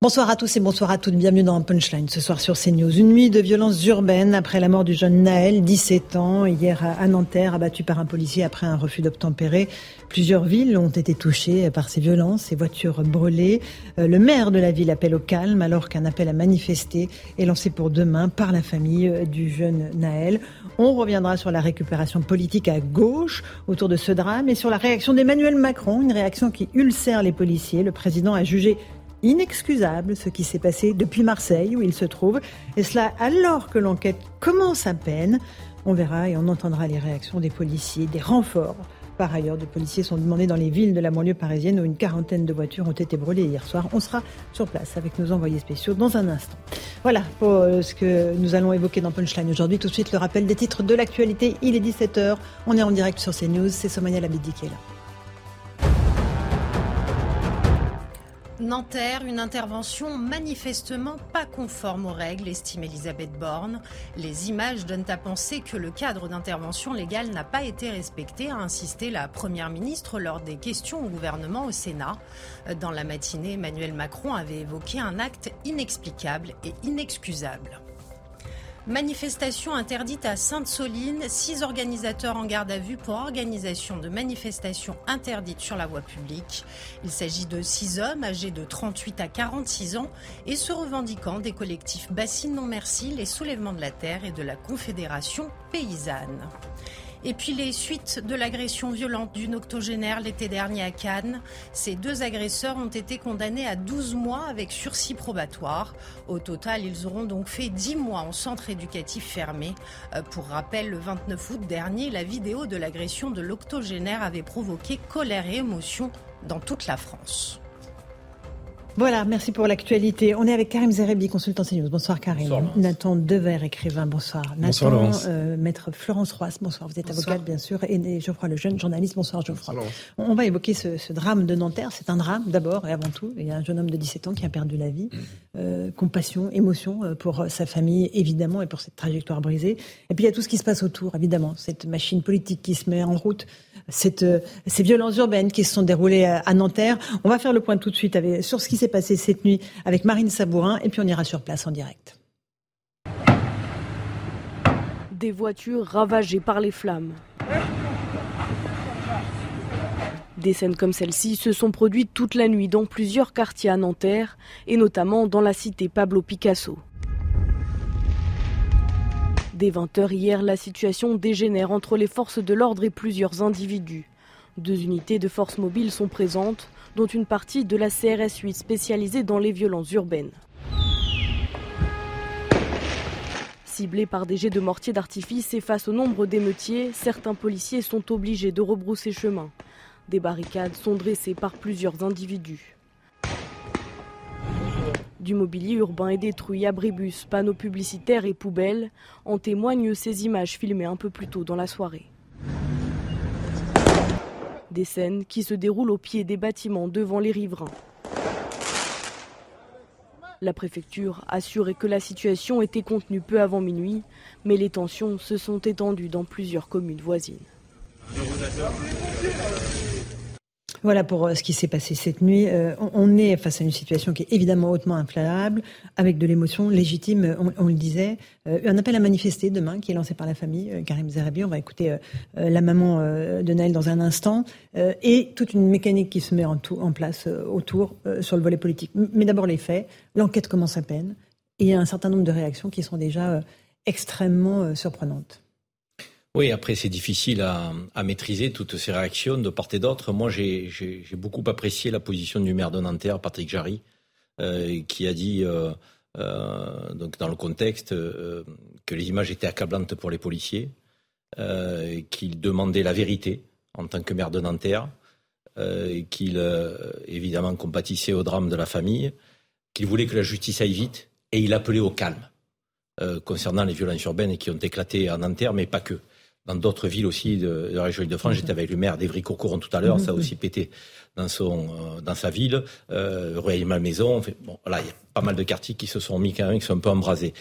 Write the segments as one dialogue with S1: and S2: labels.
S1: Bonsoir à tous et bonsoir à toutes. Bienvenue dans Punchline ce soir sur CNews. Une nuit de violences urbaines après la mort du jeune Naël, 17 ans, hier à Nanterre, abattu par un policier après un refus d'obtempérer. Plusieurs villes ont été touchées par ces violences, ces voitures brûlées. Euh, le maire de la ville appelle au calme alors qu'un appel à manifester est lancé pour demain par la famille euh, du jeune Naël. On reviendra sur la récupération politique à gauche autour de ce drame et sur la réaction d'Emmanuel Macron, une réaction qui ulcère les policiers. Le président a jugé inexcusable ce qui s'est passé depuis Marseille où il se trouve, et cela alors que l'enquête commence à peine. On verra et on entendra les réactions des policiers, des renforts. Par ailleurs, des policiers sont demandés dans les villes de la banlieue parisienne où une quarantaine de voitures ont été brûlées hier soir. On sera sur place avec nos envoyés spéciaux dans un instant. Voilà pour euh, ce que nous allons évoquer dans Punchline aujourd'hui. Tout de suite, le rappel des titres de l'actualité. Il est 17h. On est en direct sur CNews. C'est Somania Labidi qui est là.
S2: Nanterre, une intervention manifestement pas conforme aux règles, estime Elisabeth Borne. Les images donnent à penser que le cadre d'intervention légale n'a pas été respecté, a insisté la Première ministre lors des questions au gouvernement au Sénat. Dans la matinée, Emmanuel Macron avait évoqué un acte inexplicable et inexcusable. Manifestation interdite à Sainte-Soline. Six organisateurs en garde à vue pour organisation de manifestations interdites sur la voie publique. Il s'agit de six hommes âgés de 38 à 46 ans et se revendiquant des collectifs Bassine Non Merci, les Soulèvements de la Terre et de la Confédération Paysanne. Et puis les suites de l'agression violente d'une octogénaire l'été dernier à Cannes. Ces deux agresseurs ont été condamnés à 12 mois avec sursis probatoire. Au total, ils auront donc fait 10 mois en centre éducatif fermé. Euh, pour rappel, le 29 août dernier, la vidéo de l'agression de l'octogénaire avait provoqué colère et émotion dans toute la France.
S1: Voilà, merci pour l'actualité. On est avec Karim Zerebi, consultant CNews. Bonsoir Karim.
S3: Bonsoir,
S1: Nathan Dever, écrivain. Bonsoir.
S3: Bonsoir,
S1: Nathan,
S3: Laurence.
S1: euh, maître Florence Roisse. Bonsoir. Vous êtes
S3: Bonsoir.
S1: avocate, bien sûr. Et Geoffroy Lejeune, journaliste. Bonsoir Geoffroy.
S3: Bonsoir,
S1: On va évoquer ce, ce drame de Nanterre. C'est un drame d'abord et avant tout. Il y a un jeune homme de 17 ans qui a perdu la vie. Euh, compassion, émotion euh, pour euh, sa famille, évidemment, et pour cette trajectoire brisée. Et puis il y a tout ce qui se passe autour, évidemment. Cette machine politique qui se met en route, euh, ces violences urbaines qui se sont déroulées à, à Nanterre. On va faire le point tout de suite sur ce qui s'est passé cette nuit avec Marine Sabourin et puis on ira sur place en direct.
S4: Des voitures ravagées par les flammes. Des scènes comme celle-ci se sont produites toute la nuit dans plusieurs quartiers à Nanterre, et notamment dans la cité Pablo Picasso. Dès 20h hier, la situation dégénère entre les forces de l'ordre et plusieurs individus. Deux unités de forces mobiles sont présentes, dont une partie de la CRS 8 spécialisée dans les violences urbaines. Ciblés par des jets de mortier d'artifice et face au nombre d'émeutiers, certains policiers sont obligés de rebrousser chemin. Des barricades sont dressées par plusieurs individus. Du mobilier urbain est détruit, abribus, panneaux publicitaires et poubelles. En témoignent ces images filmées un peu plus tôt dans la soirée. Des scènes qui se déroulent au pied des bâtiments devant les riverains. La préfecture assurait que la situation était contenue peu avant minuit, mais les tensions se sont étendues dans plusieurs communes voisines.
S1: Voilà pour euh, ce qui s'est passé cette nuit. Euh, on, est face à une situation qui est évidemment hautement inflammable, avec de l'émotion légitime, euh, on, le disait. Un appel à manifester demain qui est lancé par la famille, Karim Zerabi. On va écouter la maman de Naël dans un instant. Et toute une mécanique qui se met en, place autour sur le volet politique. Mais d'abord les faits. L'enquête commence à peine. Et il y a un certain nombre de réactions qui sont déjà extrêmement surprenantes.
S3: Oui, après c'est difficile à, à maîtriser toutes ces réactions de part et d'autre. Moi, j'ai beaucoup apprécié la position du maire de Nanterre, Patrick Jarry, euh, qui a dit, euh, euh, donc dans le contexte, que les images étaient accablantes pour les policiers, qu'il demandait la vérité en tant que maire de Nanterre, qu'il évidemment compatissait au drame de la famille, qu'il voulait que la justice aille vite, et il appelait au calme concernant les violences urbaines qui ont éclaté en Nanterre, mais pas que dans d'autres villes aussi de, la région de france J'étais avec le maire d'Evry-Courcouronnes tout à l'heure, ça a aussi pété dans, son, euh, dans sa ville, euh, Rueil-Malmaison. bon, là, il y a pas mal de quartiers qui se sont mis quand même, qui sont un peu embrasés.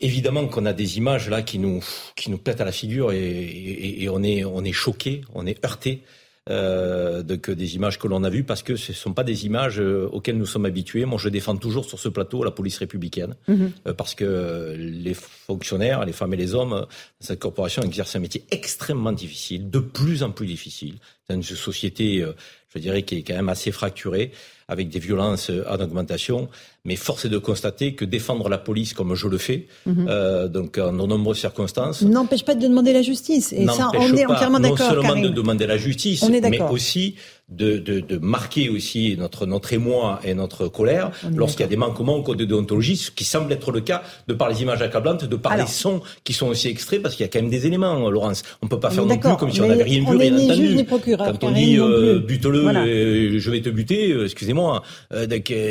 S3: Évidemment qu'on a des images là qui nous, qui nous pètent à la figure et, et on est, on est choqué, on est heurté euh, de, que des images que l'on a vues, parce que ce ne sont pas des images euh, auxquelles nous sommes habitués. Moi, je défends toujours sur ce plateau la police républicaine, mhm. euh, parce que les fonctionnaires, les femmes et les hommes, cette corporation exercent un métier extrêmement difficile, de plus en plus difficile. C'est une société, je dirais, qui est quand même assez fracturée avec des violences en augmentation. Mais force est de constater que défendre la police comme je le fais, mhm. euh, donc en de nombreuses circonstances,
S1: n'empêche pas de demander la justice. Et ça, on est entièrement d'accord.
S3: Non seulement de demander la justice, mais aussi de, de, de, marquer aussi notre, notre émoi et notre colère lorsqu'il y a des manquements au code de déontologie, ce qui semble être le cas de par les images accablantes, de par les sons qui sont aussi extraits, parce qu'il y a quand même des éléments, Laurence. On ne peut pas faire non plus comme si on n'avait rien vu, rien entendu. Quand on dit euh, bute-le, euh, je vais te buter, euh, excusez-moi, euh,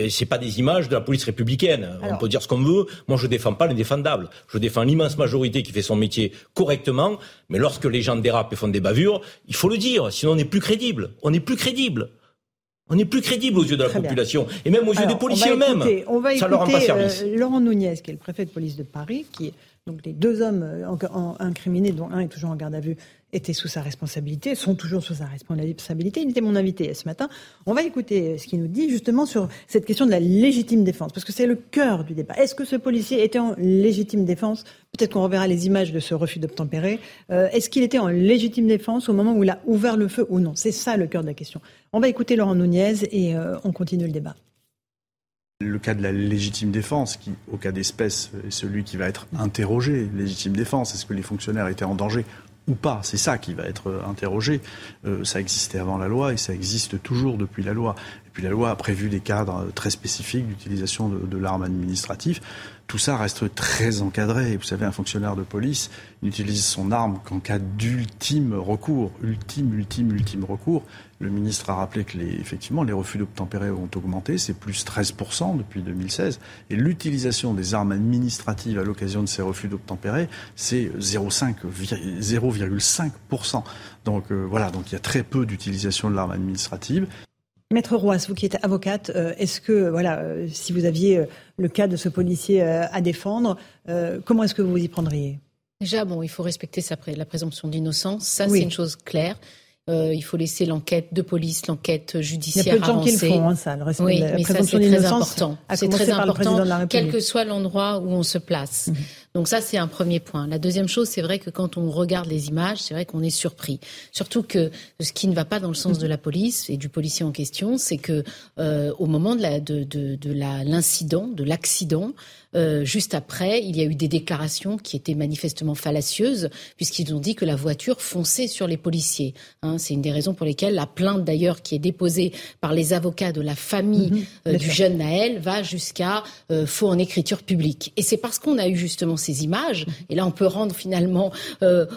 S3: c'est pas des images de la police républicaine. On peut dire ce qu'on veut. Moi, je défends pas l'indéfendable. Je défends l'immense majorité qui fait son métier correctement. Mais lorsque les gens dérapent et font des bavures, il faut le dire. Sinon, on n'est plus crédible. On n'est plus crédible. On n'est plus crédible aux yeux de la population et même aux yeux des policiers eux-mêmes.
S1: On va écouter euh, Laurent Nunez, qui est le préfet de police de Paris, qui est donc les deux hommes euh, incriminés, dont un est toujours en garde à vue, étaient sous sa responsabilité, sont toujours sous sa responsabilité. Il était mon invité ce matin. On va écouter ce qu'il nous dit justement sur cette question de la légitime défense, parce que c'est le cœur du débat. Est-ce que ce policier était en légitime défense? Peut-être qu'on reverra les images de ce refus d'obtempérer. Euh, est-ce qu'il était en légitime défense au moment où il a ouvert le feu ou non? C'est ça le cœur de la question. On va écouter Laurent Nunez et euh, on continue le débat.
S5: Le cas de la légitime défense, qui, au cas d'espèce, est celui qui va être interrogé. Légitime défense, est-ce que les fonctionnaires étaient en danger? Ou pas. C'est ça qui va être euh, interrogé. Euh, ça existait avant la loi et ça existe toujours depuis la loi. Puis la loi a prévu des cadres très spécifiques d'utilisation de, l'arme administrative. Tout ça reste très encadré. Vous savez, un fonctionnaire de police n'utilise son arme qu'en cas d'ultime recours, ultime, ultime, ultime recours. Le ministre a rappelé que les, effectivement les refus d'obtempérer ont augmenté, c'est plus 13% depuis 2016. Et l'utilisation des armes administratives à l'occasion de ces refus d'obtempérer, c'est 0,5%. Donc euh, voilà, donc il y a très peu d'utilisation de l'arme administrative.
S1: Maître Roy, vous qui êtes avocate, euh, est-ce que, voilà, euh, si vous aviez le cas de ce policier à défendre, comment est-ce que vous vous y prendriez?
S6: Déjà, bon, il faut respecter la présomption d'innocence. Ça, c'est une chose claire. Euh, il faut laisser l'enquête de police, l'enquête judiciaire
S1: avancer. Il y a
S6: peu de
S1: gens qui le font, hein, ça, le
S6: respect oui, mais ça, c'est très important. C'est très important, quel que soit l'endroit où on se place. Mhm. Donc ça, c'est un premier point. La deuxième chose, c'est vrai que quand on regarde les images, c'est vrai qu'on est surpris. Surtout que ce qui ne va pas dans le sens de la police et du policier en question, c'est que euh, au moment de l'incident, de, de, de, de l'accident, euh, juste après, il y a eu des déclarations qui étaient manifestement fallacieuses, puisqu'ils ont dit que la voiture fonçait sur les policiers. Hein, c'est une des raisons pour lesquelles la plainte, d'ailleurs, qui est déposée par les avocats de la famille mhm, euh, du jeune Naël, va jusqu'à euh, faux en écriture publique. Et c'est parce qu'on a eu justement ces images, et là on peut rendre finalement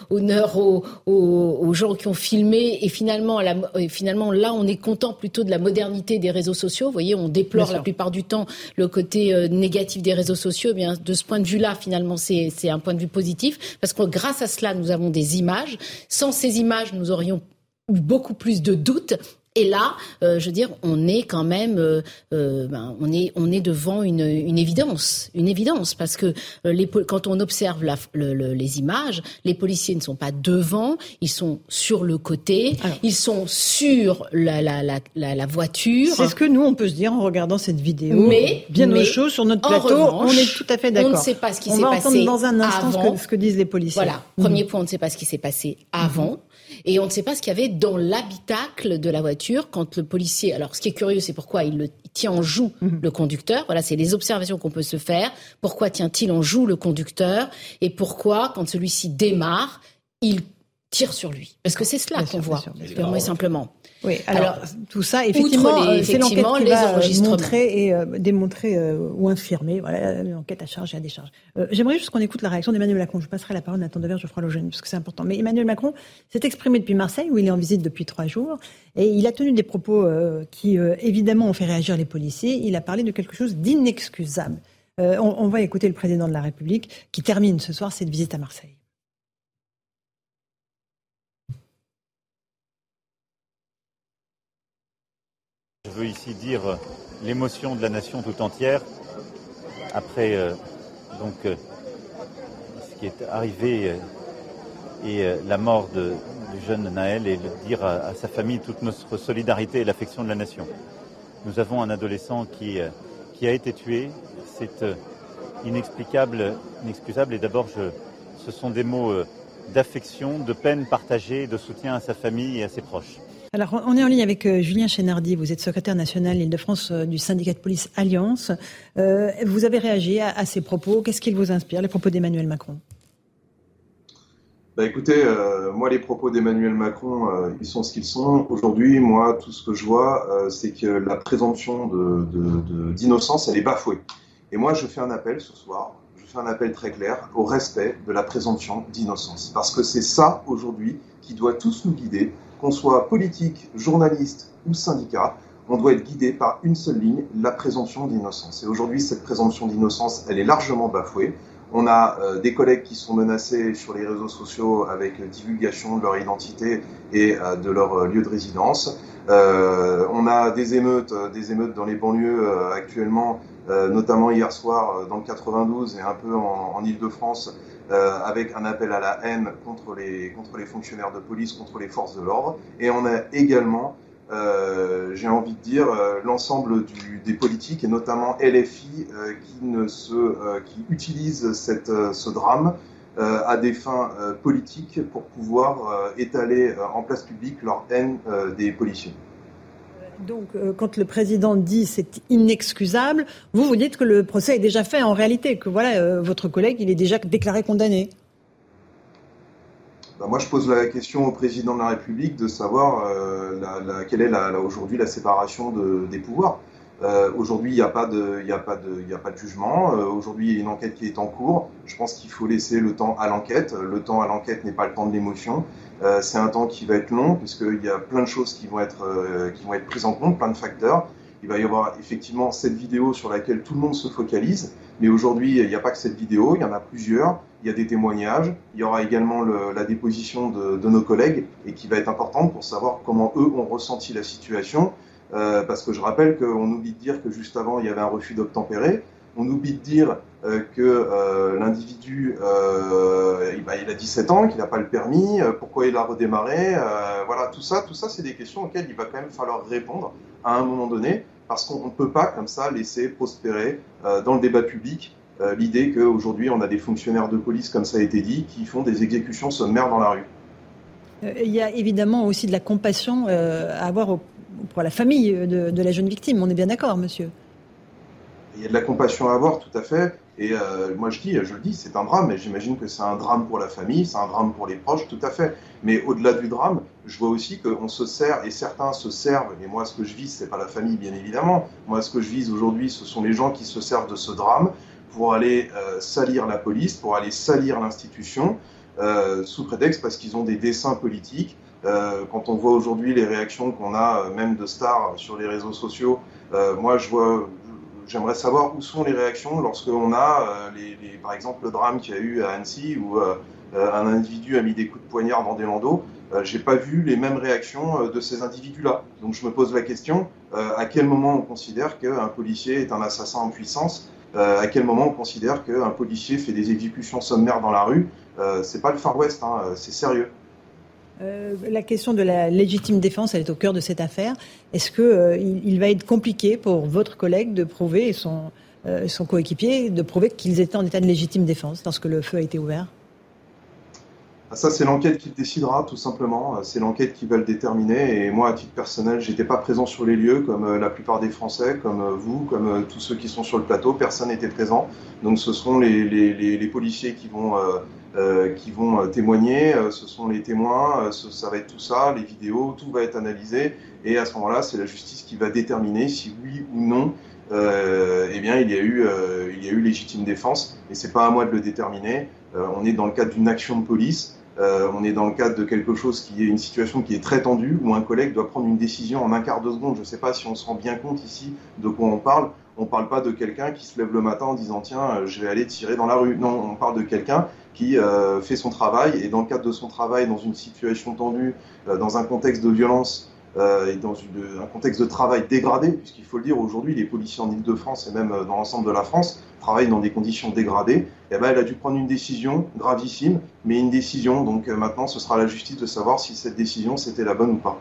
S6: honneur aux, aux, gens qui ont filmé, et finalement, la, finalement là on est content plutôt de la modernité des réseaux sociaux. Vous voyez, on déplore la plupart du temps le côté négatif des réseaux sociaux eh de ce point de vue-là, finalement, c'est un point de vue positif, parce que grâce à cela, nous avons des images. Sans ces images, nous aurions eu beaucoup plus de doutes et là, euh, je veux dire, on est quand même, euh, euh, ben, on est, on est devant une, une, évidence, une évidence, parce que les, quand on observe la, les images, les policiers ne sont pas devant, ils sont sur le côté, ils sont sur la, la, la, la voiture.
S1: C'est ce que nous on peut se dire en regardant cette vidéo. Mais bien au chaud sur notre plateau, on est tout à fait d'accord.
S6: On ne sait pas ce qui s'est passé.
S1: dans un instant
S6: avant.
S1: Ce, que, ce, que, disent les policiers.
S6: Voilà, premier point, on ne sait pas ce qui s'est passé avant. Et on ne sait pas ce qu'il y avait dans l'habitacle de la voiture quand le policier. Alors, ce qui est curieux, c'est pourquoi il, le, tient en joue mhm. le conducteur. Voilà, c'est les observations qu'on peut se faire. Pourquoi tient-il en joue le conducteur? Et pourquoi, quand celui-ci démarre, il tire sur lui. Parce que c'est cela qu'on voit, purement et simplement.
S1: Oui, alors, tout ça, effectivement, euh, c'est l'enquête qui va euh, montrer et euh, démontrer ou infirmer voilà, l'enquête à charge et à décharge. J'aimerais juste qu'on écoute la réaction d'Emmanuel Macron. Je passerai la parole à Nathan Dever, Geoffroy Logène, parce que c'est important. Mais Emmanuel Macron s'est exprimé depuis Marseille, où il est en visite depuis trois jours, et il a tenu des propos qui, évidemment, ont fait réagir les policiers. Il a parlé de quelque chose d'inexcusable. On, on va écouter le président de la République qui termine ce soir cette visite à Marseille.
S7: Je veux ici dire euh, l'émotion de la nation tout entière après euh, donc euh, ce qui est arrivé et la mort du jeune Naël et dire à, sa famille toute notre solidarité et l'affection de la nation. Nous avons un adolescent qui, qui a été tué. C'est inexplicable, inexcusable et d'abord ce sont des mots d'affection, de peine partagée, de soutien à sa famille et à ses proches.
S1: Alors, on est en ligne avec euh, Julien Chénardi. Vous êtes secrétaire national Île-de-France euh, du syndicat de police Alliance. Euh, vous avez réagi à, ces propos. Qu'est-ce qu'il vous inspire, les propos d'Emmanuel Macron?
S8: Bah écoutez, moi les propos d'Emmanuel Macron, ils sont ce qu'ils sont. Aujourd'hui, moi, tout ce que je vois, c'est que la présomption d'innocence, elle est bafouée. Et moi, je fais un appel ce soir, je fais un appel très clair au respect de la présomption d'innocence. Parce que c'est ça, aujourd'hui, qui doit tous nous guider qu'on soit politique, journaliste ou syndicat, on doit être guidé par une seule ligne, la présomption d'innocence. Et aujourd'hui, cette présomption d'innocence, elle est largement bafouée. On a euh, des collègues qui sont menacés sur les réseaux sociaux avec divulgation de leur identité et euh, de leur euh, lieu de résidence. on a des émeutes, dans les banlieues actuellement, notamment hier soir dans le 92 et un peu en, en Ile-de-France, euh, avec un appel à la haine contre les, fonctionnaires de police, contre les forces de l'ordre. Et on a également, euh, j'ai envie de dire, euh, l'ensemble des politiques, et notamment LFI, qui, ne utilisent ce drame à des fins politiques pour pouvoir étaler en place publique leur haine des policiers.
S1: Donc, euh, quand le président dit c'est inexcusable, vous vous dites que le procès est déjà fait en réalité, que voilà, euh, votre collègue, il est déjà déclaré condamné.
S8: Bah, moi, je pose la question au président de la République de savoir euh, quelle est aujourd'hui la séparation des pouvoirs. Aujourd'hui, il n'y a, pas de, a, pas de, a pas de jugement. aujourd'hui, il y a une enquête qui est en cours. Je pense qu'il faut laisser le temps à l'enquête. Le temps à l'enquête n'est pas le temps de l'émotion. Euh, c'est un temps qui va être long puisqu'il y a plein de choses qui vont être euh, qui vont être prises en compte, plein de facteurs. Il va y avoir effectivement cette vidéo sur laquelle tout le monde se focalise, mais aujourd'hui il n'y a pas que cette vidéo, il y en a plusieurs. Il y a des témoignages, il y aura également le, la déposition de, de, nos collègues et qui va être importante pour savoir comment eux ont ressenti la situation. Euh, parce que je rappelle qu'on oublie de dire que juste avant il y avait un refus d'obtempérer. On oublie de dire euh, que euh, l'individu, euh, il, a 17 ans, qu'il n'a pas le permis, pourquoi il a redémarré, voilà, tout ça, tout ça, c'est des questions auxquelles il va quand même falloir répondre à un moment donné, parce qu'on ne peut pas comme ça laisser prospérer dans le débat public l'idée qu'aujourd'hui on a des fonctionnaires de police, comme ça a été dit, qui font des exécutions sommaires dans la rue.
S1: Il y a évidemment aussi de la compassion à avoir pour la famille de la jeune victime, on est bien d'accord, monsieur
S8: il y a de la compassion à avoir, tout à fait. Et euh, moi, je dis, je le dis, c'est un drame, et j'imagine que c'est un drame pour la famille, c'est un drame pour les proches, tout à fait. Mais au-delà du drame, je vois aussi qu'on se sert, et certains se servent, et moi, ce que je vise, c'est pas la famille, bien évidemment. Moi, ce que je vise aujourd'hui, ce sont les gens qui se servent de ce drame pour aller euh, salir la police, pour aller salir l'institution, euh, sous prétexte parce qu'ils ont des dessins politiques. quand on voit aujourd'hui les réactions qu'on a, même de stars sur les réseaux sociaux, moi, je vois, j'aimerais savoir où sont les réactions lorsqu'on a, euh, les, par exemple, le drame qu'il y a eu à Annecy où euh, euh, un individu a mis des coups de poignard dans des landaux. J'ai pas vu les mêmes réactions de ces individus-là. Donc je me pose la question à quel moment on considère qu'un policier est un assassin en puissance? À quel moment on considère qu'un policier fait des exécutions sommaires dans la rue? C'est pas le Far West, hein, c'est sérieux.
S1: Euh, la question de la légitime défense, elle est au cœur de cette affaire. Est-ce qu'il euh, il va être compliqué pour votre collègue de prouver, et son, euh, son coéquipier, de prouver qu'ils étaient en état de légitime défense lorsque le feu a été ouvert?
S8: Ah, ça, c'est l'enquête qui le décidera, tout simplement. C'est l'enquête qui va le déterminer. Et moi, à titre personnel, j'étais pas présent sur les lieux, comme la plupart des Français, comme vous, comme tous ceux qui sont sur le plateau. Personne n'était présent. Donc, ce seront les, les, les, policiers qui vont qui vont témoigner, ce sont les témoins, ça va être tout ça, les vidéos, tout va être analysé, et à ce moment-là, c'est la justice qui va déterminer si oui ou non euh, eh bien, il y a eu, euh, légitime défense, et c'est pas à moi de le déterminer. Euh, on est dans le cadre d'une action de police, euh, on est dans le cadre de quelque chose qui est une situation qui est très tendue, où un collègue doit prendre une décision en un quart de seconde. Je ne sais pas si on se rend bien compte ici de quoi on parle. On ne parle pas de quelqu'un qui se lève le matin en disant tiens, je vais aller tirer dans la rue. Non, on parle de quelqu'un qui euh, fait son travail et dans le cadre de son travail, dans une situation tendue, dans un contexte de violence euh, et dans un contexte de travail dégradé, puisqu'il faut le dire, aujourd'hui, les policiers en Ile-de-France et même euh, dans l'ensemble de la France travaillent dans des conditions dégradées, et eh ben, elle a dû prendre une décision gravissime, mais une décision, donc euh, maintenant ce sera la justice de savoir si cette décision c'était la bonne ou pas.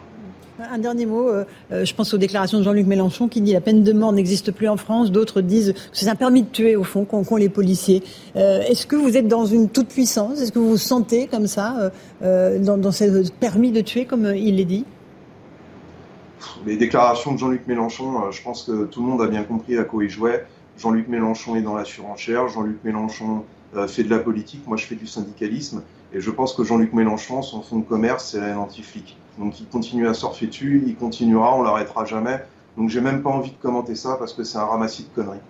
S1: Un dernier mot, euh, je pense aux déclarations de Jean-Luc Mélenchon qui dit la peine de mort n'existe plus en France. D'autres disent que c'est un permis de tuer au fond qu'ont les policiers. Euh, Est-ce que vous êtes dans une toute puissance Est-ce que vous vous sentez comme ça euh, dans, ce permis de tuer comme il l'est dit?
S8: Les déclarations de Jean-Luc Mélenchon, euh, je pense que tout le monde a bien compris à quoi il jouait. Jean-Luc Mélenchon est dans la surenchère, Jean-Luc Mélenchon euh, fait de la politique, moi je fais du syndicalisme, et je pense que Jean-Luc Mélenchon, son fonds de commerce, c'est la anti-flic. Donc il continue à surfer dessus, il continuera, on l'arrêtera jamais. Donc j'ai même pas envie de commenter ça parce que c'est un ramassis de conneries.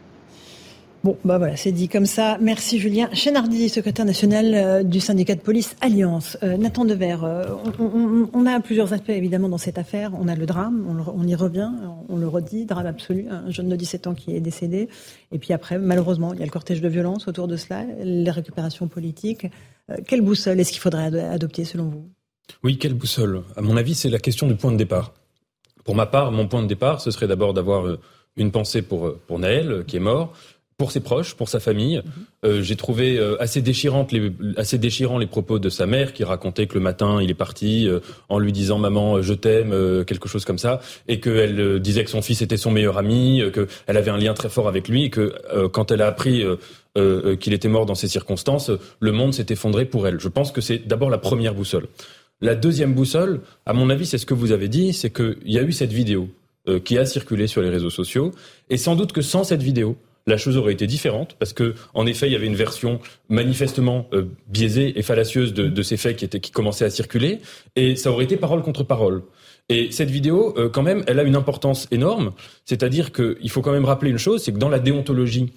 S1: Bon, bah voilà, c'est dit comme ça. Merci Julien. Chénardi, secrétaire national euh, du syndicat de police Alliance. Euh, Nathan Dever, euh, on, a plusieurs aspects évidemment dans cette affaire. On a le drame, on, y revient, on le redit, drame absolu, un jeune de 17 ans qui est décédé. Et puis après, malheureusement, il y a le cortège de violence autour de cela, les récupérations politiques. quelle boussole est-ce qu'il faudrait adopter selon vous?
S9: Oui, quelle boussole À mon avis, c'est la question du point de départ. Pour ma part, mon point de départ, ce serait d'abord d'avoir une pensée pour, pour Naël, qui est mort, pour ses proches, pour sa famille. Euh, j'ai trouvé euh, assez déchirantes les, assez déchirant les propos de sa mère qui racontait que le matin il est parti euh, en lui disant maman je t'aime quelque chose comme ça et qu'elle disait que son fils était son meilleur ami, qu'elle avait un lien très fort avec lui et que quand elle a appris qu'il était mort dans ces circonstances, le monde s'est effondré pour elle. Je pense que c'est d'abord la première boussole. La deuxième boussole, à mon avis, c'est ce que vous avez dit, c'est qu'il y a eu cette vidéo qui a circulé sur les réseaux sociaux et sans doute que sans cette vidéo la chose aurait été différente parce que, en effet, il y avait une version manifestement euh, biaisée et fallacieuse de, ces faits qui, étaient, qui commençaient à circuler, et ça aurait été parole contre parole. Et cette vidéo, euh, quand même, elle a une importance énorme, c'est-à-dire qu'il faut quand même rappeler une chose, c'est que dans la déontologie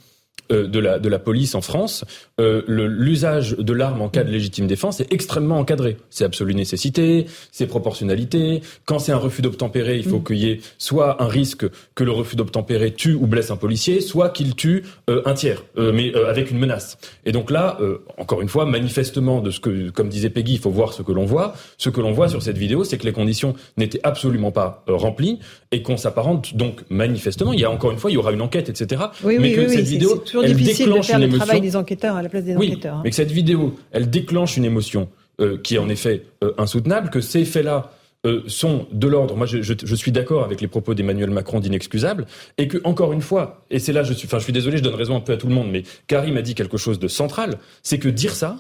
S9: euh, de, la, de la police en France, euh, l'usage de l'arme en cas de légitime défense est extrêmement encadré. C'est absolue nécessité, c'est proportionnalité. Quand c'est un refus d'obtempérer, il faut mm. qu'il y ait soit un risque que le refus d'obtempérer tue ou blesse un policier, soit qu'il tue euh, un tiers, mais avec une menace. Et donc là, encore une fois, manifestement, de ce que, comme disait Peggy, il faut voir ce que l'on voit. Ce que l'on voit sur cette vidéo, c'est que les conditions n'étaient absolument pas remplies et qu'on s'apparente donc manifestement. Il y a encore une fois, il y aura une enquête, etc. mais que cette vidéo
S1: elle difficile de faire le travail des enquêteurs à la place des
S9: oui,
S1: enquêteurs. Hein.
S9: Mais que cette vidéo, elle déclenche une émotion euh, qui est en effet euh, insoutenable, que ces faits-là euh, sont de l'ordre. Moi, je, je, je suis d'accord avec les propos d'Emmanuel Macron d'inexcusable, et que encore une fois, et c'est là, je suis, enfin, je suis désolé, je donne raison un peu à tout le monde, mais Karim a dit quelque chose de central, c'est que dire ça,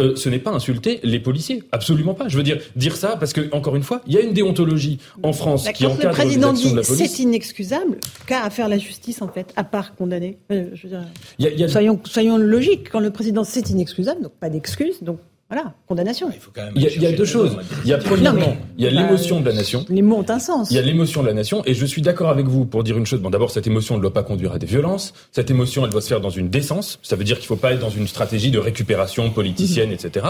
S9: euh, ce n'est pas insulter les policiers, absolument pas. Je veux dire dire ça parce que encore une fois, il y a une déontologie en France qui encadre
S1: le président
S9: dit, de la police.
S1: C'est inexcusable. Qu'a à faire la justice en fait, à part condamner euh, je veux dire, Soyons, soyons logiques. Quand le président c'est inexcusable, donc pas d'excuse, donc voilà, condamnation.
S9: Il, y a, deux choses. Il y a premièrement, il y a bah, l'émotion de la nation.
S1: Les mots ont un sens.
S9: Il y a l'émotion de la nation, et je suis d'accord avec vous pour dire une chose. Bon, d'abord, cette émotion ne doit pas conduire à des violences. Cette émotion, elle doit se faire dans une décence. Ça veut dire qu'il ne faut pas être dans une stratégie de récupération politicienne, mmh. etc.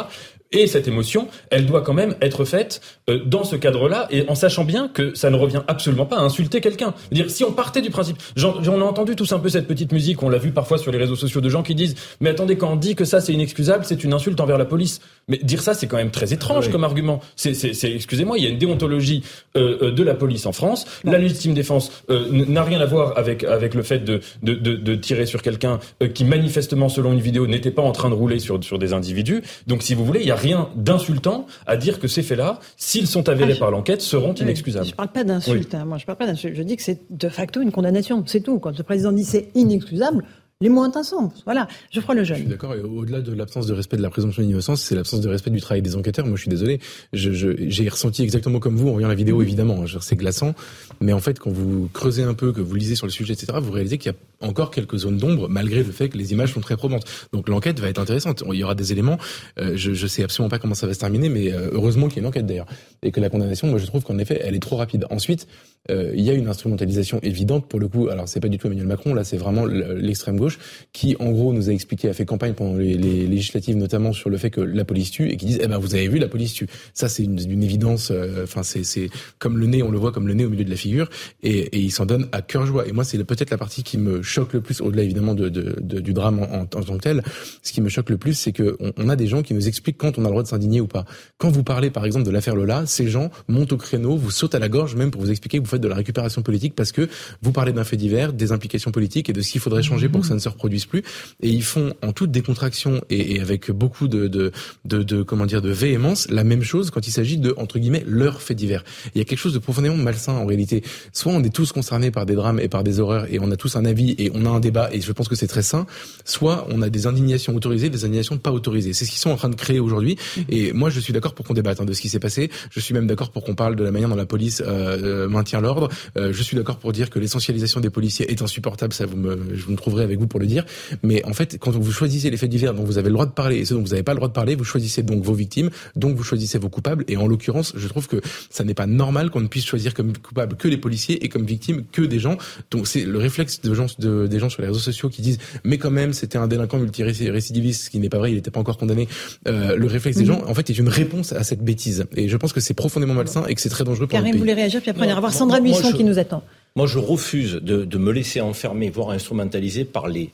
S9: Et cette émotion, elle doit quand même être faite euh, dans ce cadre-là, et en sachant bien que ça ne revient absolument pas à insulter quelqu'un. Dire si on partait du principe, j'en ai entendu tous un peu cette petite musique, on l'a vu parfois sur les réseaux sociaux de gens qui disent, mais attendez, quand on dit que ça c'est inexcusable, c'est une insulte envers la police. Mais dire ça, c'est quand même très étrange comme argument. C'est, excusez-moi, il y a une déontologie euh, euh, de la police en France. La légitime défense euh, n'a rien à voir avec avec le fait de de, de, de tirer sur quelqu'un qui manifestement, selon une vidéo, n'était pas en train de rouler sur sur des individus. Donc, si vous voulez, il y a rien d'insultant à dire que ces faits-là, s'ils sont avérés ah, par l'enquête, seront inexcusables.
S1: Je parle pas d'insulte. Hein. Moi, je parle pas d'insulte. Je dis que c'est de facto une condamnation. C'est tout. Quand le président dit c'est inexcusable, les mots intensants. Voilà, je crois le jeune.
S10: Je suis d'accord. Et au-delà de l'absence de respect de la présomption d'innocence, c'est l'absence de respect du travail des enquêteurs. Moi, je suis désolé. J'ai ressenti exactement comme vous en voyant la vidéo, évidemment. C'est glaçant. Mais en fait, quand vous creusez un peu, que vous lisez sur le sujet, etc., vous réalisez qu'il y a encore quelques zones d'ombre, malgré le fait que les images sont très probantes. Donc l'enquête va être intéressante. Il y aura des éléments. Euh, je, je sais absolument pas comment ça va se terminer, mais euh, heureusement qu'il y a une enquête d'ailleurs et que la condamnation, moi, je trouve qu'en effet, elle est trop rapide. Ensuite, euh, il y a une instrumentalisation évidente pour le coup. Alors c'est pas du tout Emmanuel Macron, là c'est vraiment l'extrême gauche qui en gros nous a expliqué, a fait campagne pendant les, législatives notamment sur le fait que la police tue et qui disent eh ben vous avez vu la police tue. Ça c'est une, une, évidence. Euh, enfin c'est comme le nez, on le voit comme le nez au milieu de la figure et, et il s'en donne à cœur joie. Et moi c'est peut-être la partie qui me choque le plus au-delà évidemment de, de, du drame en, en, tant que tel. Ce qui me choque le plus c'est que on, a des gens qui nous expliquent quand on a le droit de s'indigner ou pas. Quand vous parlez par exemple de l'affaire Lola, ces gens montent au créneau, vous sautent à la gorge même pour vous expliquer de la récupération politique parce que vous parlez d'un fait divers, des implications politiques et de ce qu'il faudrait changer pour que ça ne se reproduise plus. Et ils font en toute décontraction et, et avec beaucoup de, de, de, de, comment dire de véhémence la même chose quand il s'agit de entre guillemets leur fait divers. Il y a quelque chose de profondément malsain en réalité. Soit on est tous concernés par des drames et par des horreurs et on a tous un avis et on a un débat et je pense que c'est très sain. Soit on a des indignations autorisées, des indignations pas autorisées. C'est ce qu'ils sont en train de créer aujourd'hui. Et moi je suis d'accord pour qu'on débatte hein, de ce qui s'est passé. Je suis même d'accord pour qu'on parle de la manière dont la police euh, euh maintient l'ordre. Euh, je suis d'accord pour dire que l'essentialisation des policiers est insupportable, ça vous me, je me trouverai avec vous pour le dire. Mais en fait, quand vous choisissez les faits divers dont vous avez le droit de parler et ceux dont vous n'avez pas le droit de parler, vous choisissez donc vos victimes, donc vous choisissez vos coupables. Et en l'occurrence, je trouve que ça n'est pas normal qu'on ne puisse choisir comme coupables que les policiers et comme victimes que des gens. Donc c'est le réflexe de gens, de, des gens sur les réseaux sociaux qui disent mais quand même c'était un délinquant multirécidiviste, ce qui n'est pas vrai, il n'était pas encore condamné. Euh, le réflexe des mhm. gens, en fait, est une réponse à cette bêtise. Et je pense que c'est profondément malsain et que c'est très dangereux pour
S1: Karim,
S10: le pays.
S1: vous voulez réagir puis après on ira voir Sandra Buisson qui nous attend.
S3: Moi, je refuse de, de me laisser enfermer, voire instrumentaliser par les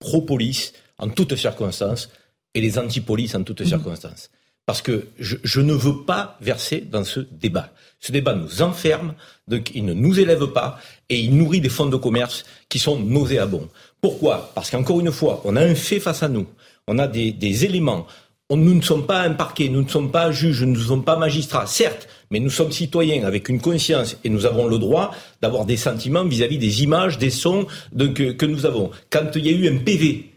S3: pro-police en toutes circonstances et les anti-police en toutes mmh. circonstances. Parce que je, je, ne veux pas verser dans ce débat. Ce débat nous enferme, donc il ne nous élève pas et il nourrit des fonds de commerce qui sont nauséabonds. Pourquoi? Parce qu'encore une fois, on a un fait face à nous. On a des, des éléments nous ne sommes pas un parquet, nous ne sommes pas juges, nous ne sommes pas magistrats, certes, mais nous sommes citoyens avec une conscience et nous avons le droit d'avoir des sentiments vis-à-vis des images, des sons que nous avons. Quand il y a eu un PV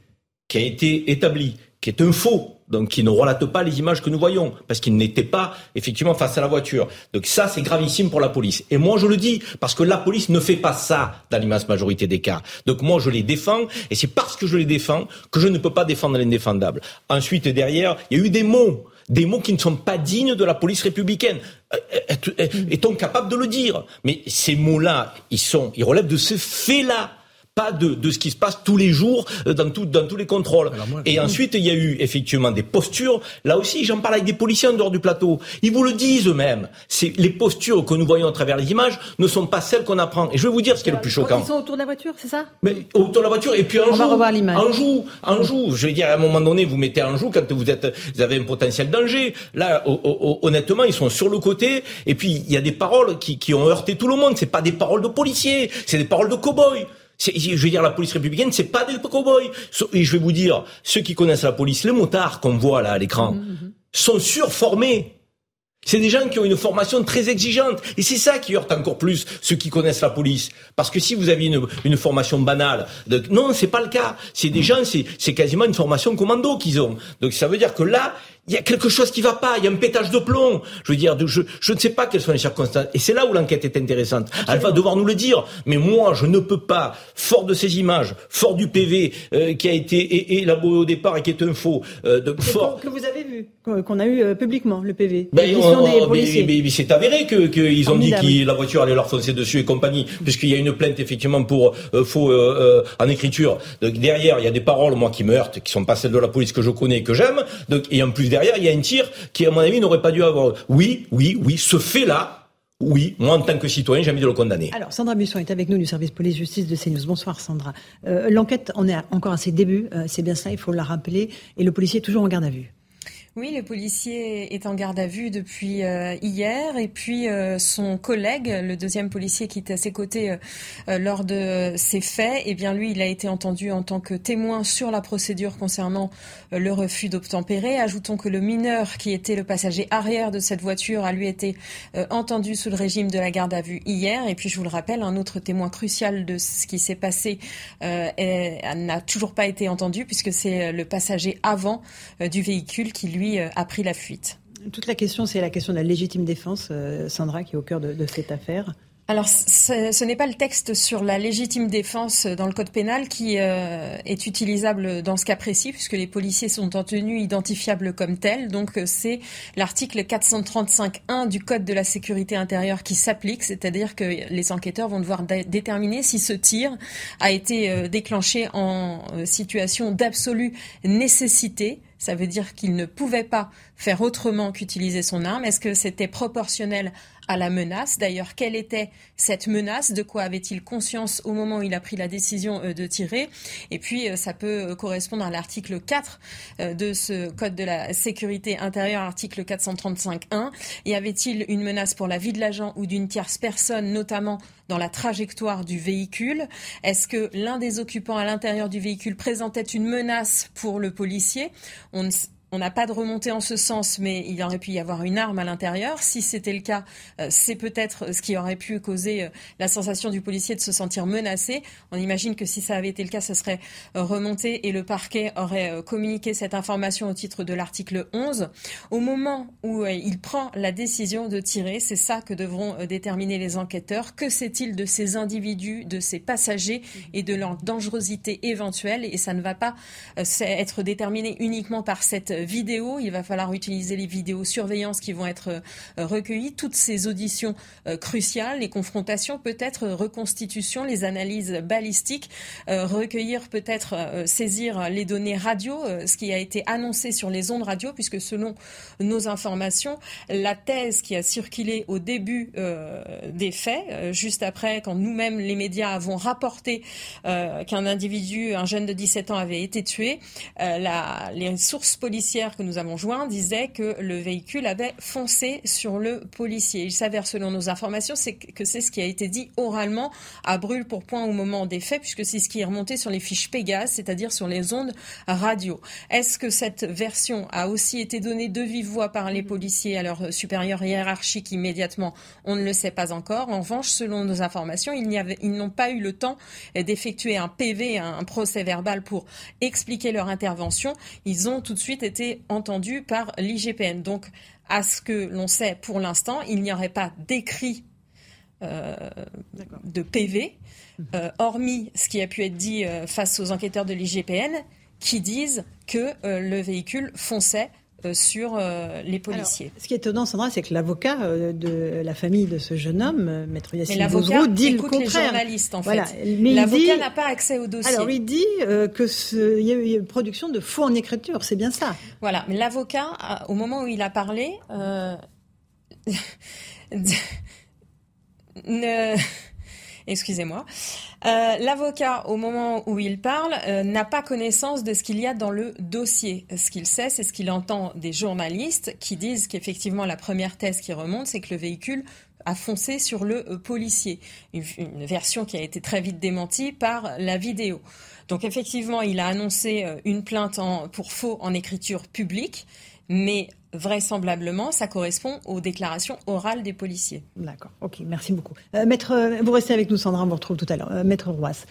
S3: qui a été établi, qui est un faux, donc qui ne relate pas les images que nous voyons, parce qu'il n'était pas effectivement face à la voiture. Donc ça, c'est gravissime pour la police. Et moi, je le dis, parce que la police ne fait pas ça dans l'immense majorité des cas. Donc moi, je les défends, et c'est parce que je les défends que je ne peux pas défendre l'indéfendable. Ensuite, derrière, il y a eu des mots des mots qui ne sont pas dignes de la police républicaine. Euh, est-on capable de le dire? Mais ces mots-là, ils sont, ils relèvent de ce fait-là pas de, de, ce qui se passe tous les jours euh, dans, tout, dans tous les contrôles. et ensuite, il y a eu effectivement des postures. Là aussi, j'en parle avec des policiers en dehors du plateau. Ils vous le disent eux-mêmes. Les postures que nous voyons à travers les images ne sont pas celles qu'on apprend. Et je vais vous dire ce qui est le plus choquant.
S1: Ils sont autour de la voiture, c'est ça?
S3: Mais autour de la voiture. Et puis un
S1: On
S3: jour,
S1: va l'image.
S3: un jour, un jour. Je vais dire à un moment donné, vous mettez un jour quand vous êtes, vous avez un potentiel danger. Là, honnêtement, ils sont sur le côté. Et puis il y a des paroles qui, qui ont heurté tout le monde. C'est pas des paroles de policiers, c'est des paroles de cow-boys je veux dire, la police républicaine, c'est pas des cow-boys. Et je vais vous dire, ceux qui connaissent la police, les motards qu'on voit là à l'écran, mhm, mhm. sont surformés. C'est des gens qui ont une formation très exigeante. Et c'est ça qui heurte encore plus ceux qui connaissent la police. Parce que si vous aviez une, une formation banale, de, non, c'est pas le cas. C'est des gens, c'est quasiment une formation commando qu'ils ont. Donc ça veut dire que là, il y a quelque chose qui va pas, il y a un pétage de plomb. Je veux dire, je, je ne sais pas quelles sont les circonstances. Et c'est là où l'enquête est intéressante. Elle va devoir nous le dire. Mais moi, je ne peux pas, fort de ces images, fort du PV euh, qui a été élaboré au départ et qui est un faux,
S1: euh, de, fort... Que vous avez vu, qu'on a eu euh, publiquement, le PV.
S3: Ben, mais, c'est avéré qu'ils que ont dit que la voiture allait leur foncer dessus et compagnie, puisqu'il y a une plainte effectivement pour euh, faux en écriture. Donc derrière, il y a des paroles, moi, qui me heurtent, qui sont pas celles de la police que je connais et que j'aime. Donc, et en plus derrière, il y a un tir qui, à mon avis, n'aurait pas dû avoir. Oui, oui, oui, ce fait-là, oui, moi en tant que citoyen, j'ai envie de le condamner.
S1: Alors Sandra Busson est avec nous du service police-justice de CNews. Bonsoir Sandra. Euh, l'enquête, on est encore à ses débuts, euh, c'est bien ça, il faut la rappeler, et le policier est toujours en garde à vue.
S11: Oui, le policier est en garde à vue depuis euh, hier et puis euh, son collègue, le deuxième policier qui était à ses côtés euh, lors de ces faits, eh bien lui, il a été entendu en tant que témoin sur la procédure concernant le refus d'obtempérer. Ajoutons que le mineur qui était le passager arrière de cette voiture a lui été entendu sous le régime de la garde à vue hier. Et puis je vous le rappelle, un autre témoin crucial de ce qui s'est passé n'a toujours pas été entendu puisque c'est le passager avant du véhicule qui lui a pris la fuite.
S1: Toute la question, c'est la question de la légitime défense, euh, Sandra, qui est au cœur de, cette affaire.
S11: Alors, ce, n'est pas le texte sur la légitime défense dans le code pénal qui euh, est utilisable dans ce cas précis, puisque les policiers sont en tenue identifiables comme tels. Donc, euh, c'est l'article 435.1 du code de la sécurité intérieure qui s'applique, c'est-à-dire que les enquêteurs vont devoir déterminer si ce tir a été déclenché en situation d'absolue nécessité ça veut dire qu'il ne pouvait pas faire autrement qu'utiliser son arme. Est-ce que c'était proportionnel à la menace. D'ailleurs, quelle était cette menace? De quoi avait-il conscience au moment où il a pris la décision euh, de tirer? Et puis, euh, ça peut euh, correspondre à l'article 4 de ce Code de la sécurité intérieure, article 435.1. Y avait-il une menace pour la vie de l'agent ou d'une tierce personne, notamment dans la trajectoire du véhicule? Est-ce que l'un des occupants à l'intérieur du véhicule présentait une menace pour le policier? On on n'a pas de remontée en ce sens, mais il aurait pu y avoir une arme à l'intérieur. Si c'était le cas, euh, c'est peut-être ce qui aurait pu causer euh, la sensation du policier de se sentir menacé. On imagine que si ça avait été le cas, ce serait euh, remonté et le parquet aurait communiqué cette information au titre de l'article 11. Au moment où il prend la décision de tirer, c'est ça que devront déterminer les enquêteurs. Que sait-il de ces individus, de ces passagers et de leur dangerosité éventuelle? Et ça ne va pas être déterminé uniquement par cette vidéo. Il va falloir utiliser les vidéos surveillance qui vont être euh, recueillies, toutes ces auditions euh, cruciales, les confrontations, peut-être reconstitution, les analyses balistiques, euh, recueillir peut-être saisir les données radio, ce qui a été annoncé sur les ondes radio, puisque selon nos informations, la thèse qui a circulé au début des faits, juste après, quand nous-mêmes les médias avons rapporté qu'un individu, un jeune de 17 ans, avait été tué, les sources policières que nous avons joint disait que le véhicule avait foncé sur le policier. Il s'avère, selon nos informations, que c'est ce qui a été dit oralement à brûle pour point au moment des faits, puisque c'est ce qui est remonté sur les fiches Pégase, c'est-à-dire sur les ondes radio. Est-ce que cette version a aussi été donnée de vive voix par les policiers à leur supérieur hiérarchique immédiatement? On ne le sait pas encore. En revanche, selon nos informations, ils n'ont pas eu le temps d'effectuer un PV, un procès verbal pour expliquer leur intervention. Ils ont tout de suite été entendu par l'IGPN. Donc, à ce que l'on sait pour l'instant, il n'y aurait pas d'écrit euh, de PV, euh, hormis ce qui a pu être dit euh, face aux enquêteurs de l'IGPN, qui disent que le véhicule fonçait sur euh, les policiers.
S1: ce qui est étonnant, Sandra, c'est que l'avocat euh, de la famille de ce jeune homme, Maître Yassine Bouzrou, dit le contraire. les
S11: journalistes, en fait. L'avocat n'a pas accès au dossier.
S1: Alors, il dit qu'il y a eu une production de faux en écriture, c'est bien ça.
S11: Voilà, mais l'avocat, au moment où il a parlé, ne excusez-moi. Euh, l'avocat, au moment où il parle, euh, n'a pas connaissance de ce qu'il y a dans le dossier. Ce qu'il sait, c'est ce qu'il entend des journalistes qui disent qu'effectivement la première thèse qui remonte, c'est que le véhicule a foncé sur le euh, policier. Une, version qui a été très vite démentie par la vidéo. Donc effectivement, il a annoncé une plainte pour faux en écriture publique, mais vraisemblablement, ça correspond aux déclarations orales des policiers.
S1: D'accord, ok, merci beaucoup. Euh, maître, euh, vous restez avec nous, Sandra, on vous retrouve tout à l'heure. Euh, Maître Roas,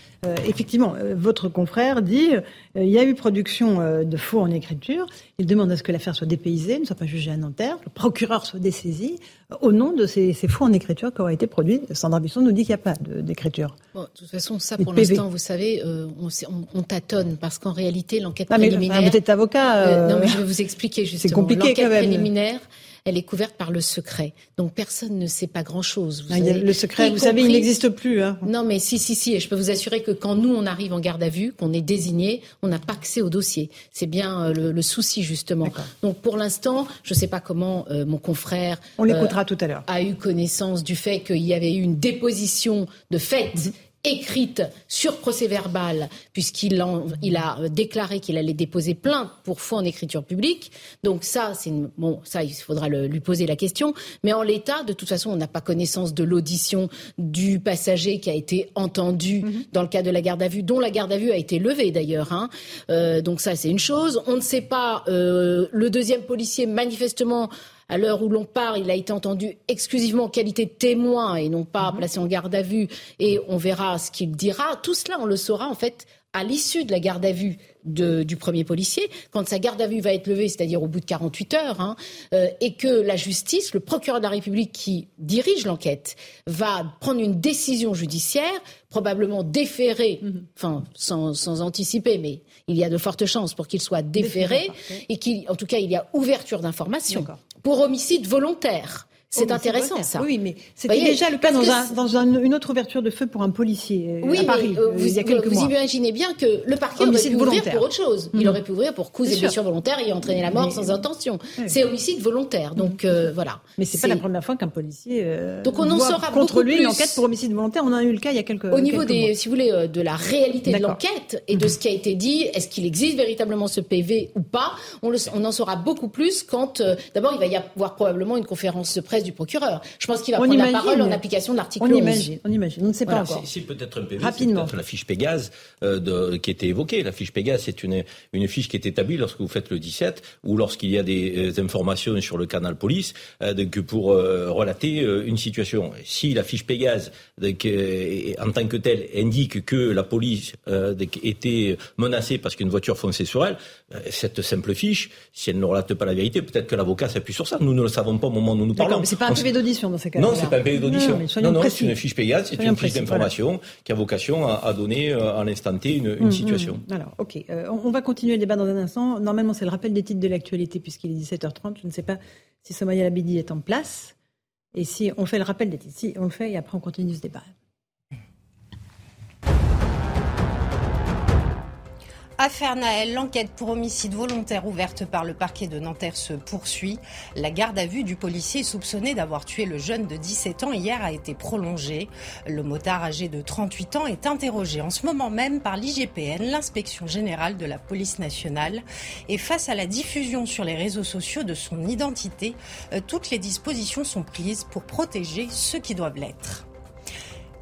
S1: effectivement, votre confrère dit il y a eu production de faux en écriture. Il demande à ce que l'affaire soit dépaysée, ne soit pas jugée à Nanterre, le procureur soit dessaisi au nom de ces, faux en écriture qui auraient été produits. Sandra Bisson nous dit qu'il n'y a pas d'écriture.
S6: Bon, de toute façon, ça, pour l'instant, vous savez, on, on, tâtonne parce qu'en réalité, l'enquête préliminaire.
S1: vous êtes avocat.
S6: non, mais je vais vous expliquer justement.
S1: C'est compliqué
S6: préliminaire, elle est couverte par le secret. Donc personne ne sait pas grand-chose.
S1: Ah, le secret, vous savez, il n'existe plus. Hein.
S6: Non, mais si, si, si. Et je peux vous assurer que quand nous, on arrive en garde à vue, qu'on est désigné, on n'a pas accès au dossier. C'est bien euh, le, souci, justement. Donc pour l'instant, je ne sais pas comment euh, mon confrère...
S1: On l'écoutera euh, tout à l'heure.
S6: ...a eu connaissance du fait qu'il y avait eu une déposition de fait... Mhm écrite sur procès verbal, puisqu'il il a déclaré qu'il allait déposer plainte pour faux en écriture publique. Donc ça, c'est bon, ça, il faudra lui poser la question. Mais en l'état, de toute façon, on n'a pas connaissance de l'audition du passager qui a été entendu mhm. dans le cas de la garde à vue, dont la garde à vue a été levée d'ailleurs. Hein. Euh, donc ça, c'est une chose. On ne sait pas. Euh, le deuxième policier, manifestement à l'heure où l'on parle, il a été entendu exclusivement en qualité de témoin et non pas mhm. placé en garde à vue. Et on verra ce qu'il dira. Tout cela, on le saura en fait à l'issue de la garde à vue du premier policier, quand sa garde à vue va être levée, c'est-à-dire au bout de 48 heures, hein, euh, et que la justice, le procureur de la République qui dirige l'enquête, va prendre une décision judiciaire, probablement déférée, mhm. enfin sans, sans, anticiper, mais il y a de fortes chances pour qu'il soit déféré, et qu'en tout cas il y a ouverture d'informations pour homicide volontaire. C'est intéressant ça.
S1: Oui, mais c'était déjà le cas dans, une autre ouverture de feu pour un policier euh, à Paris euh,
S6: vous,
S1: il y a quelques
S6: vous imaginez bien que le parquet aurait pu ouvrir pour autre chose. Il mm. aurait pu ouvrir pour coups et blessures volontaires et entraîner la mort sans intention. C'est homicide volontaire. Donc euh, voilà.
S1: Mais c'est pas la première fois qu'un policier donc on en saura contre lui une enquête pour homicide volontaire. On a eu le cas il y a quelques.
S6: Au niveau des, si vous voulez, de la réalité de l'enquête et de mm-hmm. ce qui a été dit, est-ce qu'il existe véritablement ce PV ou pas? On, on en saura beaucoup plus quand d'abord il va y avoir probablement une conférence de presse du procureur. Je pense qu'il va prendre la parole en application de l'article 11.
S1: On imagine, on imagine, on ne sait pas encore.
S3: C'est peut-être un PV, Rapidement. peut-être la fiche Pégase euh, qui était évoquée. La fiche Pégase, c'est une, une fiche qui est établie lorsque vous faites le 17 ou lorsqu'il y a des euh, informations sur le canal police euh, que pour euh, relater euh, une situation. Si la fiche Pégase, en tant que telle, indique que la police était menacée parce qu'une voiture fonçait sur elle, cette simple fiche, si elle ne relate pas la vérité, peut-être que l'avocat s'appuie sur ça. Nous ne le savons pas au moment où nous parlons.
S1: C'est pas un PV d'audition dans ces cas-là.
S3: Non, c'est pas un PV d'audition. Non, non, c'est une fiche Pégase, c'est une fiche d'information qui a vocation à, donner à l'instant T une, une hum, situation.
S1: Alors, ok, on va continuer le débat dans un instant. Normalement, c'est le rappel des titres de l'actualité puisqu'il est 17h30. Je ne sais pas si Somaya Labidi est en place. Et si on fait le rappel des titres, si on le fait, et après on continue ce débat.
S2: Affaire Naël, l'enquête pour homicide volontaire ouverte par le parquet de Nanterre se poursuit. La garde à vue du policier soupçonné d'avoir tué le jeune de 17 ans hier a été prolongée. Le motard âgé de 38 ans est interrogé en ce moment même par l'IGPN, l'inspection générale de la police nationale. Et face à la diffusion sur les réseaux sociaux de son identité, euh, toutes les dispositions sont prises pour protéger ceux qui doivent l'être.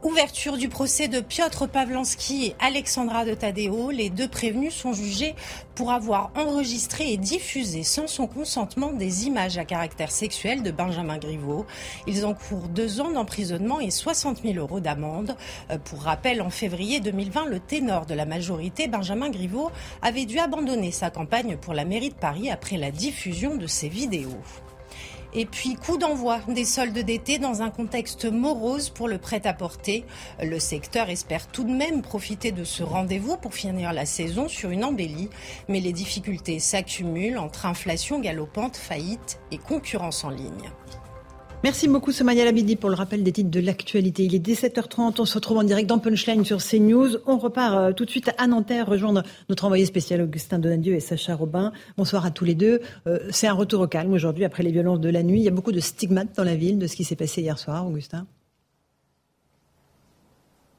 S2: Ouverture du procès de Piotr Pavlansky et Alexandra de Tadeo. Les deux prévenus sont jugés pour avoir enregistré et diffusé sans son consentement des images à caractère sexuel de Benjamin Griveaux. Ils encourent deux ans d'emprisonnement et 60 000 euros d'amende. Euh, pour rappel, en février 2020, le ténor de la majorité, Benjamin Griveaux, avait dû abandonner sa campagne pour la mairie de Paris après la diffusion de ses vidéos. Et puis, coup d'envoi des soldes d'été dans un contexte morose pour le prêt-à-porter. Le secteur espère tout de même profiter de ce rendez-vous pour finir la saison sur une embellie. Mais les difficultés s'accumulent entre inflation galopante, faillite et concurrence en ligne.
S1: Merci beaucoup Somaya Labidi pour le rappel des titres de l'actualité. Il est 17h30, on se retrouve en direct dans Punchline sur CNews. On repart euh, tout de suite à Nanterre rejoindre notre envoyé spécial Augustin Donadieu et Sacha Robin. Bonsoir à tous les deux. Euh, c'est un retour au calme aujourd'hui après les violences de la nuit. Il y a beaucoup de stigmates dans la ville de ce qui s'est passé hier soir, Augustin.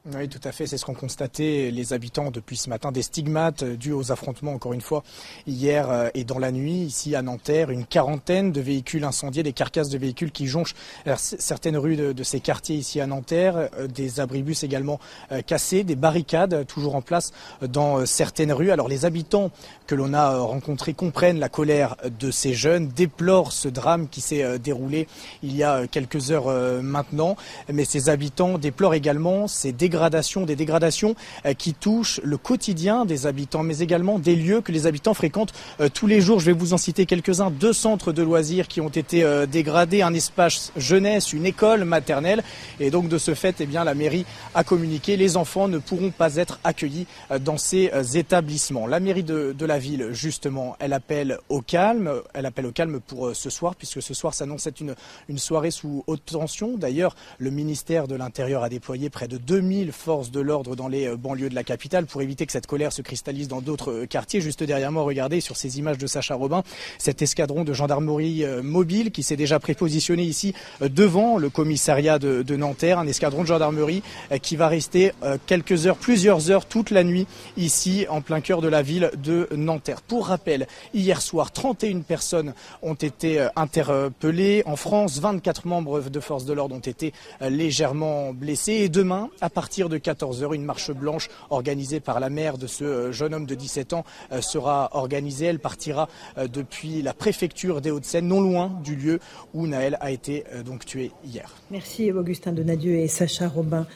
S12: Oui, tout à fait. C'est ce qu'ont constaté les habitants depuis ce matin. Des stigmates dus aux affrontements, encore une fois, hier euh, et dans la nuit, ici à Nanterre. Une quarantaine de véhicules incendiés, des carcasses de véhicules qui jonchent euh, certaines rues de, ces quartiers ici à Nanterre. Euh, des abribus également cassés, des barricades toujours en place dans certaines rues. Alors les habitants que l'on a rencontrés comprennent la colère de ces jeunes, déplorent ce drame qui s'est déroulé il y a quelques heures maintenant. Mais ces habitants déplorent également ces dégradations des dégradations euh, qui touchent le quotidien des habitants, mais également des lieux que les habitants fréquentent euh, tous les jours. Je vais vous en citer quelques-uns. Deux centres de loisirs qui ont été euh, dégradés, un espace jeunesse, une école maternelle. Et donc de ce fait, eh bien, la mairie a communiqué. Les enfants ne pourront pas être accueillis dans ces établissements. La mairie de, la ville, justement, elle appelle au calme. Elle appelle au calme pour ce soir, puisque ce soir s'annonce être une, une soirée sous haute tension. D'ailleurs, le ministère de l'Intérieur a déployé près de 2000 000 forces de l'ordre dans les banlieues de la capitale pour éviter que cette colère se cristallise dans d'autres quartiers. Juste derrière moi, regardez sur ces images de Sacha Robin, cet escadron de gendarmerie mobile qui s'est déjà prépositionné ici devant le commissariat de, de Nanterre, un escadron de gendarmerie qui va rester quelques heures, plusieurs heures toute la nuit ici en plein cœur de la ville de Nanterre. Pour rappel, hier soir, 31 personnes ont été euh, interpellées. En France, 24 membres de forces de l'ordre ont été euh, légèrement blessés. Et demain, à partir de 14h, une marche blanche organisée par la mère de ce euh, jeune homme de 17 ans sera organisée. Elle partira depuis la préfecture des Hauts-de-Seine, non loin du lieu où Naël a été donc tué hier.
S1: Merci Augustin Donadieu et Sacha Robin.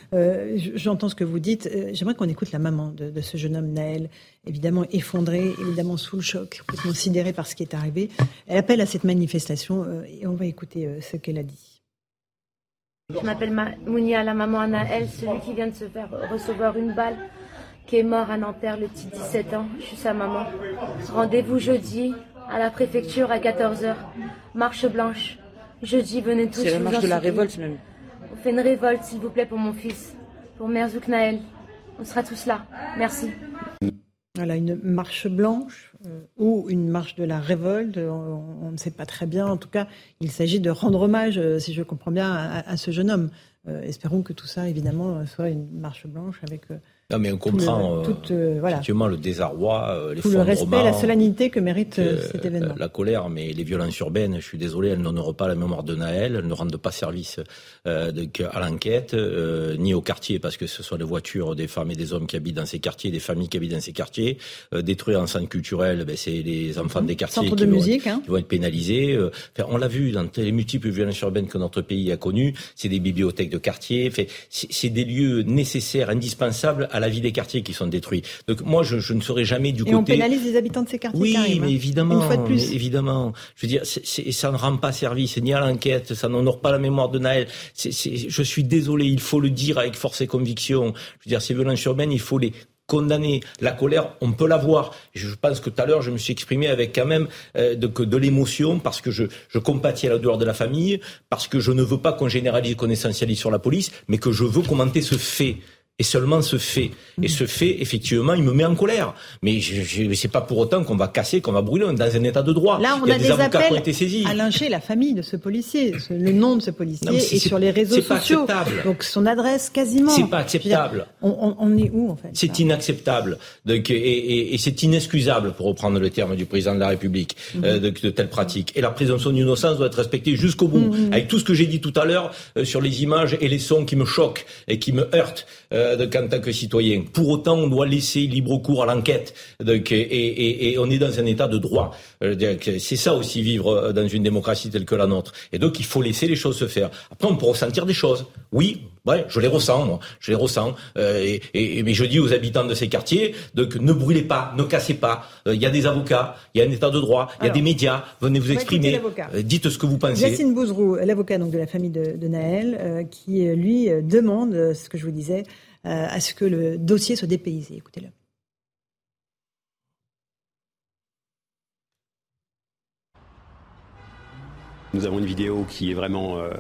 S1: J'entends ce que vous dites. J'aimerais qu'on écoute la maman de, ce jeune homme Naël évidemment effondrée, évidemment sous le choc, considérée par ce qui est arrivé. Elle appelle à cette manifestation euh, et on va écouter euh, ce qu'elle a dit.
S13: Je m'appelle Mounia, la maman Anaël, celui qui vient de se faire recevoir une balle, qui est mort à Nanterre le petit 17 ans. Je suis sa maman. Rendez-vous jeudi à la préfecture à 14h. Marche blanche. Jeudi, venez tous.
S10: C'est la marche de la révolte même.
S13: On fait une révolte, s'il vous plaît, pour mon fils, pour Merzouk Naël. On sera tous là. Merci.
S1: Voilà, une marche blanche ou une marche de la révolte, on, ne sait pas très bien. En tout cas, il s'agit de rendre hommage, euh, si je comprends bien, à, ce jeune homme. Euh, espérons que tout ça, évidemment, soit une marche blanche avec
S3: non, mais on comprend le, tout, euh, voilà. effectivement le désarroi, euh,
S1: tout le respect, la solennité que mérite euh, cet événement.
S3: La colère, mais les violences urbaines, je suis désolé, elles n'honorent pas la mémoire de Naël, elles ne rendent pas service euh, de, à l'enquête, euh, ni au quartier, parce que ce sont les voitures des femmes et des hommes qui habitent dans ces quartiers, des familles qui habitent dans ces quartiers. détruire un centre culturel, ben, c'est les enfants des quartiers
S1: qui,
S3: de
S1: vont, musique,
S3: hein. qui, vont, être pénalisés. Enfin, on l'a vu dans les multiples violences urbaines que notre pays a connues, c'est des bibliothèques de quartier, c'est des lieux nécessaires, indispensables à la vie des quartiers qui sont détruits. Donc moi, je, je ne serai jamais du
S1: et
S3: côté.
S1: on pénalise les habitants de ces quartiers.
S3: Oui, mais évidemment,
S1: Une fois de plus.
S3: évidemment. Je veux dire, ça ne rend pas service ni à l'enquête, ça n'honore pas la mémoire de Naël. je suis désolé, il faut le dire avec force et conviction. Je veux dire, ces violences urbaines, il faut les condamner. La colère, on peut l'avoir. Je pense que tout à l'heure, je me suis exprimé avec quand même euh, de, de l'émotion parce que je, je compatis à la douleur de la famille, parce que je ne veux pas qu'on généralise qu'on essentialise sur la police, mais que je veux commenter ce fait et seulement ce fait. Et ce fait, effectivement, il me met en colère. Mais je, n'est pas pour autant qu'on va casser, qu'on va brûler. On est dans un état de droit.
S1: Là, on
S3: il y
S1: a,
S3: des, avocats
S1: appels
S3: qui ont été saisis.
S1: à lyncher la famille de ce policier, le nom de ce policier est, sur les réseaux sociaux. Donc son adresse quasiment.
S3: C'est pas acceptable.
S1: on, est où en fait
S3: C'est inacceptable. Donc, et, et, c'est inexcusable, pour reprendre le terme du président de la République, mhm. euh, de, de, telles pratiques. Et la présomption d'innocence doit être respectée jusqu'au bout. Mhm. Avec tout ce que j'ai dit tout à l'heure euh, sur les images et les sons qui me choquent et qui me heurtent euh, en tant que citoyen. Pour autant, on doit laisser libre cours à l'enquête. Et, on est dans un état de droit. Euh, c'est ça aussi vivre euh, dans une démocratie telle que la nôtre. Et donc, il faut laisser les choses se faire. Après, on peut ressentir des choses. Oui, ouais, je les ressens, moi. Je les ressens. Euh, et, mais je dis aux habitants de ces quartiers, donc ne brûlez pas, ne cassez pas. Il y a des avocats, il y a un état de droit, il y a des médias. Venez vous exprimer. dites ce que vous pensez.
S1: Yacine Bouzrou, l'avocat donc de la famille de, de Naël, qui lui demande ce que je vous disais euh, à ce que le dossier soit dépaysé. Écoutez-le.
S14: Nous avons une vidéo qui est vraiment euh,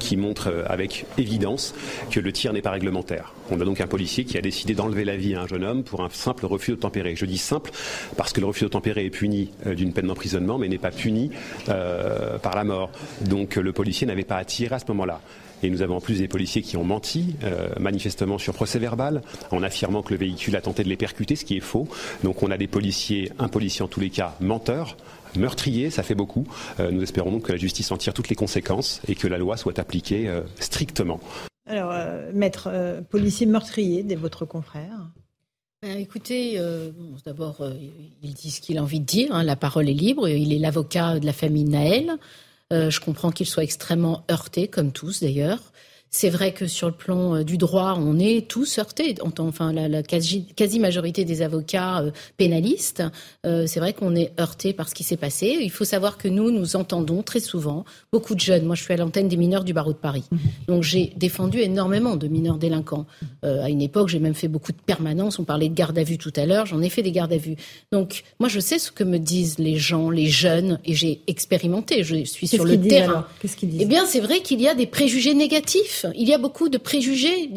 S14: qui montre euh, avec évidence que le tir n'est pas réglementaire. On a donc un policier qui a décidé d'enlever la vie à un jeune homme pour un simple refus d'obtempérer. Je dis simple parce que le refus d'obtempérer est puni d'une peine d'emprisonnement mais n'est pas puni par la mort. Donc le policier n'avait pas à tirer à ce moment-là. Et nous avons en plus des policiers qui ont menti, euh, manifestement sur procès verbal, en affirmant que le véhicule a tenté de les percuter, ce qui est faux. Donc on a des policiers, un policier en tous les cas, menteur, meurtrier, ça fait beaucoup. Euh, nous espérons donc que la justice en tire toutes les conséquences et que la loi soit appliquée euh, strictement.
S1: Alors, maître policier meurtrier, des votre confrère
S6: ben, écoutez, d'abord, il dit ce qu'il a envie de dire. Hein, la parole est libre. Il est l'avocat de la famille Naël. Euh, je comprends qu'il soit extrêmement heurté, comme tous d'ailleurs. C'est vrai que sur le plan euh, du droit, on est tous heurtés. Enfin, la, quasi, majorité des avocats euh, pénalistes, euh, c'est vrai qu'on est heurtés par ce qui s'est passé. Il faut savoir que nous, nous entendons très souvent beaucoup de jeunes. Moi, je suis à l'antenne des mineurs du barreau de Paris. Mhm. Donc, j'ai défendu énormément de mineurs délinquants. à une époque, j'ai même fait beaucoup de permanences. On parlait de garde à vue tout à l'heure. J'en ai fait des gardes à vue. Donc, moi, je sais ce que me disent les gens, les jeunes, et j'ai expérimenté. Je suis sur le terrain.
S1: Qu'est-ce qu'ils disent?
S6: Eh bien, c'est vrai qu'il y a des préjugés négatifs Il y a beaucoup de préjugés,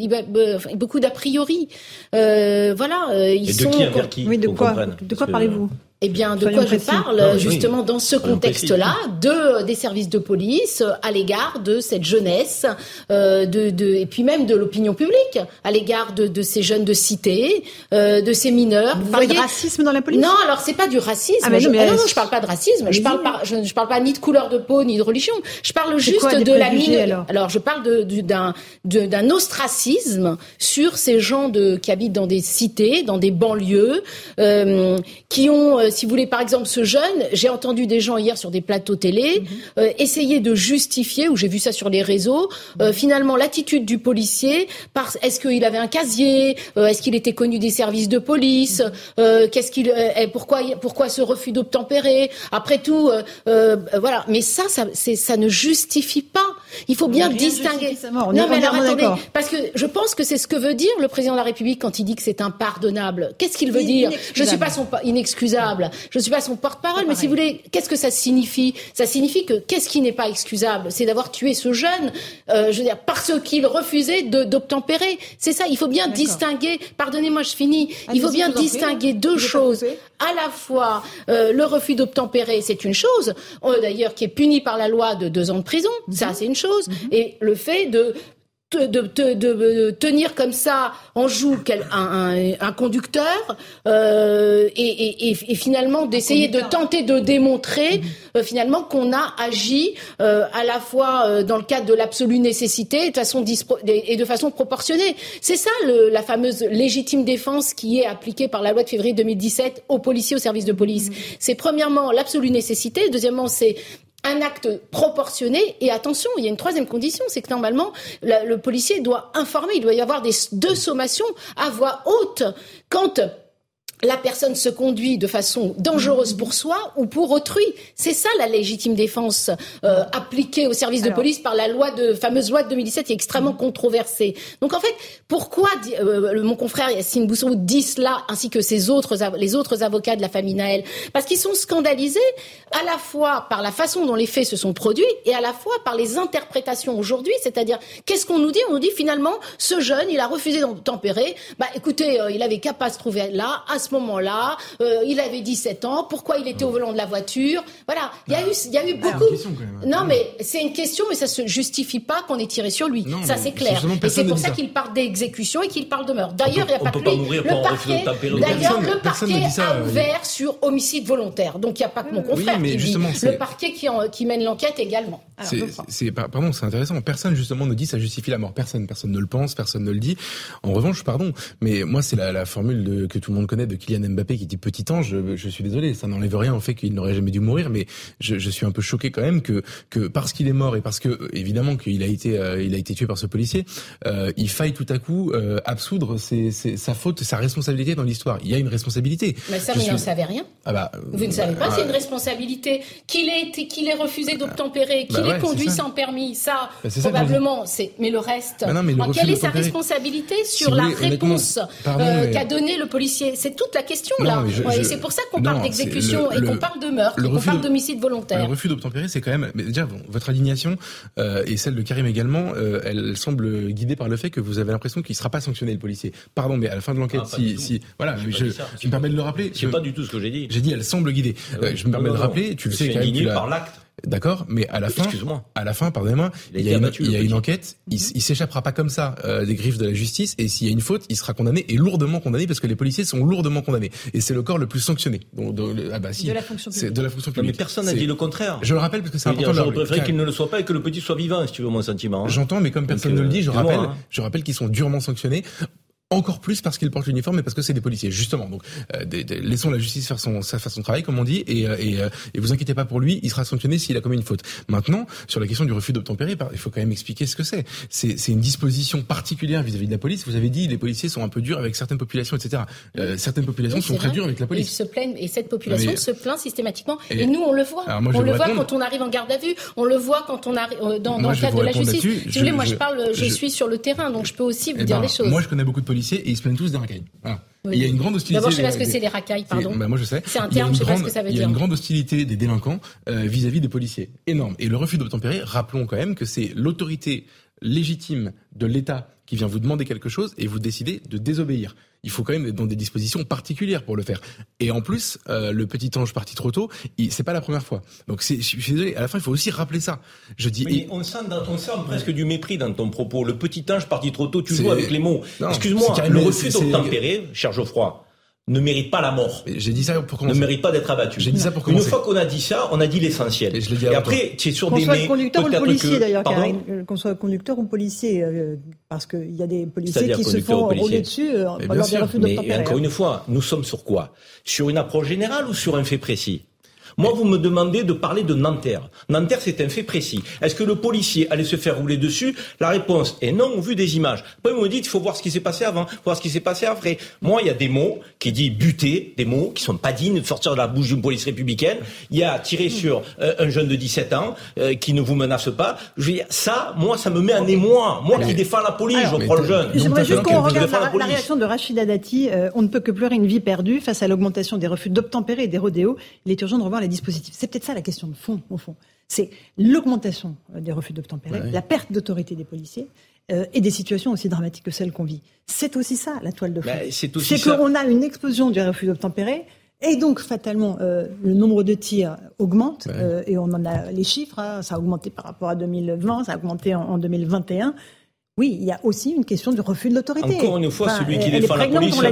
S6: beaucoup d'a priori. voilà, ils
S3: sont. Qui,
S1: oui, de quoi, de quoi parlez-vous?
S6: Eh bien, de quoi je parle ah justement dans ce contexte-là de des services de police à l'égard de cette jeunesse, euh, de, de, et puis même de l'opinion publique à l'égard de, de, ces jeunes de cité, euh, de ces mineurs.
S1: Vous, parlez de racisme dans la police?
S6: Non, alors c'est pas du racisme. Ah, je, ah non, non, je parle pas de racisme. Je parle pas, je, parle pas ni de couleur de peau ni de religion. Je parle juste de la mine. Alors, alors je parle d'un d'un ostracisme sur ces gens de qui habitent dans des cités, dans des banlieues, euh, qui ont euh, si vous voulez, par exemple, ce jeune, j'ai entendu des gens hier sur des plateaux télé mhm. euh, essayer de justifier, ou j'ai vu ça sur les réseaux, euh, finalement l'attitude du policier. Par, est-ce qu'il avait un casier Est-ce qu'il était connu des services de police mhm. Qu'est-ce qu'il, pourquoi, pourquoi ce refus d'obtempérer? Après tout, voilà. Mais ça, ça, ça ne justifie pas. Il faut bien distinguer.
S1: Non, mais alors attendez,
S6: parce que je pense que c'est ce que veut dire le président de la République quand il dit que c'est impardonnable. Qu'est-ce qu'il veut dire? Je suis pas son inexcusable. Je ne suis pas son porte-parole, mais si vous voulez, qu'est-ce que ça signifie? Ça signifie que qu'est-ce qui n'est pas excusable? C'est d'avoir tué ce jeune, euh, je veux dire, parce qu'il refusait d'obtempérer. C'est ça, il faut bien distinguer, pardonnez-moi, je finis, il faut bien distinguer deux choses. À la fois, euh, le refus d'obtempérer, c'est une chose, euh, d'ailleurs, qui est puni par la loi de deux ans de prison, ça mhm. c'est une chose, mhm. et le fait de de, tenir comme ça en joue un, conducteur euh, et, finalement d'essayer de tenter de démontrer euh, finalement qu'on a agi euh, à la fois dans le cadre de l'absolue nécessité et de façon, et de façon proportionnée. C'est ça la fameuse légitime défense qui est appliquée par la loi de février 2017 aux policiers, aux services de police. Mmh. C'est premièrement l'absolue nécessité, deuxièmement c'est un acte proportionné. Et attention, il y a une troisième condition, c'est que normalement, le policier doit informer, il doit y avoir des, deux sommations à voix haute quand la personne se conduit de façon dangereuse pour soi ou pour autrui. C'est ça la légitime défense euh, appliquée au service de police par la loi de fameuse loi de 2017 qui est extrêmement controversée. Donc en fait, pourquoi euh, mon confrère Yassine Boussou dit cela ainsi que ses autres les autres avocats de la famille Naël? Parce qu'ils sont scandalisés à la fois par la façon dont les faits se sont produits et à la fois par les interprétations aujourd'hui, c'est-à-dire qu'est-ce qu'on nous dit? On nous dit finalement ce jeune, il a refusé d'empérer. Bah écoutez, euh, il avait qu'à pas se trouver là à ce moment-là, euh, il avait 17 ans, pourquoi il était au volant de la voiture? Voilà, il y a eu, il y a eu beaucoup. Non, mais c'est une question, mais ça se justifie pas qu'on ait tiré sur lui. ça c'est clair. Et c'est pour ça qu'il parle d'exécution et qu'il parle de meurtre. D'ailleurs, il n'y a pas que lui. Le parquet, d'ailleurs, le parquet a ouvert sur homicide volontaire. Donc il n'y a pas que mon confrère qui dit. Le parquet qui, qui mène l'enquête également.
S10: C'est pardon, c'est intéressant. Personne justement ne dit ça justifie la mort. Personne, personne ne le pense, personne ne le dit. En revanche, pardon, mais moi c'est la, la formule de, que tout le monde connaît de Kylian Mbappé qui dit petit ange. Je, je suis désolé, ça n'enlève rien au fait qu'il n'aurait jamais dû mourir, mais je, je, suis un peu choqué quand même que que parce qu'il est mort et parce que évidemment qu'il a été euh, il a été tué par ce policier, euh, il faille tout à coup euh, absoudre ses, ses, sa faute, sa responsabilité dans l'histoire. Il y a une responsabilité.
S6: Mais ça, vous n'en savez rien.
S10: Ah bah,
S6: vous ne savez pas, c'est une responsabilité qu'il ait été, qu'il ait refusé d'obtempérer, qu'il ait conduit sans permis. Ça, bah, probablement, c'est. Mais le reste, bah mais quelle est sa responsabilité sur la réponse qu'a donnée le policier? C'est toute la question là. et c'est pour ça qu'on parle d'exécution et qu'on parle de meurtre, qu'on parle d'homicide volontaire.
S10: Le refus d'obtempérer, c'est quand même. Mais déjà, votre indignation euh, et celle de Karim également, euh, elle semble guidée par le fait que vous avez l'impression qu'il ne sera pas sanctionné le policier. Pardon, mais à la fin de l'enquête, ah, si, si, voilà, je, je, me permets de le rappeler.
S3: C'est pas du tout ce que j'ai dit.
S10: J'ai dit, elle semble guidée. Ah euh, je me permets de rappeler. Tu le sais,
S3: quand par l'acte.
S10: D'accord, mais à la fin, à la fin, pardonnez-moi, il, y a, une, il y a une enquête. Il, il s'échappera pas comme ça euh, des griffes de la justice. Et s'il y a une faute, il sera condamné et lourdement condamné parce que les policiers sont lourdement condamnés. Et c'est le corps le plus sanctionné. Donc,
S1: de, ah bah si, de la fonction publique.
S10: de la fonction publique.
S3: Mais personne n'a dit le contraire.
S10: Je le rappelle parce que c'est important.
S3: je préférerais qu'il ne le soit pas et que le petit soit vivant, si tu veux mon sentiment. Hein.
S10: J'entends, mais comme personne ne le dit, je rappelle, hein. je rappelle qu'ils sont durement sanctionnés encore plus parce qu'ils portent l'uniforme et parce que c'est des policiers justement. Donc euh, laissons la justice faire son faire son travail comme on dit et, euh, et, euh, et vous inquiétez pas pour lui il sera sanctionné s'il a commis une faute. Maintenant sur la question du refus d'obtempérer il faut quand même expliquer ce que c'est. C'est une disposition particulière vis-à-vis de la police. Vous avez dit les policiers sont un peu durs avec certaines populations etc certaines populations sont très dures avec la police.
S6: Ils se plaignent et cette population se plaint systématiquement. Et, nous on le voit. on le voit quand on arrive en garde à vue. On le voit quand on arrive dans, dans le cadre de la justice. si vous voulez moi je, parle je, suis sur le terrain donc je peux aussi vous eh dire
S10: ben,
S6: les choses.
S10: moi je connais beaucoup de policiers et ils se plaignent tous des racailles. Il y a une grande hostilité.
S6: D'abord, je sais pas ce que c'est les racailles, pardon.
S10: Bah, moi, je sais.
S6: C'est un terme, je sais pas ce que ça veut dire.
S10: Il y a une grande hostilité des délinquants euh, vis-à-vis des policiers. Énorme. Et le refus d'obtempérer, rappelons quand même que c'est l'autorité légitime de l'État qui vient vous demander quelque chose et vous décidez de désobéir. Il faut quand même être dans des dispositions particulières pour le faire. Et en plus, euh, le petit ange parti trop tôt, c'est pas la première fois. Donc je suis désolé. À la fin, il faut aussi rappeler ça. Je dis.
S3: on, sent on sent presque du mépris dans ton propos. Le petit ange parti trop tôt. Tu joues avec les mots. Excuse-moi. Le refus d'obtempérer, cher Geoffroy ne mérite pas la mort.
S10: J'ai dit ça pour commencer.
S3: Ne mérite pas d'être abattu.
S10: J'ai dit ça pour
S3: commencer. Une fois qu'on a dit ça, on a dit l'essentiel. Et, je dit
S1: et
S3: après, tu es sur
S1: des
S3: soit
S1: conducteur ou policier d'ailleurs, euh, qu'on soit conducteur ou policier, euh, parce qu'il y a des policiers qui se font rouler dessus euh, lors des refus
S3: Mais encore une fois, nous sommes sur quoi? Sur une approche générale ou sur un fait précis? Moi, vous me demandez de parler de Nanterre. Nanterre, c'est un fait précis. Est-ce que le policier allait se faire rouler dessus La réponse est non, au vu des images. Après, vous me dites, il faut voir ce qui s'est passé avant, faut voir ce qui s'est passé après. Moi, il y a des mots qui disent buter, des mots qui sont pas dignes de sortir de la bouche d'une police républicaine. Il y a tirer sur euh, un jeune de 17 ans euh, qui ne vous menace pas. Je veux dire, ça, moi, ça me met en émoi. Moi qui défends la police, je prends le jeune.
S1: J'aimerais juste qu'on regarde la, réaction de Rachida Dati. Euh, on ne peut que pleurer une vie perdue face à l'augmentation des refus d'obtempérer et des rodéos. Il est urgent de revoir les dispositifs. C'est peut-être ça la question de fond, au fond. C'est l'augmentation euh, des refus d'obtempérer, la perte d'autorité des policiers. Euh, et des situations aussi dramatiques que celles qu'on vit. C'est aussi ça, la toile de fond. Bah, c'est qu'on a une explosion du refus d'obtempérer, et donc, fatalement, euh, le nombre de tirs augmente, et on en a les chiffres, hein. ça a augmenté par rapport à 2020, ça a augmenté en, 2021. Oui, il y a aussi une question du refus de l'autorité.
S3: Encore une fois, celui qui défend la police, celui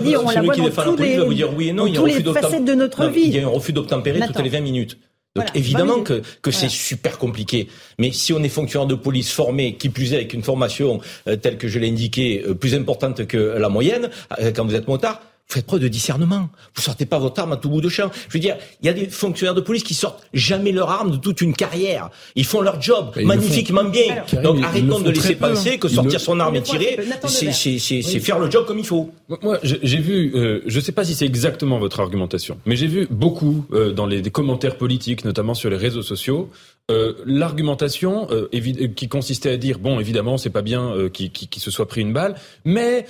S3: qui défend la police va vous dire oui et non, il y a un refus
S1: d'obtempérer.
S3: Il y a un refus d'obtempérer toutes les 20 minutes. Donc évidemment que, que c'est super compliqué. Mais si on est fonctionnaire de police formé, qui plus est avec une formation euh, telle que je l'ai indiqué, euh, plus importante que la moyenne, euh, quand vous êtes motard, faites preuve de discernement. Vous sortez pas votre arme à tout bout de champ. Je veux dire, il y a des fonctionnaires de police qui sortent jamais leur arme de toute une carrière. Ils font leur job magnifiquement bien. Donc arrêtons de laisser penser que sortir son arme et tirer, c'est faire le job comme il faut.
S9: Moi, j'ai vu, euh, je sais pas si c'est exactement votre argumentation, mais j'ai vu beaucoup euh, dans les commentaires politiques, notamment sur les réseaux sociaux, euh, l'argumentation euh, qui consistait à dire bon évidemment c'est pas bien euh, qu'il se soit pris une balle mais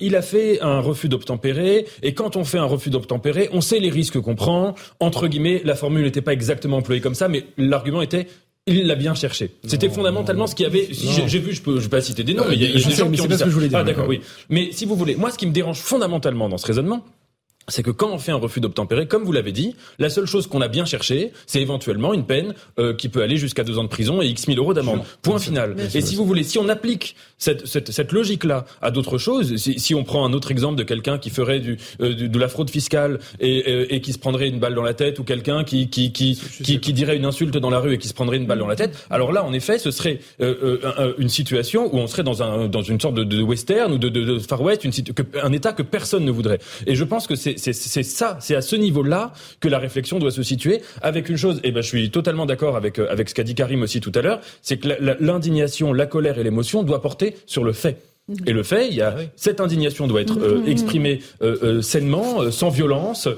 S9: il a fait un refus d'obtempérer et quand on fait un refus d'obtempérer on sait les risques qu'on prend entre guillemets la formule n'était pas exactement employée comme ça mais l'argument était il l'a bien cherché. C'était fondamentalement ce qu'il y avait. Si j'ai vu, je peux, je peux pas citer des noms, mais il y a, des gens qui ont dit ça. Que je voulais dire, ah d'accord, oui. Mais si vous voulez, moi, ce qui me dérange fondamentalement dans ce raisonnement, c'est que quand on fait un refus d'obtempérer, comme vous l'avez dit, la seule chose qu'on a bien cherché, c'est éventuellement une peine euh, qui peut aller jusqu'à deux ans de prison et X mille euros d'amende. Point final. et si vous voulez, si on applique cette, cette, cette logique-là à d'autres choses, si, si, on prend un autre exemple de quelqu'un qui ferait du, euh, de la fraude fiscale et, euh, et, qui se prendrait une balle dans la tête, ou quelqu'un qui qui, qui, qui, qui, dirait une insulte dans la rue et qui se prendrait une balle dans la tête, alors là, en effet, ce serait une situation où on serait dans, un, dans une sorte de, de western ou de, de, de Far West, une, un État que personne ne voudrait. Et je pense que c'est c'est ça, c'est à ce niveau-là que la réflexion doit se situer. Avec une chose, et eh ben je suis totalement d'accord avec euh, avec ce qu'a dit Karim aussi tout à l'heure, c'est que l'indignation, la colère et l'émotion doivent porter sur le fait. Et le fait, il y a cette indignation doit être euh, exprimée euh, euh, sainement, sans violence,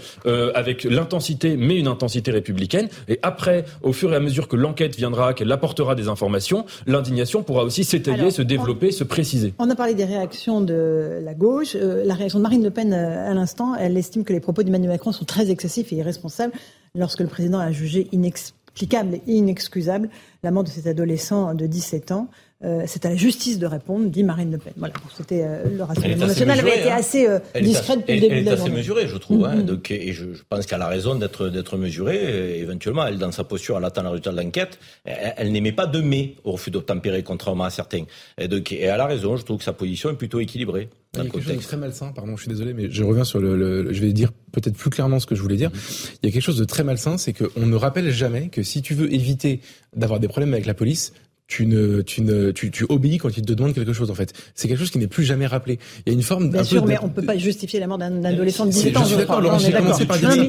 S9: avec l'intensité, mais une intensité républicaine. Et après, au fur et à mesure que l'enquête viendra, qu'elle apportera des informations, l'indignation pourra aussi s'étayer, se développer, se préciser.
S1: On a parlé des réactions de la gauche. la réaction de Marine Le Pen à l'instant, elle estime que les propos d'Emmanuel Macron sont très excessifs et irresponsables lorsque le président a jugé inexplicable et inexcusable la mort de cet adolescent de 17 ans. Euh, c'est à la justice de répondre, dit Marine Le Pen. Voilà, c'était euh, le Rassemblement national avait été hein. assez euh, discrète depuis le début
S3: elle,
S1: de
S3: Elle est assez mesurée, je trouve. Hein, mm-hmm. donc, et je, je pense qu'elle a raison d'être d'être mesurée. éventuellement, elle, dans sa posture, elle attend le résultat de l'enquête. Elle, n'aimait pas de mais au refus d'obtempérer, contrairement à certains. Et, donc, et elle a raison. Je trouve que sa position est plutôt équilibrée.
S10: Il y a quelque chose de très malsain, pardon, je suis désolé, mais je reviens sur le, le je vais dire peut-être plus clairement ce que je voulais dire. Mm-hmm. Il y a quelque chose de très malsain, c'est qu'on ne rappelle jamais que si tu veux éviter d'avoir des problèmes avec la police, tu ne, tu ne, tu, tu obéis quand il te demande quelque chose en fait. C'est quelque chose qui n'est plus jamais rappelé. Il y a une forme.
S1: Bien sûr, mais on peut pas justifier la mort d'un adolescent de 17 ans. Je suis d'accord.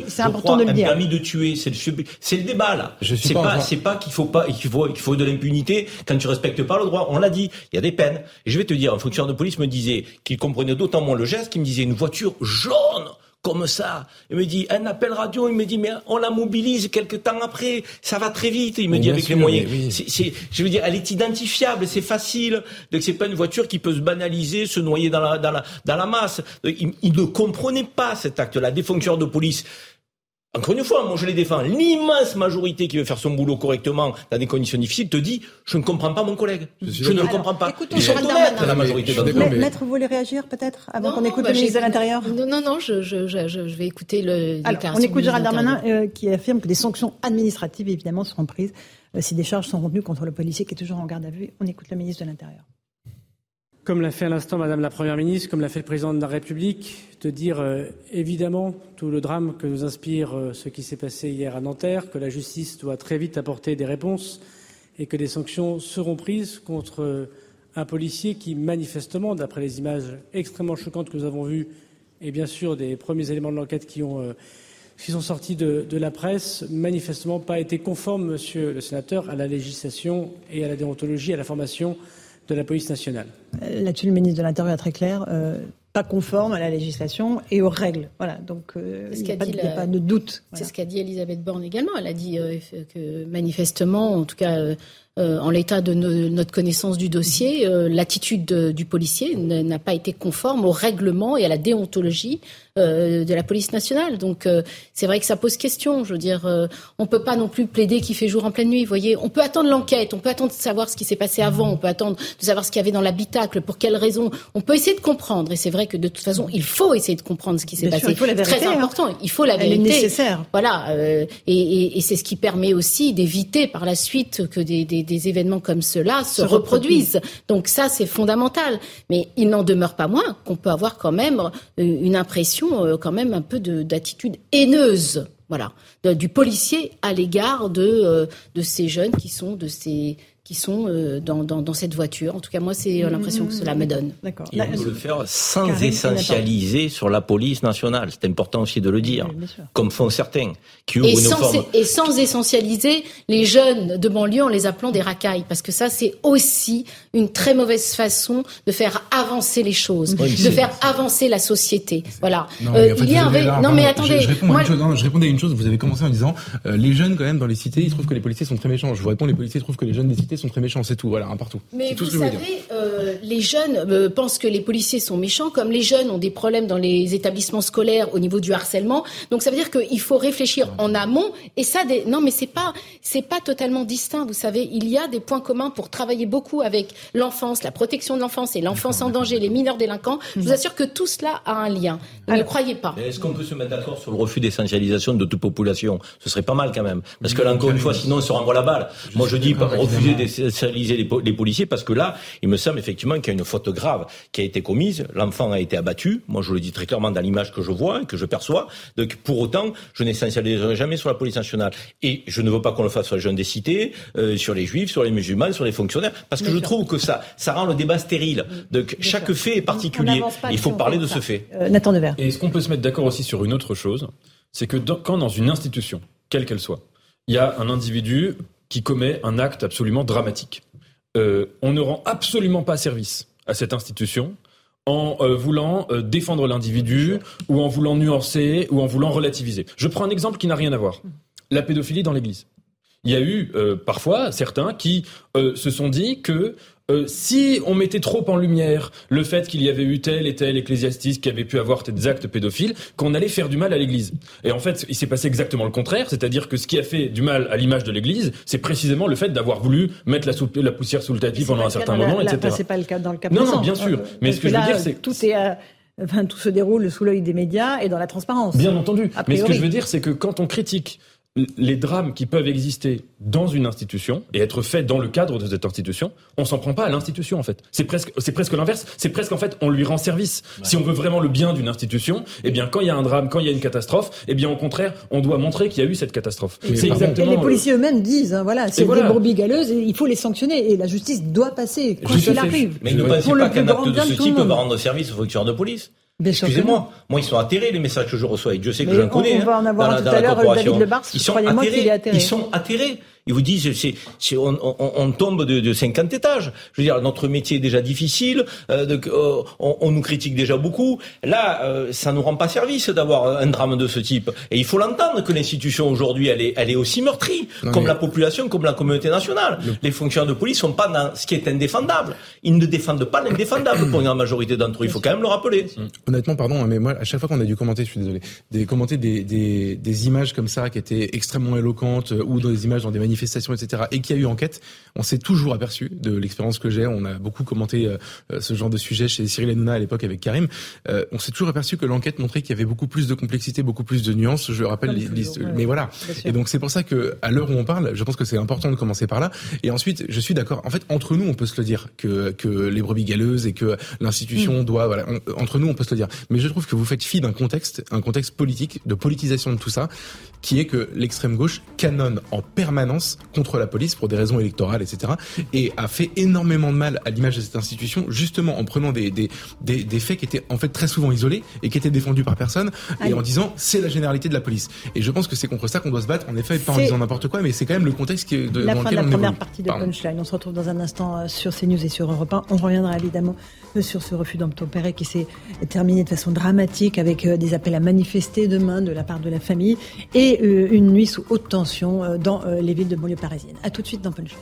S1: C'est important de le dire.
S3: Permis de tuer, c'est le, c'est le débat là. C'est pas, c'est pas qu'il faut pas, qu'il faut, qu'il faut de l'impunité quand tu respectes pas le droit. On l'a dit. Il y a des peines. Et je vais te dire, un fonctionnaire de police me disait qu'il comprenait d'autant moins le geste qu'il me disait une voiture jaune comme ça. Il me dit, un appel radio, il me dit, mais on la mobilise quelques temps après, ça va très vite, il me dit, avec les moyens. Je veux dire, elle est identifiable, c'est facile. Donc c'est pas une voiture qui peut se banaliser, se noyer dans la, dans la, dans la masse. Il, ne comprenait pas cet acte-là. Des fonctionnaires de police encore une fois, moi je les défends. L'immense majorité qui veut faire son boulot correctement dans des conditions difficiles te dit je ne comprends pas mon collègue. Je, ne le comprends pas.
S1: Ils sont honnêtes, la majorité d'entre eux. Maître, vous voulez réagir peut-être avant qu'on écoute bah, le ministre de l'Intérieur?
S6: Non, non, non, je, je, je, je, vais écouter le.
S1: Alors, on écoute Gérald Darmanin euh, qui affirme que des sanctions administratives évidemment seront prises euh, si des charges sont retenues contre le policier qui est toujours en garde à vue. On écoute le ministre de l'Intérieur
S15: comme l'a fait à l'instant Madame la Première ministre, comme l'a fait le Président de la République, de dire euh, évidemment tout le drame que nous inspire euh, ce qui s'est passé hier à Nanterre, que la justice doit très vite apporter des réponses et que des sanctions seront prises contre euh, un policier qui, manifestement, d'après les images extrêmement choquantes que nous avons vues et bien sûr des premiers éléments de l'enquête qui, sont sortis de, de, la presse, manifestement pas été conforme, Monsieur le Sénateur, à la législation et à la déontologie, à la formation de la police nationale.
S1: Euh, là-dessus, le ministre de l'Intérieur est très clair. Euh, pas conforme à la législation et aux règles. Voilà, donc euh, il n'y a, pas de doute.
S6: C'est ce qu'a dit Elisabeth Borne également. Elle a dit que manifestement, en tout cas euh, en l'état de notre connaissance du dossier, euh, l'attitude du policier n'a pas été conforme au règlement et à la déontologie euh, de la police nationale. Donc c'est vrai que ça pose question. Je veux dire, on peut pas non plus plaider qui fait jour en pleine nuit. Vous voyez, on peut attendre l'enquête, on peut attendre de savoir ce qui s'est passé avant, on peut attendre de savoir ce qu'il y avait dans l'habitacle, pour quelles raisons. On peut essayer de comprendre. Et c'est vrai que de toute façon, il faut essayer de comprendre ce qui s'est passé.
S1: C'est très
S6: hein. important. Il faut la vérité.
S1: Elle est nécessaire.
S6: Voilà. et, et, et c'est ce qui permet aussi d'éviter par la suite que des, des des, événements comme cela se, reproduisent. Donc ça, c'est fondamental. Mais il n'en demeure pas moins qu'on peut avoir quand même euh, une impression, euh, quand même un peu d'attitude haineuse voilà, du policier à l'égard de, euh, de ces jeunes qui sont de ces qui sont euh, dans, dans, dans, cette voiture. En tout cas, moi, c'est euh, l'impression que cela me donne.
S3: D'accord. Il faut le faire sans essentialiser sur la police nationale. C'est important aussi de le dire, comme font certains qui ouvrent
S6: et
S3: une
S6: sans,
S3: forme...
S6: Et sans essentialiser les jeunes de banlieue en les appelant des racailles, parce que ça, c'est aussi une très mauvaise façon de faire avancer les choses, de faire avancer la société. Voilà.
S10: Non, euh, il y a Non, mais attendez. Je, réponds moi... chose, je, répondais à une chose. Vous avez commencé en disant les jeunes, quand même, dans les cités, ils trouvent que les policiers sont très méchants. Je vous réponds, les policiers trouvent que les jeunes des cités sont très méchants, c'est tout, voilà, un partout.
S6: Mais
S10: vous
S6: savez, euh, les jeunes euh, pensent que les policiers sont méchants, comme les jeunes ont des problèmes dans les établissements scolaires au niveau du harcèlement. Donc ça veut dire qu'il faut réfléchir en amont. Et ça, des... non, mais c'est pas, c'est pas totalement distinct. Vous savez, il y a des points communs pour travailler beaucoup avec l'enfance, la protection de l'enfance et l'enfance en danger, les mineurs délinquants. Je vous assure que tout cela a un lien. Ne le croyez pas.
S3: Est-ce qu'on peut se mettre d'accord sur le refus d'essentialisation de toute population? Ce serait pas mal quand même, parce que là encore une fois, sinon on se renvoie la balle. Moi je dis refuser d'essentialiser les, policiers parce que là, il me semble effectivement qu'il y a une faute grave qui a été commise. L'enfant a été abattu. Moi, je le dis très clairement dans l'image que je vois, que je perçois. Donc, pour autant, je n'essentialiserai jamais sur la police nationale. Et je ne veux pas qu'on le fasse sur les jeunes des cités, euh, sur les juifs, sur les musulmans, sur les fonctionnaires, parce que je trouve que ça, ça rend le débat stérile. Donc, chaque fait est particulier. Il faut parler de ce fait.
S1: Euh, Nathan Devers.
S9: Et est-ce qu'on peut se mettre d'accord aussi sur une autre chose? C'est que quand dans une institution, quelle qu'elle soit, il y a un individu qui commet un acte absolument dramatique. Euh, on ne rend absolument pas service à cette institution en euh, voulant euh, défendre l'individu ou en voulant nuancer ou en voulant relativiser. Je prends un exemple qui n'a rien à voir. La pédophilie dans l'Église. Il y a eu parfois certains qui se sont dit que euh, si on mettait trop en lumière le fait qu'il y avait eu tel et tel ecclésiastique qui avait pu avoir des actes pédophiles, qu'on allait faire du mal à l'Église. Et en fait, il s'est passé exactement le contraire, c'est-à-dire que ce qui a fait du mal à l'image de l'Église, c'est précisément le fait d'avoir voulu mettre la, poussière sous le tapis pendant un certain moment, etc.
S1: C'est pas le cas dans le cas
S9: Non, non, bien sûr. Euh, mais ce que, je veux dire, c'est
S1: tout est euh, Enfin, tout se déroule sous l'œil des médias et dans la transparence.
S9: Bien entendu. Mais ce que je veux dire, c'est que quand on critique les drames qui peuvent exister dans une institution et être faits dans le cadre de cette institution, on s'en prend pas à l'institution en fait. C'est presque, c'est presque l'inverse. C'est presque en fait, on lui rend service. Si on veut vraiment le bien d'une institution, eh bien quand il y a un drame, quand il y a une catastrophe, eh bien au contraire, on doit montrer qu'il y a eu cette catastrophe.
S1: C'est exactement. Et les policiers eux-mêmes disent, hein, voilà, c'est des brebis galeuses, il faut les sanctionner et la justice doit passer quand il arrive.
S3: Mais ne pensez pas qu'un acte de ce type va rendre service aux fonctionnaires de police. Excusez-moi, moi ils sont atterrés les messages que je reçois et je sais que j'en connais.
S1: On va en avoir tout à l'heure David Lebars, ils sont atterrés,
S3: Ils sont atterrés. Ils vous disent, c'est, on, on, tombe de, de, 50 étages. Je veux dire, notre métier est déjà difficile, euh, euh, on, nous critique déjà beaucoup. Là, euh, ça nous rend pas service d'avoir un drame de ce type. Et il faut l'entendre que l'institution aujourd'hui, elle est, elle est aussi meurtrie, comme la population, comme la communauté nationale. Les fonctionnaires de police sont pas dans ce qui est indéfendable. Ils ne défendent pas l'indéfendable pour une majorité d'entre eux. Il faut quand même le rappeler.
S10: Honnêtement, pardon, hein, mais moi, à chaque fois qu'on a dû commenter, je suis désolé, des, commenter des, des, des images comme ça qui étaient extrêmement éloquentes ou dans des images dans des manifestations, etc., et qu'il y a eu enquête, on s'est toujours aperçu de l'expérience que j'ai. On a beaucoup commenté euh, ce genre de sujet chez Cyril Hanouna à l'époque avec Karim. Euh, on s'est toujours aperçu que l'enquête montrait qu'il y avait beaucoup plus de complexité, beaucoup plus de nuances. Je rappelle, les, mais voilà. Et donc c'est pour ça que à l'heure où on parle, je pense que c'est important de commencer par là. Et ensuite, je suis d'accord. En fait, entre nous, on peut se le dire que que les brebis galeuses et que l'institution mm. doit. Voilà, entre nous, on peut se le dire. Mais je trouve que vous faites fi d'un contexte, un contexte politique, de politisation de tout ça, qui est que l'extrême gauche canonne en permanence contre la police pour des raisons électorales, etc. Et a fait énormément de mal à l'image de cette institution, justement en prenant des, des, des, des, faits qui étaient en fait très souvent isolés et qui étaient défendus par personne, et en disant c'est la généralité de la police. Et je pense que c'est contre ça qu'on doit se battre, en effet, pas en disant n'importe quoi, mais c'est quand même le contexte qui est de,
S1: la
S10: dans
S1: lequel on La première partie de Punchline. On se retrouve dans un instant euh, sur CNews et sur Europe 1. On reviendra évidemment sur ce refus d'obtempérer qui s'est terminé de façon dramatique avec euh, des appels à manifester demain de la part de la famille et une nuit sous haute tension dans les villes de banlieue parisienne. A tout de suite dans Punchline.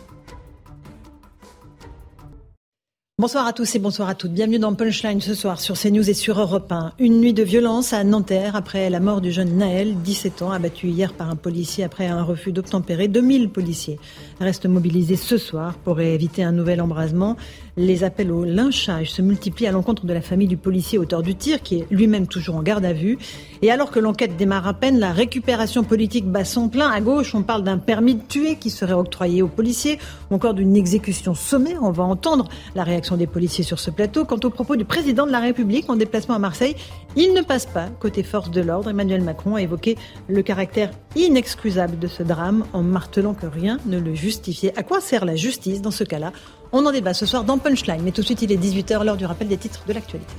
S1: Bonsoir à tous et bonsoir à toutes. Bienvenue dans Punchline ce soir sur CNews et sur Europe 1. Une nuit de violence à Nanterre après la mort du jeune Naël, 17 ans, abattu hier par un policier après un refus d'obtempérer. 2000 policiers restent mobilisés ce soir pour éviter un nouvel embrasement. Les appels au lynchage se multiplient à l'encontre de la famille du policier auteur du tir, qui est lui-même toujours en garde à vue. Et alors que l'enquête démarre à peine, la récupération politique bat son plein. À gauche, on parle d'un permis de tuer qui serait octroyé aux policiers, ou encore d'une exécution sommaire. On va entendre la réaction des policiers sur ce plateau. Quant au propos du président de la République en déplacement à Marseille, il ne passe pas côté force de l'ordre. Emmanuel Macron a évoqué le caractère inexcusable de ce drame en martelant que rien ne le justifiait. À quoi sert la justice dans ce cas-là? On en débat ce soir dans Punchline, mais tout de suite il est 18h, l'heure du rappel des titres de l'actualité.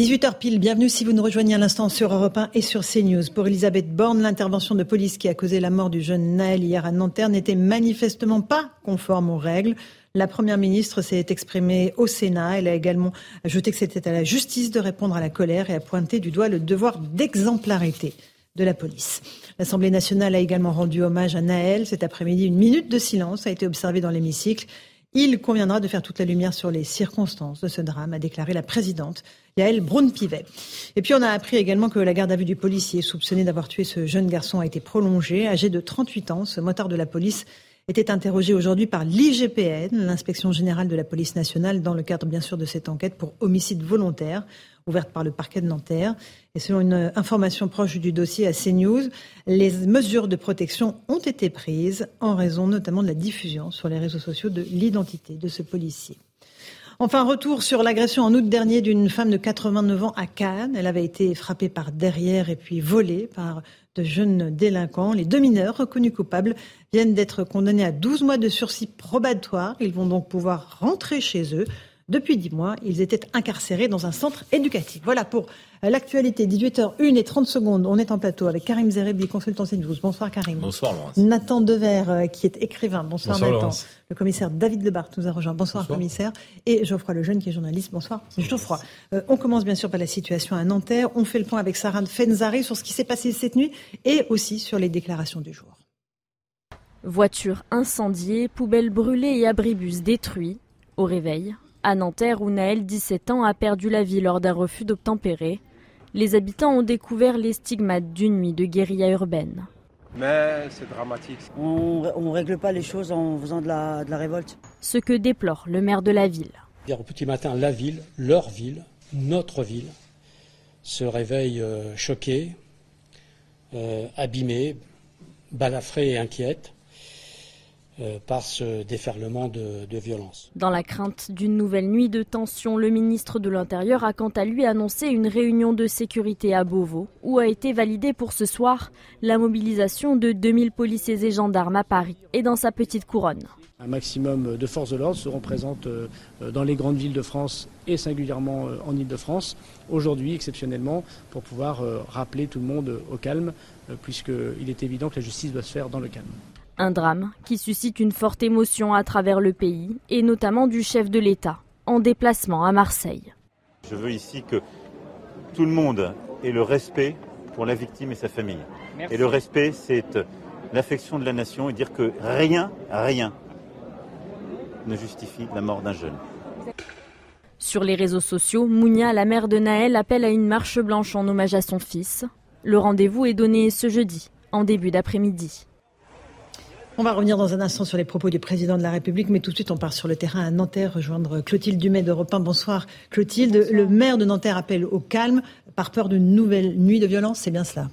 S1: 18h pile, bienvenue si vous nous rejoignez à l'instant sur Europe 1 et sur CNews. Pour Elisabeth Borne, l'intervention de police qui a causé la mort du jeune Naël hier à Nanterre n'était manifestement pas conforme aux règles. La Première ministre s'est exprimée au Sénat. Elle a également ajouté que c'était à la justice de répondre à la colère et a pointé du doigt le devoir d'exemplarité de la police. L'Assemblée nationale a également rendu hommage à Naël. Cet après-midi, une minute de silence a été observée dans l'hémicycle. Il conviendra de faire toute la lumière sur les circonstances de ce drame, a déclaré la présidente Yael Braun-Pivet. Et puis on a appris également que la garde à vue du policier soupçonné d'avoir tué ce jeune garçon a été prolongée. Âgé de 38 ans, ce motard de la police était interrogé aujourd'hui par l'IGPN, l'inspection générale de la police nationale, dans le cadre bien sûr de cette enquête pour homicide volontaire ouverte par le parquet de Nanterre. Et selon une information proche du dossier à CNews, les mesures de protection ont été prises en raison notamment de la diffusion sur les réseaux sociaux de l'identité de ce policier. Enfin, retour sur l'agression en août dernier d'une femme de 89 ans à Cannes. Elle avait été frappée par derrière et puis volée par de jeunes délinquants. Les deux mineurs reconnus coupables viennent d'être condamnés à 12 mois de sursis probatoire. Ils vont donc pouvoir rentrer chez eux. Depuis dix mois, ils étaient incarcérés dans un centre éducatif. Voilà pour l'actualité. 18h01 et 30 secondes. On est en plateau avec Karim Zerebi, consultant CNews. Bonsoir Karim.
S3: Bonsoir Laurence.
S1: Nathan Dever, euh, qui est écrivain. Bonsoir, Nathan. Le commissaire David Lebarth nous a rejoint. Bonsoir, commissaire. Et Geoffroy Lejeune qui est journaliste. Bonsoir Geoffroy. Euh, on commence bien sûr par la situation à Nanterre. On fait le point avec Sarah Fenzari sur ce qui s'est passé cette nuit et aussi sur les déclarations du jour.
S4: Voitures incendiées, poubelles brûlées et abribus détruits. Au réveil, à Nanterre, où Naël, 17 ans, a perdu la vie lors d'un refus d'obtempérer, les habitants ont découvert les stigmates d'une nuit de guérilla urbaine.
S16: Mais c'est dramatique.
S17: On ne règle pas les choses en faisant de la, révolte.
S4: Ce que déplore le maire de la ville.
S18: Au petit matin, la ville, leur ville, notre ville, se réveille euh, choquée, euh, abîmée, balafrée et inquiète. Euh, par ce déferlement de, de violence.
S4: Dans la crainte d'une nouvelle nuit de tension, le ministre de l'Intérieur a quant à lui annoncé une réunion de sécurité à Beauvau, où a été validée pour ce soir la mobilisation de 2000 policiers et gendarmes à Paris et dans sa petite couronne.
S15: Un maximum de forces de l'ordre seront présentes euh, dans les grandes villes de France et singulièrement euh, en Ile-de-France, aujourd'hui exceptionnellement, pour pouvoir rappeler tout le monde au calme, puisqu'il est évident que la justice doit se faire dans le calme.
S4: Un drame qui suscite une forte émotion à travers le pays, et notamment du chef de l'État, en déplacement à Marseille.
S7: Je veux ici que tout le monde ait le respect pour la victime et sa famille. Et le respect, c'est l'affection de la nation et dire que rien, rien ne justifie la mort d'un jeune.
S4: Sur les réseaux sociaux, Mounia, la mère de Naël, appelle à une marche blanche en hommage à son fils. Le rendez-vous est donné ce jeudi, en début d'après-midi.
S1: On va revenir dans un instant sur les propos du président de la République, mais tout de suite on part sur le terrain à Nanterre, rejoindre Clotilde Dumais d'Europe 1. Bonsoir Clotilde. Le maire de Nanterre appelle au calme par peur d'une nouvelle nuit de violence, c'est bien cela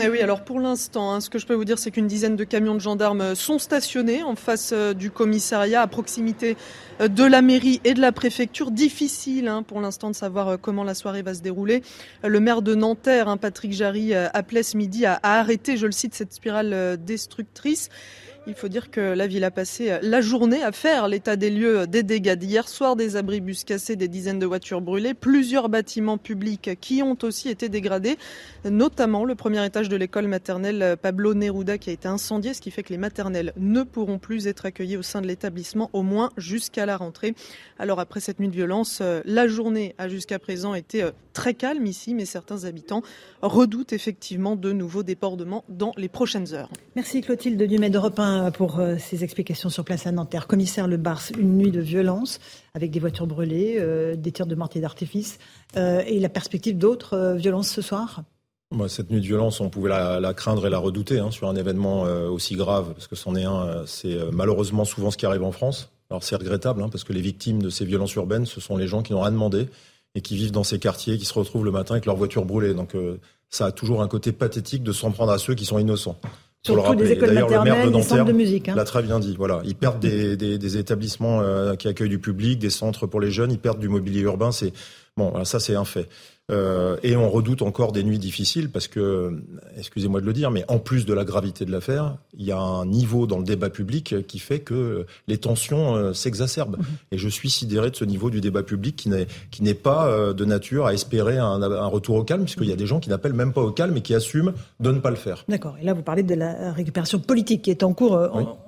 S19: eh oui, alors pour l'instant, hein, ce que je peux vous dire, c'est qu'une dizaine de camions de gendarmes sont stationnés en face euh, du commissariat, à proximité euh, de la mairie et de la préfecture. Difficile hein, pour l'instant de savoir euh, comment la soirée va se dérouler. Le maire de Nanterre, hein, Patrick Jarry, appelait ce midi à arrêter, je le cite, cette spirale destructrice. Il faut dire que la ville a passé la journée à faire l'état des lieux des dégâts d'hier soir, des abribus cassés, des dizaines de voitures brûlées, plusieurs bâtiments publics qui ont aussi été dégradés, notamment le premier étage de l'école maternelle Pablo Neruda qui a été incendié, ce qui fait que les maternelles ne pourront plus être accueillies au sein de l'établissement, au moins jusqu'à la rentrée. Alors après cette nuit de violence, la journée a jusqu'à présent été très calme ici, mais certains habitants redoutent effectivement de nouveaux débordements dans les prochaines heures.
S1: Merci Clotilde Dumais d'Europe 1 pour euh, ces explications sur place à Nanterre. Commissaire Le Bars, une nuit de violence avec des voitures brûlées, euh, des tirs de mortier d'artifice euh, et la perspective d'autres violences ce soir?
S20: Cette nuit de violence, on pouvait la, craindre et la redouter hein, sur un événement aussi grave, parce que c'en est un, c'est malheureusement souvent ce qui arrive en France. Alors c'est regrettable, hein, parce que les victimes de ces violences urbaines, ce sont les gens qui n'ont rien demandé, et qui vivent dans ces quartiers, qui se retrouvent le matin avec leur voiture brûlée. Donc ça a toujours un côté pathétique de s'en prendre à ceux qui sont innocents.
S1: Surtout des écoles maternelles, des centres de musique.
S20: Hein. l'a très bien dit. Voilà, ils perdent des, des, des établissements euh, qui accueillent du public, des centres pour les jeunes, ils perdent du mobilier urbain. C'est bon, ça c'est un fait. Euh, et on redoute encore des nuits difficiles parce que, excusez-moi de le dire, mais en plus de la gravité de l'affaire, il y a un niveau dans le débat public qui fait que les tensions euh, s'exacerbent. Mhm. Et je suis sidéré de ce niveau du débat public qui n'est qui n'est pas euh, de nature à espérer un, un retour au calme, puisqu'il y a des gens qui n'appellent même pas au calme et qui assument de ne pas le faire.
S1: D'accord. Et là, vous parlez de la récupération politique qui est en cours.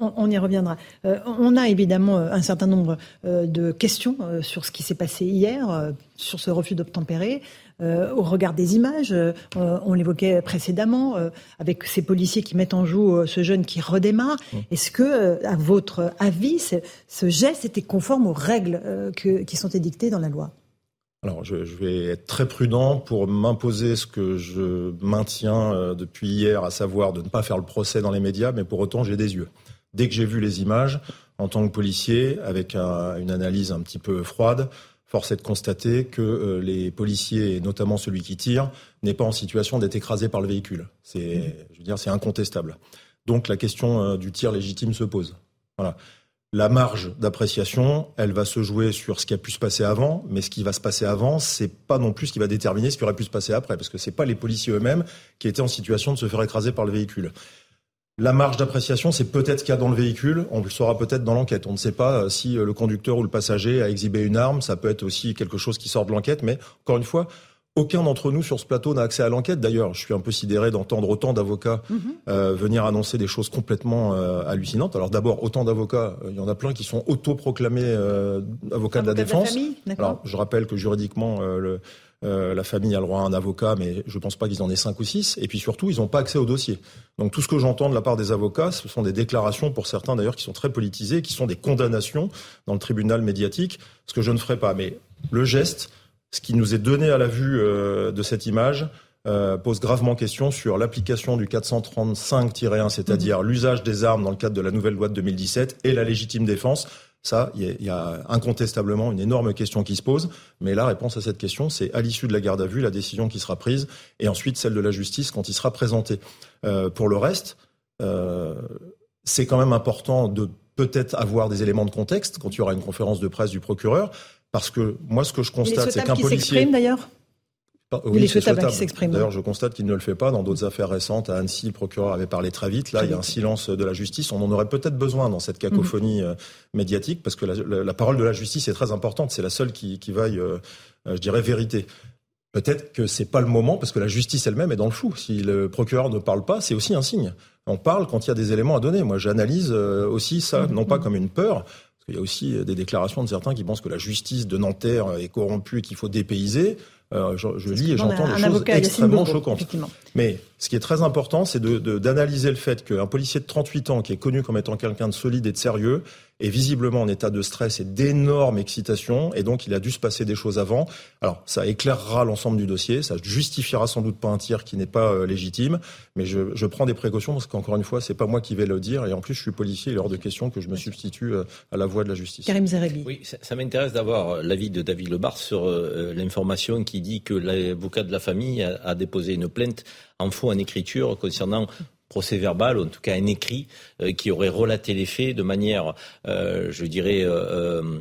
S1: On, on, y reviendra. on a évidemment un certain nombre de questions sur ce qui s'est passé hier, sur ce refus d'obtempérer. Euh, au regard des images. Euh, on l'évoquait précédemment euh, avec ces policiers qui mettent en joue ce jeune qui redémarre. Mmh. Est-ce que, à votre avis, ce, geste était conforme aux règles qui sont édictées dans la loi?
S20: Alors, je, vais être très prudent pour m'imposer ce que je maintiens depuis hier, à savoir de ne pas faire le procès dans les médias, mais pour autant, j'ai des yeux. Dès que j'ai vu les images, en tant que policier, avec une analyse un petit peu froide, Force est de constater que euh, les policiers, et notamment celui qui tire, n'est pas en situation d'être écrasé par le véhicule. C'est, je veux dire, c'est incontestable. Donc la question euh, du tir légitime se pose. Voilà. La marge d'appréciation, elle va se jouer sur ce qui a pu se passer avant, mais ce qui va se passer avant, c'est pas non plus ce qui va déterminer ce qui aurait pu se passer après, parce que c'est pas les policiers eux-mêmes qui étaient en situation de se faire écraser par le véhicule. La marge d'appréciation, c'est peut-être ce qu'il y a dans le véhicule. On le saura peut-être dans l'enquête. On ne sait pas euh, si euh, le conducteur ou le passager a exhibé une arme. Ça peut être aussi quelque chose qui sort de l'enquête. Mais encore une fois, aucun d'entre nous sur ce plateau n'a accès à l'enquête. D'ailleurs, je suis un peu sidéré d'entendre autant d'avocats mhm. euh, venir annoncer des choses complètement hallucinantes. Alors d'abord, autant d'avocats, il y en a plein qui sont autoproclamés avocats de la défense. Alors je rappelle que juridiquement, le, euh, la famille a le droit à un avocat, mais je ne pense pas qu'ils en aient cinq ou six. Et puis surtout, ils n'ont pas accès au dossier. Donc tout ce que j'entends de la part des avocats, ce sont des déclarations, pour certains d'ailleurs, qui sont très politisées, qui sont des condamnations dans le tribunal médiatique, ce que je ne ferai pas. Mais le geste, ce qui nous est donné à la vue euh, de cette image, euh, pose gravement question sur l'application du 435-1, c'est-à-dire mmh. l'usage des armes dans le cadre de la nouvelle loi de 2017 et la légitime défense. Ça, il y, a incontestablement une énorme question qui se pose, mais la réponse à cette question, c'est à l'issue de la garde à vue, la décision qui sera prise, et ensuite celle de la justice quand il sera présenté. Euh, pour le reste, euh, c'est quand même important de peut-être avoir des éléments de contexte quand il y aura une conférence de presse du procureur. Parce que moi, ce que je constate, c'est qu'un policier.
S1: d'ailleurs
S20: oui, c'est souhaitable. D'ailleurs, je constate qu'il ne le fait pas. Dans d'autres affaires récentes, à Annecy, le procureur avait parlé très vite. Là, il y a un silence de la justice. On en aurait peut-être besoin dans cette cacophonie euh, médiatique, parce que la, parole de la justice est très importante. C'est la seule qui, qui vaille, euh, je dirais, vérité. Peut-être que c'est pas le moment, parce que la justice elle-même est dans le flou. Si le procureur ne parle pas, c'est aussi un signe. On parle quand il y a des éléments à donner. Moi, j'analyse euh, aussi ça, non pas comme une peur, parce qu'il y a aussi des déclarations de certains qui pensent que la justice de Nanterre est corrompue et qu'il faut dépayser. Euh, je, je lis et j'entends des choses extrêmement choquantes. Mais ce qui est très important, c'est d'analyser de, le fait qu'un policier de 38 ans, qui est connu comme étant quelqu'un de solide et de sérieux, est visiblement en état de stress et d'énorme excitation, et donc il a dû se passer des choses avant. Alors, ça éclairera l'ensemble du dossier, ça justifiera sans doute pas un tir qui n'est pas euh, légitime, mais je, je, prends des précautions parce qu'encore une fois, c'est pas moi qui vais le dire, et en plus, je suis policier, il est hors de question que je me substitue euh, à la voix de la justice.
S1: Karim Zerebi.
S3: Oui, ça, ça m'intéresse d'avoir l'avis de David Lebar sur euh, l'information qui dit que l'avocat de la famille a, a déposé une plainte en faux en écriture concernant procès verbal, ou en tout cas un écrit euh, qui aurait relaté les faits de manière, euh, je dirais, euh,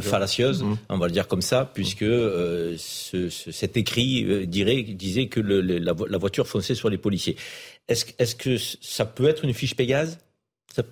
S3: fallacieuse, mmh. on va le dire comme ça, puisque ce, cet écrit dirait, disait que le, la, voiture fonçait sur les policiers. Est-ce est -ce que ça peut être une fiche Pégase?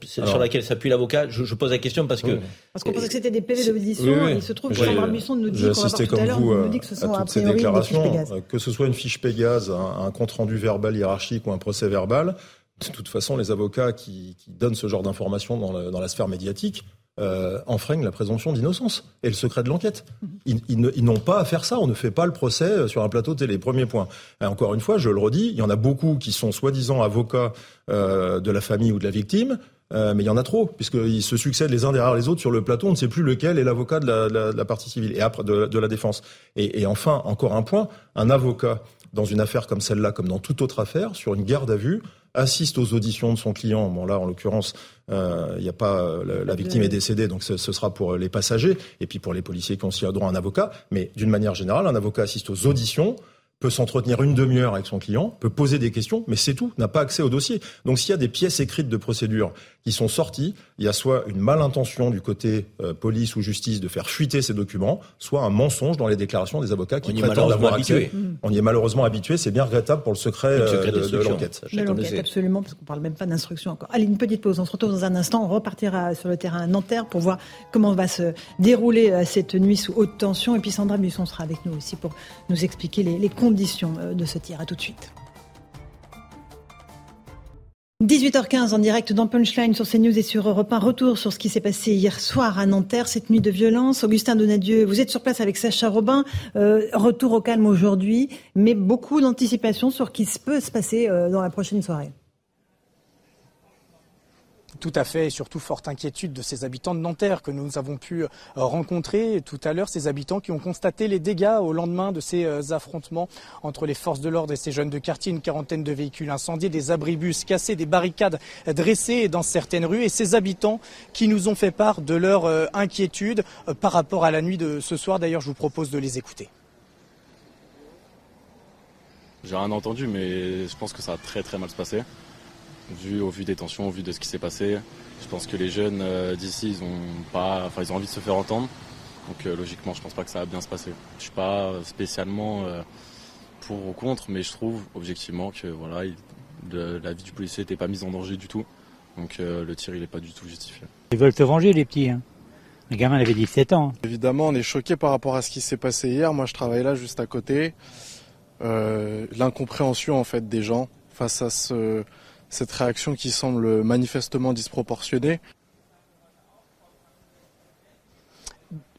S3: Sur laquelle s'appuie l'avocat je, pose la question parce que.
S1: Parce qu'on pensait que c'était des PV d'audition. Il se trouve que Jean Buisson nous dit qu'on va
S20: tout à l'heure, nous dit que ce sont à, toutes ces déclarations, que ce soit une fiche Pégase, un, compte rendu verbal hiérarchique ou un procès verbal. De toute façon, les avocats qui, qui donnent ce genre d'informations dans, dans la sphère médiatique euh, enfreignent la présomption d'innocence et le secret de l'enquête. Ils, ils, n'ont pas à faire ça. On ne fait pas le procès euh, sur un plateau télé. Premier point. Et encore une fois, je le redis, il y en a beaucoup qui sont soi-disant avocats euh, de la famille ou de la victime. Euh, mais il y en a trop, puisqu'ils se succèdent les uns derrière les autres sur le plateau. On ne sait plus lequel est l'avocat de la, partie civile et après de, la défense. Et, enfin, encore un point, un avocat dans une affaire comme celle-là, comme dans toute autre affaire, sur une garde à vue, assiste aux auditions de son client. Bon là, en l'occurrence, euh, il n'y a pas la, victime est décédée, donc ce, ce, sera pour les passagers et puis pour les policiers qui ont aussi droit à un avocat. Mais d'une manière générale, un avocat assiste aux auditions peut s'entretenir une demi-heure avec son client, peut poser des questions, mais c'est tout, n'a pas accès au dossier. Donc s'il y a des pièces écrites de procédure qui sont sorties, il y a soit une malintention du côté euh, police ou justice de faire fuiter ces documents, soit un mensonge dans les déclarations des avocats qui prétendent avoir accès. On y est malheureusement habitué, c'est bien regrettable pour le secret, euh, de, l'enquête.
S1: De l'enquête, absolument, parce qu'on parle même pas d'instruction encore. Allez, une petite pause, on se retrouve dans un instant, on repartira sur le terrain Nanterre pour voir comment va se dérouler euh, cette nuit sous haute tension, et puis Sandra Buisson sera avec nous aussi pour nous expliquer les, les conditions de ce tir. À tout de suite. 18h15 en direct dans Punchline sur CNews et sur Europe 1. Retour sur ce qui s'est passé hier soir à Nanterre, cette nuit de violence. Augustin Donadieu, vous êtes sur place avec Sacha Robin. Euh, retour au calme aujourd'hui, mais beaucoup d'anticipation sur ce qui peut se passer euh, dans la prochaine soirée.
S12: Tout à fait, et surtout forte inquiétude de ces habitants de Nanterre que nous avons pu euh, rencontrer tout à l'heure, ces habitants qui ont constaté les dégâts au lendemain de ces euh, affrontements entre les forces de l'ordre et ces jeunes de quartier, une quarantaine de véhicules incendiés, des abribus cassés, des barricades dressées dans certaines rues, et ces habitants qui nous ont fait part de leur euh, inquiétude par rapport à la nuit de ce soir. D'ailleurs, je vous propose de les écouter.
S21: J'ai rien entendu, mais je pense que ça va très très mal se passer vu au vu des tensions, au vu de ce qui s'est passé. Je pense que les jeunes euh, d'ici, ils ont pas, enfin, ils ont envie de se faire entendre. Donc euh, logiquement, je pense pas que ça va bien se passer. Je suis pas spécialement euh, pour ou contre, mais je trouve objectivement que voilà, la vie du policier n'était pas mise en danger du tout. Donc le tir, il n'est pas du tout justifié.
S22: Ils veulent se venger, les petits. Hein. Le gamin avait 17 ans.
S23: Évidemment, on est choqué par rapport à ce qui s'est passé hier. Moi, je travaille là juste à côté. L'incompréhension en fait des gens face à ce cette réaction qui semble manifestement disproportionnée.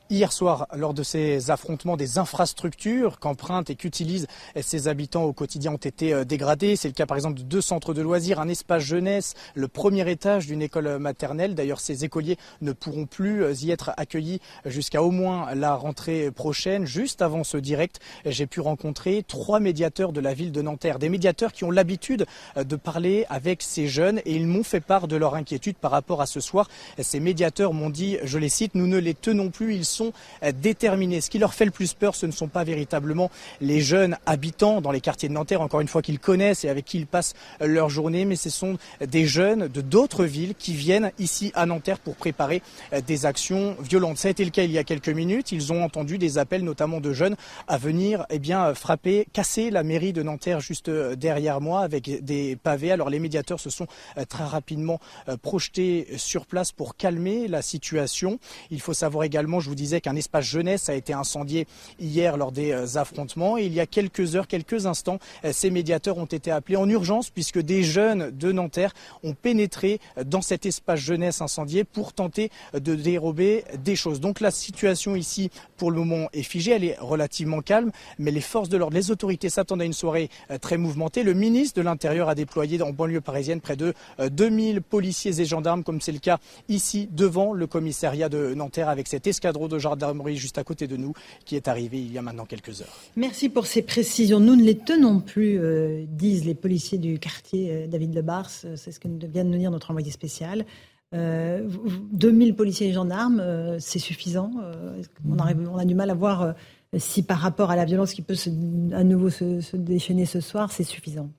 S12: Hier soir lors de ces affrontements des infrastructures qu'empruntent et qu'utilisent ces habitants au quotidien ont été euh, dégradées. C'est le cas par exemple de deux centres de loisirs, un espace jeunesse, le premier étage d'une école maternelle. D'ailleurs, ces écoliers ne pourront plus euh, y être accueillis jusqu'à au moins la rentrée prochaine. Juste avant ce direct, j'ai pu rencontrer trois médiateurs de la ville de Nanterre, des médiateurs qui ont l'habitude euh, de parler avec ces jeunes et ils m'ont fait part de leur inquiétude par rapport à ce soir. Ces médiateurs m'ont dit, je les cite, nous ne les tenons plus, sont déterminés. Ce qui leur fait le plus peur, ce ne sont pas véritablement les jeunes habitants dans les quartiers de Nanterre, encore une fois qu'ils connaissent et avec qui ils passent leur journée, mais ce sont des jeunes de d'autres villes qui viennent ici à Nanterre pour préparer des actions violentes. Ça a été le cas il y a quelques minutes. Ils ont entendu des appels, notamment de jeunes, à venir eh bien, frapper, casser la mairie de Nanterre juste derrière moi avec des pavés. Alors les médiateurs se sont très rapidement projetés sur place pour calmer la situation. Il faut savoir également, je vous disais qu'un espace jeunesse a été incendié hier lors des euh, affrontements. Et il y a quelques heures, quelques instants, euh, ces médiateurs ont été appelés en urgence puisque des jeunes de Nanterre ont pénétré euh, dans cet espace jeunesse incendié pour tenter de dérober des choses. Donc la situation ici, pour le moment, est figée. Elle est relativement calme, mais les forces de l'ordre, les autorités s'attendent à une soirée très mouvementée. Le ministre de l'Intérieur a déployé en banlieue parisienne près de 2000 policiers et gendarmes, comme c'est le cas ici devant le commissariat de Nanterre avec cet escadron de gendarmerie juste à côté de nous qui est arrivé il y a maintenant quelques heures.
S1: Merci pour ces précisions. Nous ne les tenons plus, euh, disent les policiers du quartier euh, David Lebars. C'est ce que vient de nous dire notre envoyé spécial. Euh, 2000 policiers et gendarmes, euh, c'est suffisant. On, on, a du mal à voir si par rapport à la violence qui peut à nouveau se déchaîner ce soir, c'est suffisant.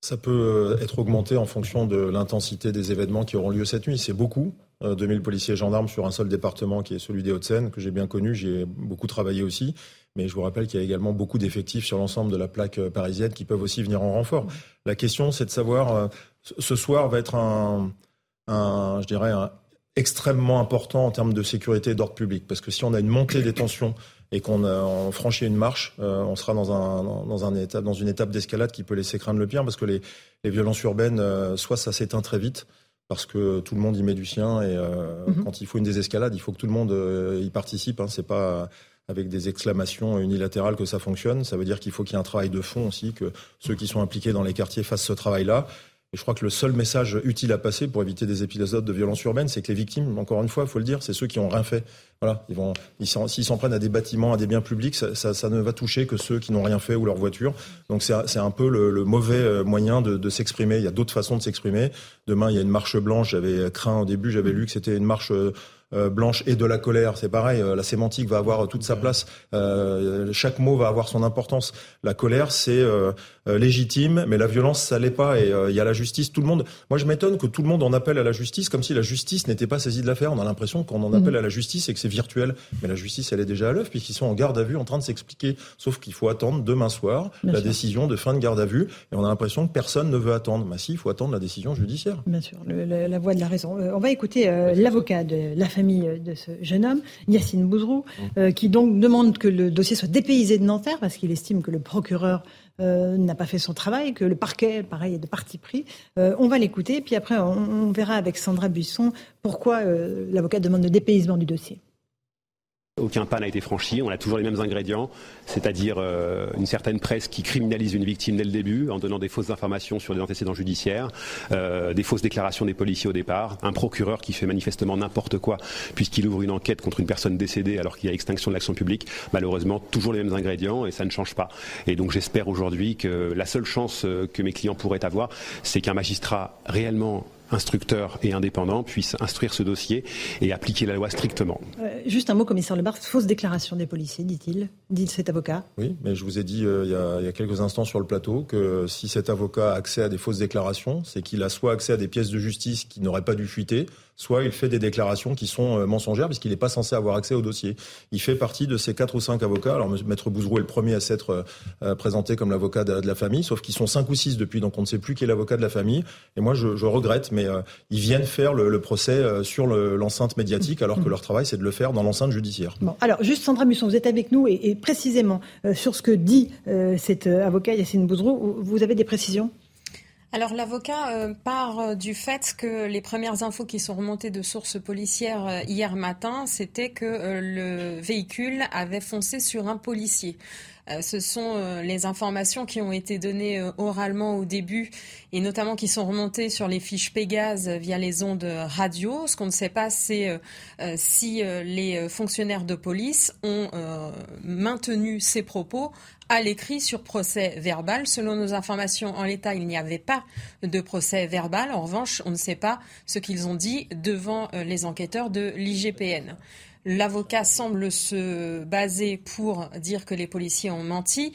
S20: Ça peut être augmenté en fonction de l'intensité des événements qui auront lieu cette nuit. C'est beaucoup. 2000 euh, policiers et gendarmes sur un seul département qui est celui des Hauts-de-Seine, que j'ai bien connu, j'y ai beaucoup travaillé aussi. Mais je vous rappelle qu'il y a également beaucoup d'effectifs sur l'ensemble de la plaque euh, parisienne qui peuvent aussi venir en renfort. La question, c'est de savoir, euh, ce soir va être un, je dirais, extrêmement important en termes de sécurité et d'ordre public. Parce que si on a une montée des tensions et qu'on franchit une marche, on sera dans, un, dans, une étape d'escalade qui peut laisser craindre le pire, parce que les violences urbaines, soit ça s'éteint très vite, parce que tout le monde y met du sien et euh, mhm. quand il faut une désescalade, il faut que tout le monde euh, y participe. Hein. C'est pas avec des exclamations unilatérales que ça fonctionne. Ça veut dire qu'il faut qu'il y ait un travail de fond aussi, que ceux qui sont impliqués dans les quartiers fassent ce travail-là. Et je crois que le seul message utile à passer pour éviter des épisodes de violence urbaine, c'est que les victimes, encore une fois, il faut le dire, c'est ceux qui ont rien fait. Voilà, ils vont, s'ils s'en prennent à des bâtiments, à des biens publics, ça, ça, ça, ne va toucher que ceux qui n'ont rien fait ou leur voiture. Donc c'est un peu le, le, mauvais euh, moyen de, de s'exprimer. Il y a d'autres façons de s'exprimer. Demain, il y a une marche blanche. J'avais craint au début, j'avais lu que c'était une marche euh, euh, blanche et de la colère, c'est pareil. Euh, la sémantique va avoir toute sa place. Euh, chaque mot va avoir son importance. La colère, c'est légitime, mais la violence, ça l'est pas. Et il y a la justice. Tout le monde. Moi, je m'étonne que tout le monde en appelle à la justice, comme si la justice n'était pas saisie de l'affaire. On a l'impression qu'on en appelle mhm. à la justice et que c'est virtuel. Mais la justice, elle est déjà à l'œuvre puisqu'ils sont en garde à vue, en train de s'expliquer. Sauf qu'il faut attendre demain soir la décision de fin de garde à vue. Et on a l'impression que personne ne veut attendre. Mais si, il faut attendre la décision judiciaire.
S1: Bien sûr, la voix de la raison. on va écouter l'avocat de la famille de ce jeune homme, Yacine Bouzrou, euh, qui donc demande que le dossier soit dépaysé de Nanterre parce qu'il estime que le procureur euh, n'a pas fait son travail, que le parquet, pareil, est de parti pris. Euh, on va l'écouter, puis après on, verra avec Sandra Buisson pourquoi l'avocat demande le dépaysement du dossier.
S14: Aucun pas n'a été franchi, on a toujours les mêmes ingrédients, c'est-à-dire euh, une certaine presse qui criminalise une victime dès le début en donnant des fausses informations sur des antécédents judiciaires, euh, des fausses déclarations des policiers au départ, un procureur qui fait manifestement n'importe quoi puisqu'il ouvre une enquête contre une personne décédée alors qu'il y a extinction de l'action publique. Malheureusement, toujours les mêmes ingrédients et ça ne change pas. Et donc j'espère aujourd'hui que la seule chance euh, que mes clients pourraient avoir, c'est qu'un magistrat réellement instructeurs et indépendants puissent instruire ce dossier et appliquer la loi strictement.
S1: Euh, juste un mot, commissaire Lebar, fausse déclaration des policiers, dit-il, dit cet avocat.
S20: Oui, mais je vous ai dit euh, il, y a, il, y a, quelques instants sur le plateau que si cet avocat a accès à des fausses déclarations, c'est qu'il a soit accès à des pièces de justice qui n'auraient pas dû fuiter, soit il fait des déclarations qui sont euh, mensongères puisqu'il n'est pas censé avoir accès au dossier. Il fait partie de ces quatre ou cinq avocats. Alors Maître Bouzrou est le premier à s'être euh, euh, présenté comme l'avocat de, la famille, sauf qu'ils sont cinq ou six depuis, donc on ne sait plus qui est l'avocat de la famille. Et moi, je, regrette, mais ils viennent faire le, procès sur l'enceinte médiatique, alors que leur travail, c'est de le faire dans l'enceinte judiciaire.
S1: Bon, alors juste Sandra Musson, vous êtes avec nous et, et précisément sur ce que dit cet avocat Yacine Bouzrou, vous avez des précisions?
S24: Alors l'avocat euh, part euh, du fait que les premières infos qui sont remontées de sources policières euh, hier matin, c'était que le véhicule avait foncé sur un policier. Ce sont les informations qui ont été données oralement au début et notamment qui sont remontées sur les fiches Pégase via les ondes radio. Ce qu'on ne sait pas, c'est si les fonctionnaires de police ont maintenu ces propos à l'écrit sur procès verbal. Selon nos informations, en l'état, il n'y avait pas de procès verbal. En revanche, on ne sait pas ce qu'ils ont dit devant euh, les enquêteurs de l'IGPN.
S11: L'avocat semble se baser pour dire que les policiers ont menti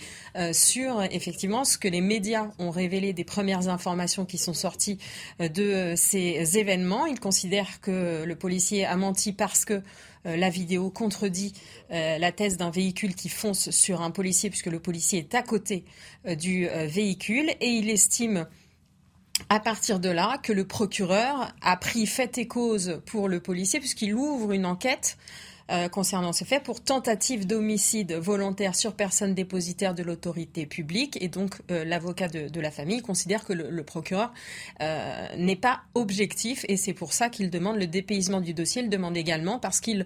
S11: sur effectivement ce que les médias ont révélé des premières informations qui sont sorties de ces événements. Il considère que le policier a menti parce que euh, la vidéo contredit euh, la thèse d'un véhicule qui fonce sur un policier puisque le policier est à côté euh, du véhicule et il estime à partir de là que le procureur a pris fait et cause pour le policier puisqu'il ouvre une enquête euh, concernant ces faits pour tentative d'homicide volontaire sur personne dépositaire de l'autorité publique. Et donc, euh, l'avocat de, la famille considère que le, procureur euh, n'est pas objectif et c'est pour ça qu'il demande le dépaysement du dossier. Il demande également parce qu'il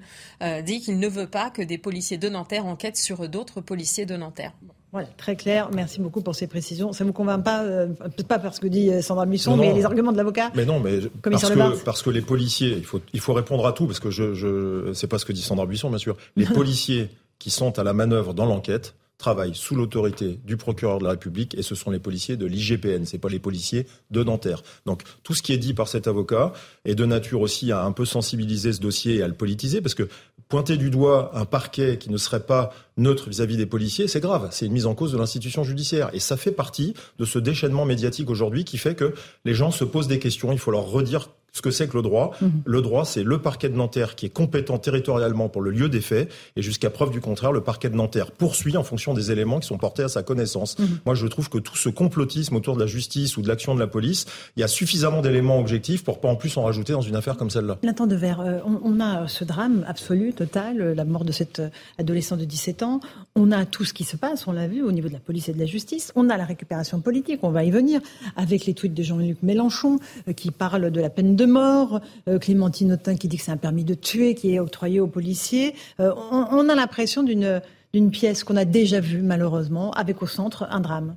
S11: dit qu'il ne veut pas que des policiers de Nanterre enquêtent sur d'autres policiers de Nanterre.
S1: Voilà, très clair. Merci beaucoup pour ces précisions. Ça ne vous convainc pas, euh, pas parce que dit euh, Sandra Buisson, mais les arguments de l'avocat
S20: Mais non, mais parce que, parce que, les policiers, il faut, il faut répondre à tout, parce que je, je c'est pas ce que dit Sandra Buisson, bien sûr. Les policiers qui sont à la manœuvre dans l'enquête travaillent sous l'autorité du procureur de la République et ce sont les policiers de l'IGPN, c'est pas les policiers de Nanterre. Donc tout ce qui est dit par cet avocat est de nature aussi à un peu sensibiliser ce dossier et à le politiser parce que pointer du doigt un parquet qui ne serait pas neutre vis-à-vis des policiers, c'est grave. C'est une mise en cause de l'institution judiciaire. Et ça fait partie de ce déchaînement médiatique aujourd'hui qui fait que les gens se posent des questions. Il faut leur redire ce que c'est que le droit. Mhm. Le droit, c'est le parquet de Nanterre qui est compétent territorialement pour le lieu des faits. Et jusqu'à preuve du contraire, le parquet de Nanterre poursuit en fonction des éléments qui sont portés à sa connaissance. Mhm. Moi, je trouve que tout ce complotisme autour de la justice ou de l'action de la police, il y a suffisamment d'éléments objectifs pour pas en plus en rajouter dans une affaire comme celle-là.
S1: L'intent de verre, euh, on, a ce drame absolu, total, euh, la mort de cet euh, adolescent de 17 ans. On a tout ce qui se passe, on l'a vu au niveau de la police et de la justice. On a la récupération politique, on va y venir, avec les tweets de Jean-Luc Mélenchon qui parle de la peine de mort, euh, Clémentine Autain qui dit que c'est un permis de tuer qui est octroyé aux policiers. Euh, on, a l'impression d'une pièce qu'on a déjà vue malheureusement, avec au centre un drame.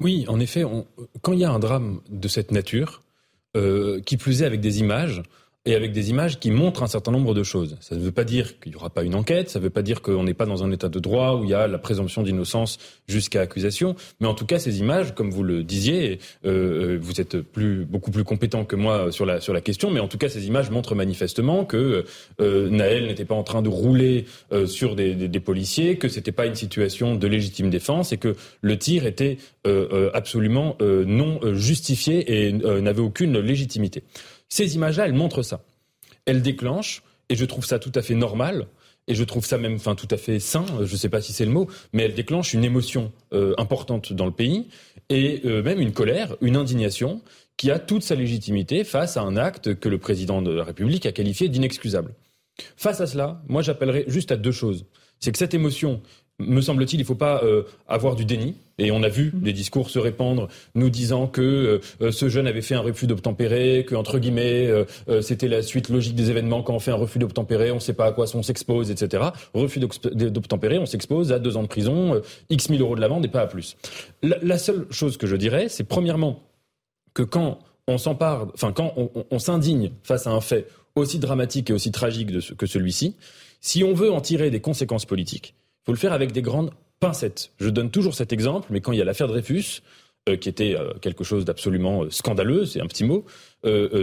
S9: Oui, en effet, quand il y a un drame de cette nature, euh, qui plus est avec des images, et avec des images qui montrent un certain nombre de choses. Ça ne veut pas dire qu'il n'y aura pas une enquête, ça ne veut pas dire qu'on n'est pas dans un état de droit où il y a la présomption d'innocence jusqu'à accusation, mais en tout cas ces images, comme vous le disiez, euh, euh, vous êtes plus, beaucoup plus compétent que moi sur la, sur la question, mais en tout cas ces images montrent manifestement que euh, Naël n'était pas en train de rouler euh, sur des, des, policiers, que c'était pas une situation de légitime défense et que le tir était absolument non justifié et n'avait aucune légitimité. Ces images-là, elles montrent ça. Elles déclenchent, et je trouve ça tout à fait normal, et je trouve ça même enfin, tout à fait sain, je ne sais pas si c'est le mot, mais elles déclenchent une émotion euh, importante dans le pays, et euh, même une colère, une indignation, qui a toute sa légitimité face à un acte que le président de la République a qualifié d'inexcusable. Face à cela, moi j'appellerais juste à deux choses. C'est que cette émotion, me semble-t-il, il ne faut pas euh, avoir du déni. Et on a vu mhm. des discours se répandre nous disant que euh, ce jeune avait fait un refus d'obtempérer, que entre guillemets euh, c'était la suite logique des événements quand on fait un refus d'obtempérer, on ne sait pas à quoi on s'expose, etc. Refus d'obtempérer, on s'expose à deux ans de prison, x mille euros de l'amende et pas à plus. La, seule chose que je dirais, c'est premièrement que quand on s'empare, enfin quand on, s'indigne face à un fait aussi dramatique et aussi tragique que celui-ci, si on veut en tirer des conséquences politiques, faut le faire avec des grandes pincettes. Je donne toujours cet exemple, mais quand il y a l'affaire Dreyfus, euh, qui était euh, quelque chose d'absolument euh, scandaleux, c'est un petit mot,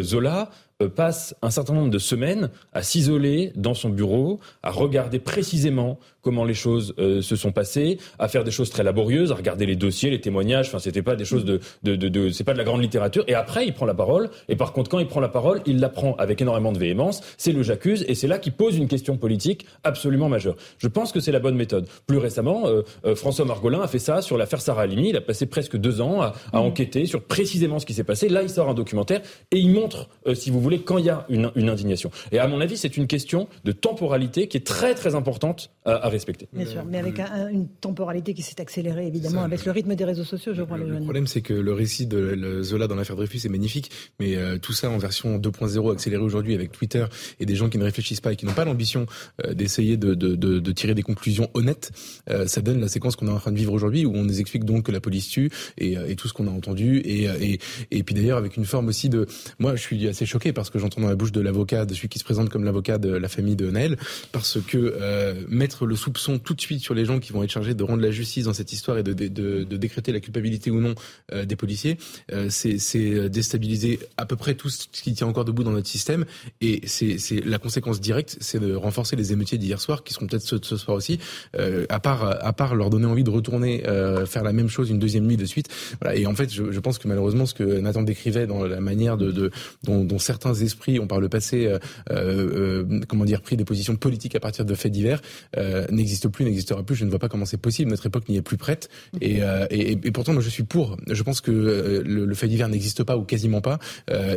S9: Zola passe un certain nombre de semaines à s'isoler dans son bureau, à regarder précisément comment les choses euh, se sont passées, à faire des choses très laborieuses, à regarder les dossiers, les témoignages. Enfin, c'était pas des choses de, de, de, de c'est pas de la grande littérature. Et après, il prend la parole. Et par contre, quand il prend la parole, il la prend avec énormément de véhémence. C'est le j'accuse, et c'est là qu'il pose une question politique absolument majeure. Je pense que c'est la bonne méthode. Plus récemment, euh, euh, François Margolin a fait ça sur l'affaire Sarah Halimi. Il a passé presque deux ans à, à mmh. enquêter sur précisément ce qui s'est passé. Là, il sort un documentaire et il montre, si vous voulez, quand il y a une, une indignation. Et à mon avis, c'est une question de temporalité qui est très très importante à, à respecter.
S1: Bien sûr, mais avec une temporalité qui s'est accélérée, évidemment, avec le rythme des réseaux sociaux, je crois.
S10: Le, le problème, c'est que le récit de Zola dans l'affaire Dreyfus est magnifique, mais euh, tout ça en version 2.0 accélérée aujourd'hui avec Twitter et des gens qui ne réfléchissent pas et qui n'ont pas l'ambition euh, d'essayer de, de, de, de, tirer des conclusions honnêtes, euh, ça donne la séquence qu'on est en train de vivre aujourd'hui, où on nous explique donc que la police tue et, et tout ce qu'on a entendu, et, et, et puis d'ailleurs avec une forme aussi de, moi, je suis assez choqué parce que j'entends dans la bouche de l'avocat, de celui qui se présente comme l'avocat de la famille de Naël, parce que euh, mettre le soupçon tout de suite sur les gens qui vont être chargés de rendre la justice dans cette histoire et de, de, de, décréter la culpabilité ou non euh, des policiers, euh, c'est déstabiliser à peu près tout ce qui tient encore debout dans notre système. Et c'est la conséquence directe, c'est de renforcer les émeutiers d'hier soir, qui seront peut-être ceux de ce soir aussi, euh, à part à part leur donner envie de retourner euh, faire la même chose une deuxième nuit de suite. Voilà. Et en fait, je, je, pense que malheureusement, ce que Nathan décrivait dans la manière de, dont, dont, certains esprits ont par le passé, euh, euh, comment dire, pris des positions politiques à partir de faits divers, euh, n'existe plus, n'existera plus. Je ne vois pas comment c'est possible. Notre époque n'y est plus prête. Et, et, et, pourtant, moi, je suis pour. Je pense que le, le fait divers n'existe pas ou quasiment pas,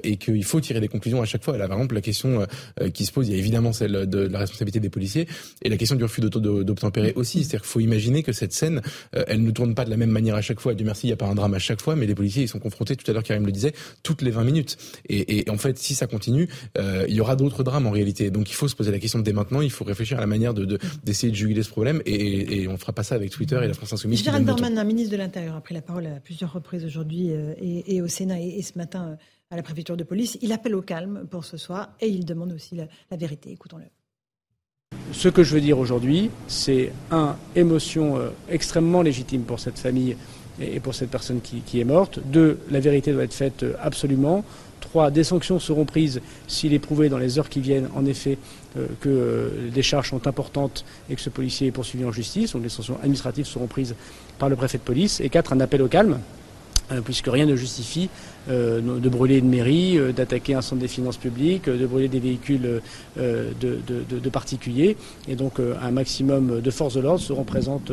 S10: et qu'il faut tirer des conclusions à chaque fois. Là, par exemple, la question qui se pose, il y a évidemment celle de la responsabilité des policiers et la question du refus d'obtempérer aussi. C'est-à-dire qu'il faut imaginer que cette scène, elle ne tourne pas de la même manière à chaque fois. Du merci, il n'y a pas un drame à chaque fois, mais les policiers, ils sont confrontés, tout à l'heure Karim le disait, toutes les 20 minutes. Et, et en fait, si ça continue, euh, il y aura d'autres drames en réalité. Donc il faut se poser la question dès maintenant, il faut réfléchir à la manière de, d'essayer de, juguler ce problème et, et on ne fera pas ça avec Twitter et la France Insoumise.
S1: Gérald Darmanin, ministre de l'Intérieur, a pris la parole à plusieurs reprises aujourd'hui euh, et, et, au Sénat et, ce matin euh, à la préfecture de police. Il appelle au calme pour ce soir et il demande aussi la, la vérité. Écoutons-le.
S15: Ce que je veux dire aujourd'hui, c'est un, émotion euh, extrêmement légitime pour cette famille et pour cette personne qui, est morte. Deux, la vérité doit être faite euh, absolument. Trois, des sanctions seront prises s'il est prouvé dans les heures qui viennent, en effet, euh, que des charges sont importantes et que ce policier est poursuivi en justice. Donc les sanctions administratives seront prises par le préfet de police. Et quatre, un appel au calme puisque rien ne justifie euh, de brûler une mairie, euh, d'attaquer un centre des finances publiques, euh, de brûler des véhicules de, particuliers. Et donc un maximum de forces de l'ordre seront présentes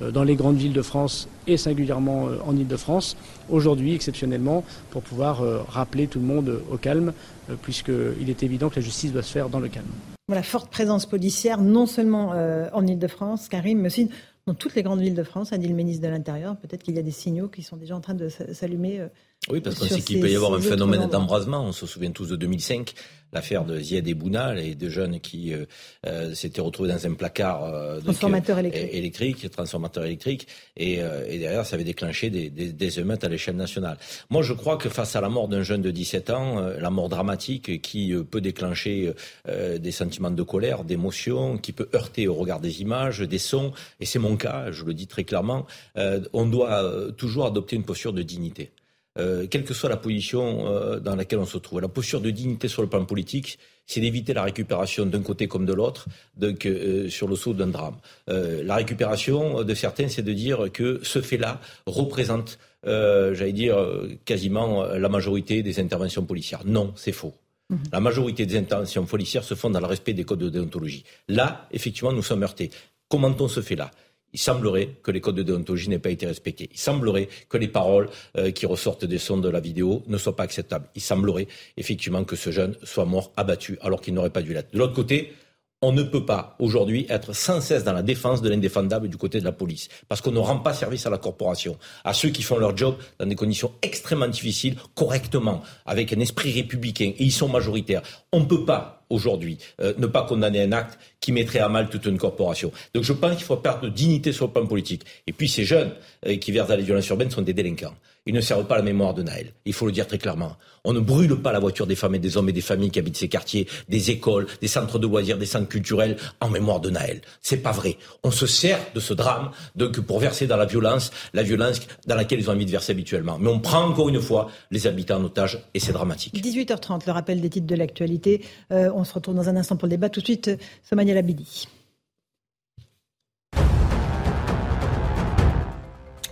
S15: dans les grandes villes de France et singulièrement en Ile-de-France, aujourd'hui exceptionnellement, pour pouvoir rappeler tout le monde au calme, puisqu'il est évident que la justice doit se faire dans le calme.
S1: Voilà, forte présence policière, non seulement en Ile-de-France, Karim, mais aussi dans toutes les grandes villes de France, a dit le ministre de l'Intérieur. Peut-être qu'il y a des signaux qui sont déjà en train de s'allumer
S3: oui, parce qu'on sait qu'il peut y avoir un phénomène d'embrasement. On se souvient tous de 2005, l'affaire de Ziad et Bouna, les deux jeunes qui euh, euh, s'étaient retrouvés dans un placard euh,
S1: transformateur électrique.
S3: électrique, transformateur électrique, et, et, derrière ça avait déclenché des, des, des émeutes à l'échelle nationale. Moi, je crois que face à la mort d'un jeune de 17 ans, la mort dramatique qui peut déclencher des sentiments de colère, d'émotion, qui peut heurter au regard des images, des sons, et c'est mon cas, je le dis très clairement, on doit toujours adopter une posture de dignité. Euh, quelle que soit la position euh, dans laquelle on se trouve. La posture de dignité sur le plan politique, c'est d'éviter la récupération d'un côté comme de l'autre, donc euh, sur le saut d'un drame. la récupération de certains, c'est de dire que ce fait-là représente, j'allais dire, quasiment la majorité des interventions policières. Non, c'est faux. Mhm. La majorité des interventions policières se font dans le respect des codes de déontologie. Là, effectivement, nous sommes heurtés. Commentons ce fait-là il semblerait que les codes de déontologie n'aient pas été respectés. Il semblerait que les paroles euh, qui ressortent des sons de la vidéo ne soient pas acceptables. Il semblerait effectivement que ce jeune soit mort abattu alors qu'il n'aurait pas dû l'être. De l'autre côté, on ne peut pas aujourd'hui être sans cesse dans la défense de l'indéfendable du côté de la police, parce qu'on ne rend pas service à la corporation, à ceux qui font leur job dans des conditions extrêmement difficiles, correctement, avec un esprit républicain, et ils sont majoritaires. On ne peut pas aujourd'hui euh, ne pas condamner un acte qui mettrait à mal toute une corporation. Donc je pense qu'il faut perdre de dignité sur le plan politique. Et puis ces jeunes euh, qui versent dans les violences urbaines sont des délinquants. Ils ne servent pas la mémoire de Naël. Il faut le dire très clairement. On ne brûle pas la voiture des femmes et des hommes et des familles qui habitent ces quartiers, des écoles, des centres de loisirs, des centres culturels en mémoire de Naël. C'est pas vrai. On se sert de ce drame donc pour verser dans la violence, la violence dans laquelle ils ont envie de verser habituellement. Mais on prend encore une fois les habitants en otage et c'est dramatique.
S1: 18h30, le rappel des titres de l'actualité. Euh, on se retrouve dans un instant pour le débat. Tout de suite, Somania Labidi.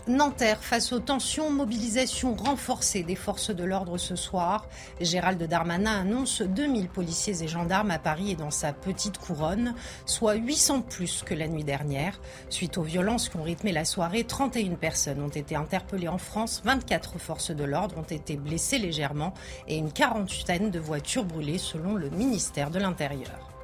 S25: Nanterre face aux tensions, mobilisation renforcée des forces de l'ordre ce soir. Gérald Darmanin annonce 2000 policiers et gendarmes à Paris et dans sa petite couronne, soit 800 plus que la nuit dernière. Suite aux violences qui ont rythmé la soirée, 31 personnes ont été interpellées en France, 24 forces de l'ordre ont été blessées légèrement et une quarantaine de voitures brûlées selon le ministère de l'Intérieur.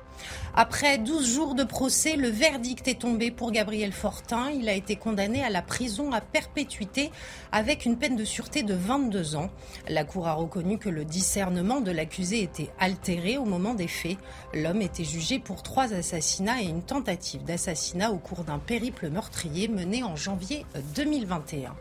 S25: Après 12 jours de procès, le verdict est tombé pour Gabriel Fortin. Il a été condamné à la prison à perpétuité avec une peine de sûreté de 22 ans. La Cour a reconnu que le discernement de l'accusé était altéré au moment des faits. L'homme était jugé pour trois assassinats et une tentative d'assassinat au cours d'un périple meurtrier mené en janvier 2021.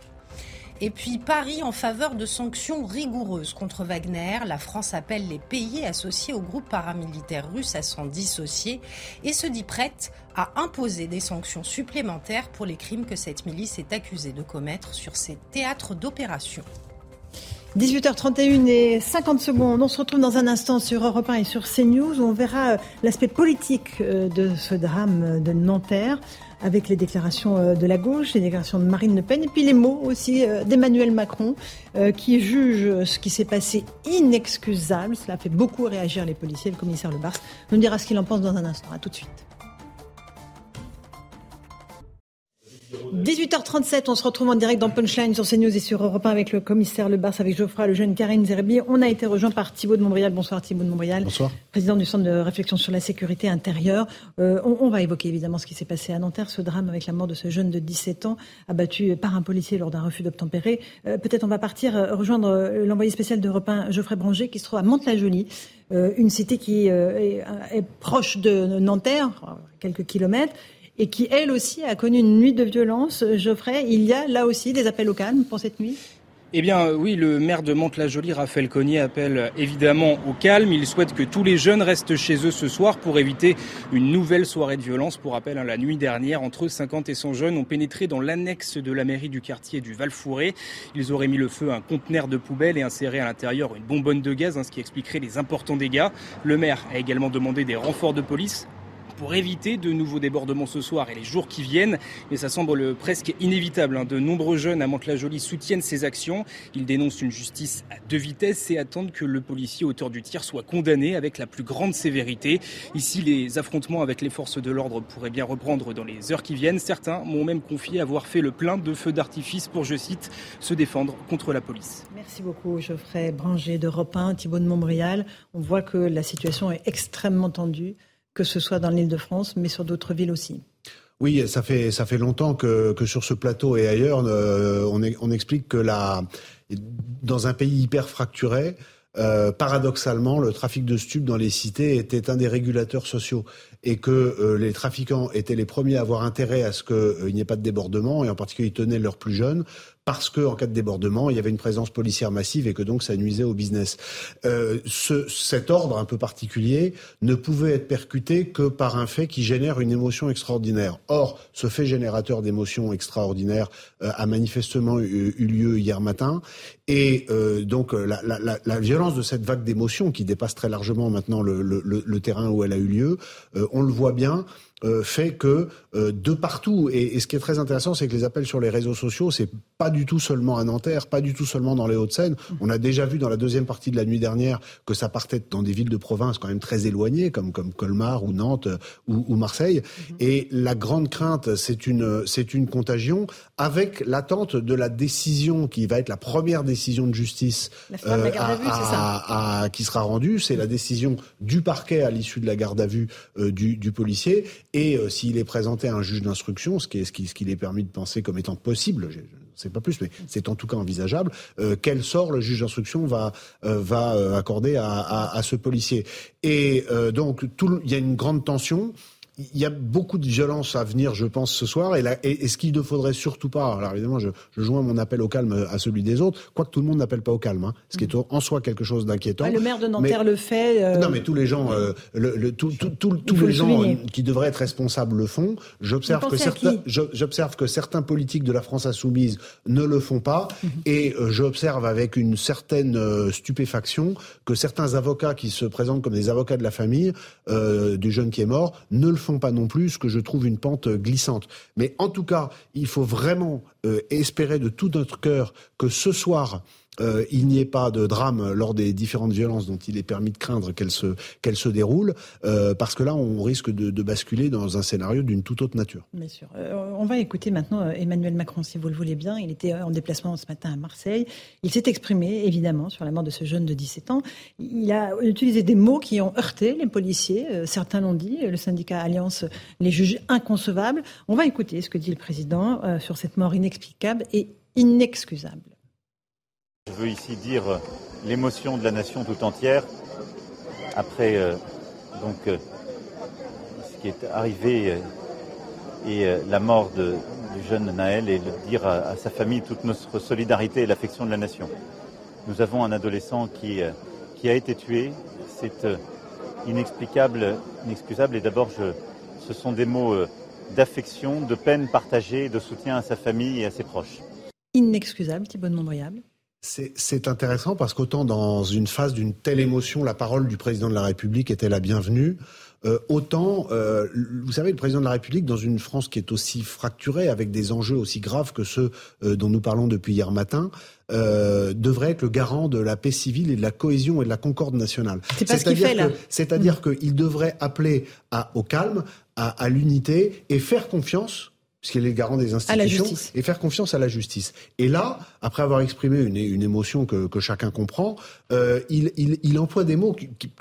S25: Et puis Paris en faveur de sanctions rigoureuses contre Wagner. La France appelle les pays associés au groupe paramilitaire russe à s'en dissocier et se dit prête à imposer des sanctions supplémentaires pour les crimes que cette milice est accusée de commettre sur ses théâtres d'opération.
S1: 18h31 et 50 secondes. On se retrouve dans un instant sur Europe 1 et sur CNews. On verra euh, l'aspect politique euh, de ce drame de Nanterre avec les déclarations euh, de la gauche, les déclarations de Marine Le Pen et puis les mots aussi d'Emmanuel Macron qui juge ce qui s'est passé inexcusable. Cela fait beaucoup réagir les policiers. Le commissaire Le Bars nous dira ce qu'il en pense dans un instant. À tout de suite. 18h37, on se retrouve en direct dans Punchline sur CNews et sur Europe 1 avec le commissaire Le Bars, avec Geoffroy, le jeune Karine Zerbi. On a été rejoint par Thibault de Montbrial. Bonsoir Thibault de Montbrial.
S20: Bonsoir.
S1: Président du Centre de réflexion sur la sécurité intérieure. Euh, on, va évoquer évidemment ce qui s'est passé à Nanterre, ce drame avec la mort de ce jeune de 17 ans abattu par un policier lors d'un refus d'obtempérer. Euh, peut-être on va partir euh, rejoindre l'envoyé spécial d'Europe 1, Geoffrey Branger, qui se trouve à Mantes-la-Jolie, une cité qui est, est proche de Nanterre, quelques kilomètres et qui, elle aussi, a connu une nuit de violence. Geoffrey, il y a là aussi des appels au calme pour cette nuit?
S26: Eh bien oui, le maire de Mantes-la-Jolie, Raphaël Cognier, appelle évidemment au calme. Il souhaite que tous les jeunes restent chez eux ce soir pour éviter une nouvelle soirée de violence. Pour rappel, hein, la nuit dernière, entre 50 et 100 jeunes ont pénétré dans l'annexe de la mairie du quartier du Val-Fouré. Ils auraient mis le feu à un conteneur de poubelle et inséré à l'intérieur une bonbonne de gaz, hein, ce qui expliquerait les importants dégâts. Le maire a également demandé des renforts de police pour éviter de nouveaux débordements ce soir et les jours qui viennent. Mais ça semble presque inévitable. Hein. De nombreux jeunes à Mantes-la-Jolie soutiennent ces actions. Ils dénoncent une justice à deux vitesses et attendent que le policier auteur du tir soit condamné avec la plus grande sévérité. Ici, les affrontements avec les forces de l'ordre pourraient bien reprendre dans les heures qui viennent. Certains m'ont même confié avoir fait le plein de feux d'artifice pour, je cite, se défendre contre la police.
S1: Merci beaucoup Geoffrey Branger d'Europe 1, Thibault de Montbrial. On voit que la situation est extrêmement tendue que ce soit dans l'île de France, mais sur d'autres villes aussi.
S27: Oui, ça fait ça fait longtemps que, que sur ce plateau et ailleurs, euh, on, explique que la, dans un pays hyper fracturé, euh, paradoxalement, le trafic de stupes dans les cités était un des régulateurs sociaux et que euh, les trafiquants étaient les premiers à avoir intérêt à ce qu'il n'y ait pas de débordement et en particulier ils tenaient leurs plus jeunes parce qu'en cas de débordement, il y avait une présence policière massive et que donc ça nuisait au business. Euh, ce, cet ordre un peu particulier ne pouvait être percuté que par un fait qui génère une émotion extraordinaire. Or, ce fait générateur d'émotions extraordinaires euh, a manifestement eu, lieu hier matin et euh, donc la, violence de cette vague d'émotions qui dépasse très largement maintenant le, terrain où elle a eu lieu, on le voit bien, euh, fait que euh, de partout, et, ce qui est très intéressant, c'est que les appels sur les réseaux sociaux, c'est pas du tout seulement à Nanterre, pas du tout seulement dans les Hauts-de-Seine. On a déjà vu dans la deuxième partie de la nuit dernière que ça partait dans des villes de province quand même très éloignées, comme comme Colmar ou Nantes euh, ou, Marseille. Mhm. Et la grande crainte, c'est une c'est une contagion avec l'attente de la décision qui va être la première décision de justice qui sera rendue. C'est la décision du parquet à l'issue de la garde à vue du, du policier et euh, s'il est présenté à un juge d'instruction, ce qui est ce qui, qu'il est permis de penser comme étant possible, je ne sais pas plus, mais c'est en tout cas envisageable, euh, quel sort le juge d'instruction va euh, va accorder à, à, à, ce policier? Et donc il y a une grande tension il y a beaucoup de violence à venir, je pense, ce soir. Et, et, ce qu'il ne faudrait surtout pas, alors évidemment, je, je, joins mon appel au calme à celui des autres, quoique tout le monde n'appelle pas au calme, hein, ce qui est en soi quelque chose d'inquiétant.
S1: le maire de Nanterre le fait.
S27: Euh, non, mais tous les gens, euh, le, le, tous les gens euh, qui devraient être responsables le font. J'observe que certains, j'observe que certains politiques de la France insoumise ne le font pas, mhm. et j'observe avec une certaine stupéfaction que certains avocats qui se présentent comme des avocats de la famille du jeune qui est mort ne le font pas non plus, que je trouve une pente glissante. Mais en tout cas, il faut vraiment euh, espérer de tout notre cœur que ce soir, euh, il n'y ait pas de drame lors des différentes violences dont il est permis de craindre qu'elles se, déroulent, euh, parce que là, on risque de, de basculer dans un scénario d'une toute autre nature.
S1: Bien sûr. Euh, on va écouter maintenant Emmanuel Macron, si vous le voulez bien. Il était en déplacement ce matin à Marseille. Il s'est exprimé, évidemment, sur la mort de ce jeune de 17 ans. Il a utilisé des mots qui ont heurté les policiers. certains l'ont dit. Le syndicat Alliance les juge inconcevables. On va écouter ce que dit le président sur cette mort inexplicable et inexcusable.
S7: Je veux ici dire l'émotion de la nation tout entière après euh, donc euh, ce qui est arrivé euh, et la mort du jeune Naël et de dire à, sa famille toute notre solidarité et l'affection de la nation. Nous avons un adolescent qui, euh, a été tué. C'est euh, inexplicable, inexcusable. Et d'abord, ce sont des mots euh, d'affection, de peine partagée, de soutien à sa famille et à ses proches.
S1: Inexcusable, Thibault de.
S27: C'est intéressant parce qu'autant dans une phase d'une telle émotion, la parole du président de la République était la bienvenue. Euh, autant, euh, vous savez, le président de la République, dans une France qui est aussi fracturée, avec des enjeux aussi graves que ceux euh, dont nous parlons depuis hier matin, devrait être le garant de la paix civile et de la cohésion et de la concorde nationale.
S1: C'est pas ce qu'il fait là.
S27: C'est-à-dire mm. qu'il devrait appeler à, au calme, à, à l'unité et faire confiance puisqu'il est le garant des institutions, et faire confiance à la justice. Et là, après avoir exprimé une, une émotion que, que, chacun comprend, euh, il, il, il, emploie des mots qui, qui,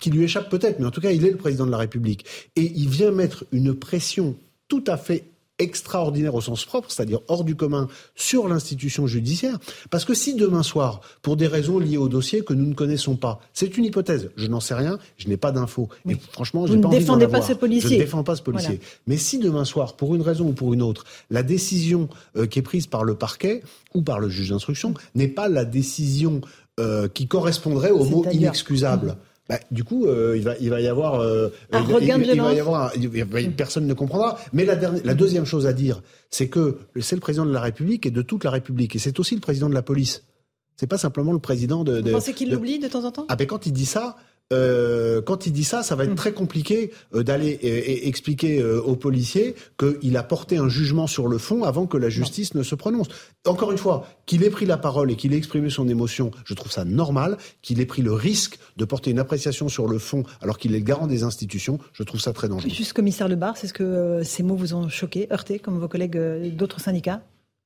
S27: qui lui échappent peut-être, mais en tout cas, il est le président de la République. Et il vient mettre une pression tout à fait extraordinaire au sens propre, c'est-à-dire hors du commun, sur l'institution judiciaire. Parce que si demain soir, pour des raisons liées au dossier que nous ne connaissons pas, c'est une hypothèse, je n'en sais rien, je n'ai pas d'infos. Et franchement, je n'ai pas envie
S1: défendez pas ce policier.
S27: Je ne défends pas ce policier. Mais si demain soir, pour une raison ou pour une autre, la décision euh, qui est prise par le parquet ou par le juge d'instruction n'est pas la décision euh, qui correspondrait au mot inexcusable. Bah, du coup, euh, il, va, il va y avoir, euh,
S1: un
S27: il,
S1: regain de
S27: il, va y avoir, personne ne comprendra. Mais la, dernière, la deuxième chose à dire, c'est que c'est le président de la République et de toute la République, et c'est aussi le président de la police. C'est pas simplement le président de.
S1: Vous pensez qu'il l'oublie de temps en temps?
S27: Ah ben quand il dit ça, euh, quand il dit ça, ça va être hmm. très compliqué euh, d'aller euh, expliquer aux policiers qu'il a porté un jugement sur le fond avant que la justice ne se prononce. Encore une fois, qu'il ait pris la parole et qu'il ait exprimé son émotion, je trouve ça normal. Qu'il ait pris le risque de porter une appréciation sur le fond alors qu'il est le garant des institutions, je trouve ça très dangereux.
S1: Juste commissaire Lebar, c'est ce que ces mots vous ont choqué, heurté, comme vos collègues d'autres syndicats?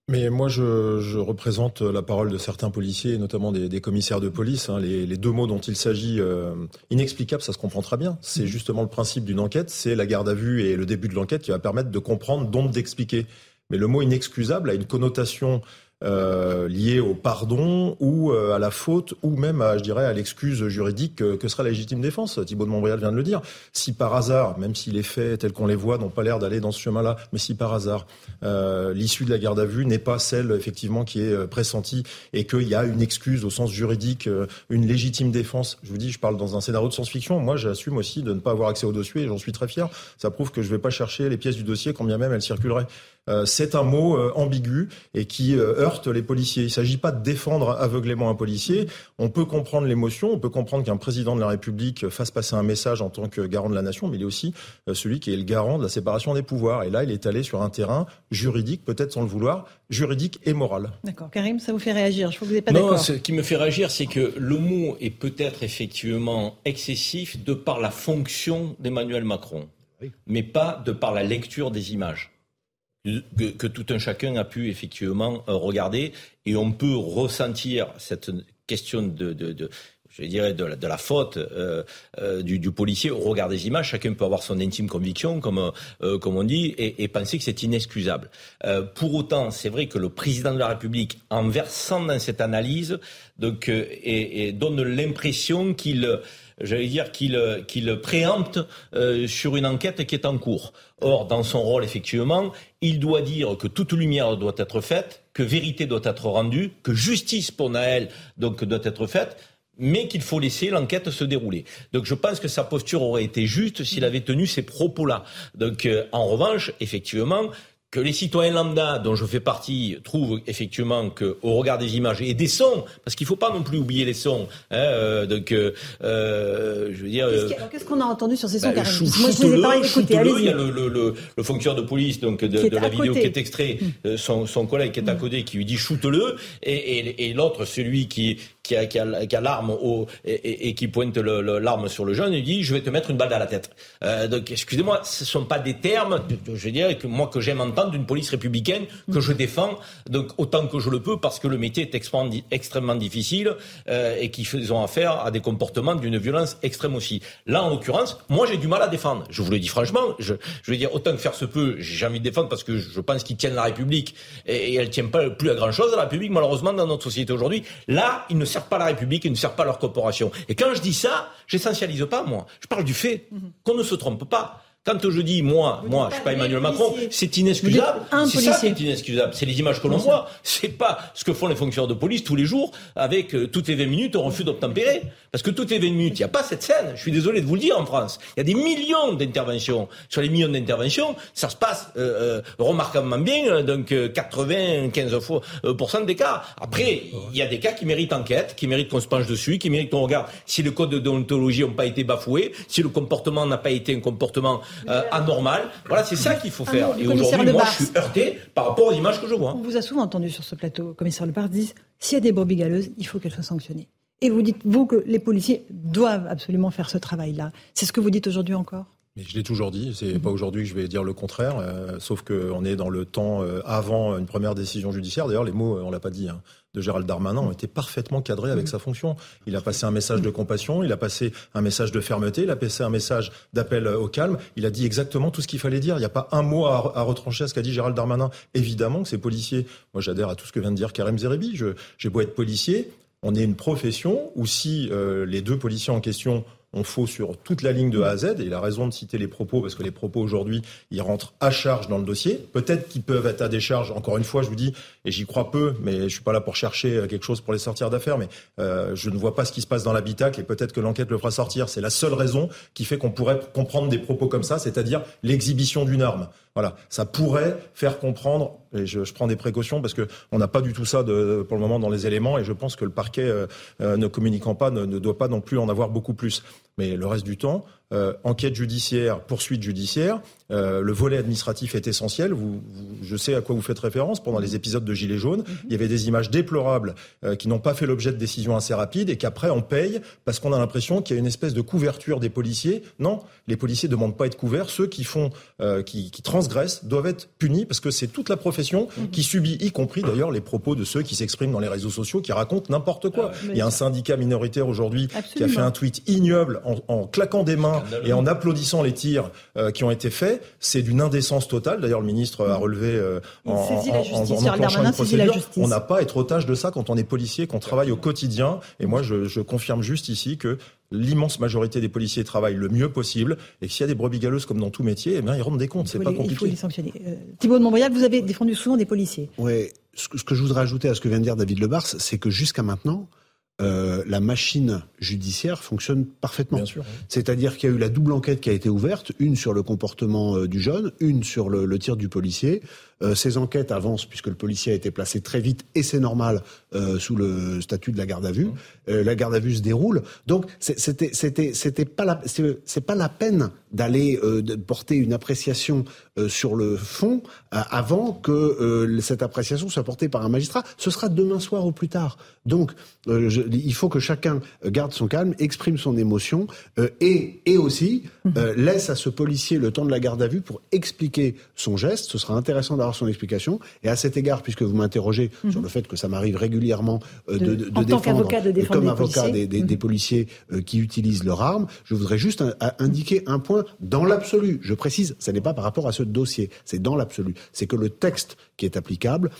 S20: Mais moi, je, représente la parole de certains policiers, notamment des, commissaires de police. Hein. Les, deux mots dont il s'agit, euh, inexplicable, ça se comprend très bien. C'est justement le principe d'une enquête, c'est la garde à vue et le début de l'enquête qui va permettre de comprendre, donc d'expliquer. Mais le mot inexcusable a une connotation euh, lié au pardon ou euh, à la faute ou même, à, je dirais, à l'excuse juridique que, sera la légitime défense. Thibault de Montbrial vient de le dire. Si par hasard, même si les faits tels qu'on les voit n'ont pas l'air d'aller dans ce chemin-là, mais si par hasard euh, l'issue de la garde à vue n'est pas celle effectivement qui est pressentie et qu'il y a une excuse au sens juridique, une légitime défense, je vous dis, je parle dans un scénario de science-fiction. Moi, j'assume aussi de ne pas avoir accès au dossier et j'en suis très fier. Ça prouve que je ne vais pas chercher les pièces du dossier quand bien même elles circuleraient. Euh, c'est un mot euh, ambigu et qui euh, heurte les policiers. Il ne s'agit pas de défendre aveuglément un policier. On peut comprendre l'émotion, on peut comprendre qu'un président de la République fasse passer un message en tant que garant de la nation, mais il est aussi celui qui est le garant de la séparation des pouvoirs. Et là, il est allé sur un terrain juridique, peut-être sans le vouloir, juridique et moral.
S1: D'accord. Karim, ça vous fait réagir Je crois que vous n'êtes pas d'accord.
S3: Non, ce qui me fait réagir, c'est que le mot est peut-être effectivement excessif de par la fonction d'Emmanuel Macron, mais pas de par la lecture des images que, tout un chacun a pu effectivement euh, regarder. Et on peut ressentir cette question de, de, je dirais de la, faute euh, euh, du, du, policier au regard des images. Chacun peut avoir son intime conviction, comme comme on dit, et, penser que c'est inexcusable. pour autant, c'est vrai que le président de la République, en versant dans cette analyse, donc et, donne l'impression qu'il j'allais dire qu'il qu'il préempte euh, sur une enquête qui est en cours. Or, dans son rôle, effectivement, il doit dire que toute lumière doit être faite, que vérité doit être rendue, que justice pour Naël donc doit être faite mais qu'il faut laisser l'enquête se dérouler. Donc je pense que sa posture aurait été juste s'il avait tenu ces propos-là. Donc euh, en revanche, effectivement, que les citoyens lambda, dont je fais partie, trouvent effectivement qu'au regard des images et des sons, parce qu'il ne faut pas non plus oublier les sons. Hein, euh, donc, euh, euh je veux dire.
S1: Qu'est-ce qu'on a entendu sur ces sons, bah,
S3: chou, Moi, je les ai pas écoutés. Il y a le, le, le, le, fonctionnaire de police donc de, de la vidéo qui est extrait, mm. son, son, collègue qui est à mm. côté, qui lui dit shoot-le, et, et, et l'autre, celui qui, qui a, qui a, l'arme et, qui pointe l'arme sur le jeune, il dit je vais te mettre une balle dans la tête. Euh, donc excusez-moi, ce ne sont pas des termes, je veux dire, que moi que j'aime entendre d'une police républicaine que je défends, donc autant que je le peux parce que le métier est extrêmement difficile euh, et qu'ils ont affaire à des comportements d'une violence extrême aussi. Là, en l'occurrence, moi j'ai du mal à défendre. Je vous le dis franchement, je, veux dire autant que faire se peut, j'ai envie de défendre parce que je pense qu'ils tiennent la République et, et elle tient pas plus à grand chose la République malheureusement dans notre société aujourd'hui. Là, ne servent pas la République et ne servent pas leur corporation. Et quand je dis ça, j'essentialise pas, moi. Je parle du fait qu'on ne se trompe pas Quand je dis moi, moi, je suis pas Emmanuel Macron, c'est inexcusable. C'est ça qui est inexcusable. C'est les images que l'on voit. C'est pas ce que font les fonctionnaires de police tous les jours avec euh, toutes les 20 minutes on refus d'obtempérer. Parce que toutes les 20 minutes, il n'y a pas cette scène. Je suis désolé de vous le dire en France. Il y a des millions d'interventions. Sur les millions d'interventions, ça se passe euh, euh, remarquablement bien, donc 95 fois, des cas. Après, il y a des cas qui méritent enquête, qui méritent qu'on se penche dessus, qui méritent qu'on regarde si le code de déontologie n'a pas été bafoué, si le comportement n'a pas été un comportement euh, anormal. Voilà, c'est ça qu'il faut faire. Et aujourd'hui, moi, je suis heurté par rapport aux images que je vois.
S1: On vous a souvent entendu sur ce plateau, commissaire Lepard, dire s'il y a des brebis galeuses, il faut qu'elles soient sanctionnées. Et vous dites, vous, que les policiers doivent absolument faire ce travail-là. C'est ce que vous dites aujourd'hui encore?
S20: Mais je l'ai toujours dit, c'est pas aujourd'hui que je vais dire le contraire, euh, sauf qu'on est dans le temps euh, avant une première décision judiciaire. D'ailleurs, les mots, on l'a pas dit, hein, de Gérald Darmanin ont été parfaitement cadrés avec sa fonction. Il a passé un message de compassion, il a passé un message de fermeté, il a passé un message d'appel au calme. Il a dit exactement tout ce qu'il fallait dire. Il n'y a pas un mot à, retrancher à ce qu'a dit Gérald Darmanin. Évidemment que ces policiers, moi j'adhère à tout ce que vient de dire Karim Zeribi, j'ai beau être policier, on est une profession où si euh, les deux policiers en question on faut sur toute la ligne de A à Z. Et il a raison de citer les propos parce que les propos aujourd'hui, ils rentrent à charge dans le dossier. Peut-être qu'ils peuvent être à décharge. Encore une fois, je vous dis, et j'y crois peu, mais je suis pas là pour chercher euh, quelque chose pour les sortir d'affaires. Mais euh, je ne vois pas ce qui se passe dans l'habitacle et peut-être que l'enquête le fera sortir. C'est la seule raison qui fait qu'on pourrait comprendre des propos comme ça, c'est-à-dire l'exhibition d'une arme. Voilà, ça pourrait faire comprendre, et je, prends des précautions parce que on n'a pas du tout ça de, pour le moment dans les éléments, et je pense que le parquet, euh, ne communiquant pas, ne, doit pas non plus en avoir beaucoup plus. Mais le reste du temps, euh, enquête judiciaire, poursuite judiciaire. Euh, le volet administratif est essentiel. Vous, je sais à quoi vous faites référence. Pendant les épisodes de Gilets jaunes, il y avait des images déplorables euh, qui n'ont pas fait l'objet de décisions assez rapides et qu'après on paye parce qu'on a l'impression qu'il y a une espèce de couverture des policiers. Non, les policiers ne demandent pas à être couverts. Ceux qui font, qui, qui, transgressent doivent être punis parce que c'est toute la profession qui subit, y compris d'ailleurs les propos de ceux qui s'expriment dans les réseaux sociaux, qui racontent n'importe quoi. Ah, il y a un syndicat minoritaire aujourd'hui qui a fait un tweet ignoble en, en claquant des mains et en applaudissant les tirs euh, qui ont été faits, c'est d'une indécence totale. D'ailleurs, le ministre a relevé euh, en, en, procédure. On n'a pas à être otage de ça quand on est policier, qu'on travaille au quotidien. Et moi, je, je confirme juste ici que l'immense majorité des policiers travaillent le mieux possible et s'il y a des brebis galeuses comme dans tout métier, eh bien, ils rendent des comptes. C'est pas compliqué. Il
S1: faut les sanctionner. Euh, Thibault de Montbrial, vous avez défendu souvent des policiers.
S27: Oui. Ce que, ce que je voudrais ajouter à ce que vient de dire David Lebars, c'est que jusqu'à maintenant, euh, la machine judiciaire fonctionne parfaitement. C'est-à-dire qu'il y a eu la double enquête qui a été ouverte, une sur le comportement euh, du jeune, une sur le, le tir du policier. Euh, ces enquêtes avancent puisque le policier a été placé très vite et c'est normal euh, sous le statut de la garde à vue. Euh, la garde à vue se déroule. Donc c'était c'était c'était pas la c'est pas la peine d'aller porter une appréciation sur le fond avant que cette appréciation soit portée par un magistrat. Ce sera demain soir ou plus tard. Donc il faut que chacun garde son calme, exprime son émotion et et aussi laisse à ce policier le temps de la garde à vue pour expliquer son geste. Ce sera intéressant d'avoir son explication. Et à cet égard, puisque vous m'interrogez mhm. sur le fait que ça m'arrive régulièrement euh, de, de, de, défendre, comme avocat des, des, des, mhm. policiers euh, qui utilisent leur arme, je voudrais juste indiquer un point dans l'absolu. Je précise, ce n'est pas par rapport à ce dossier, c'est dans l'absolu. C'est que le texte qui est applicable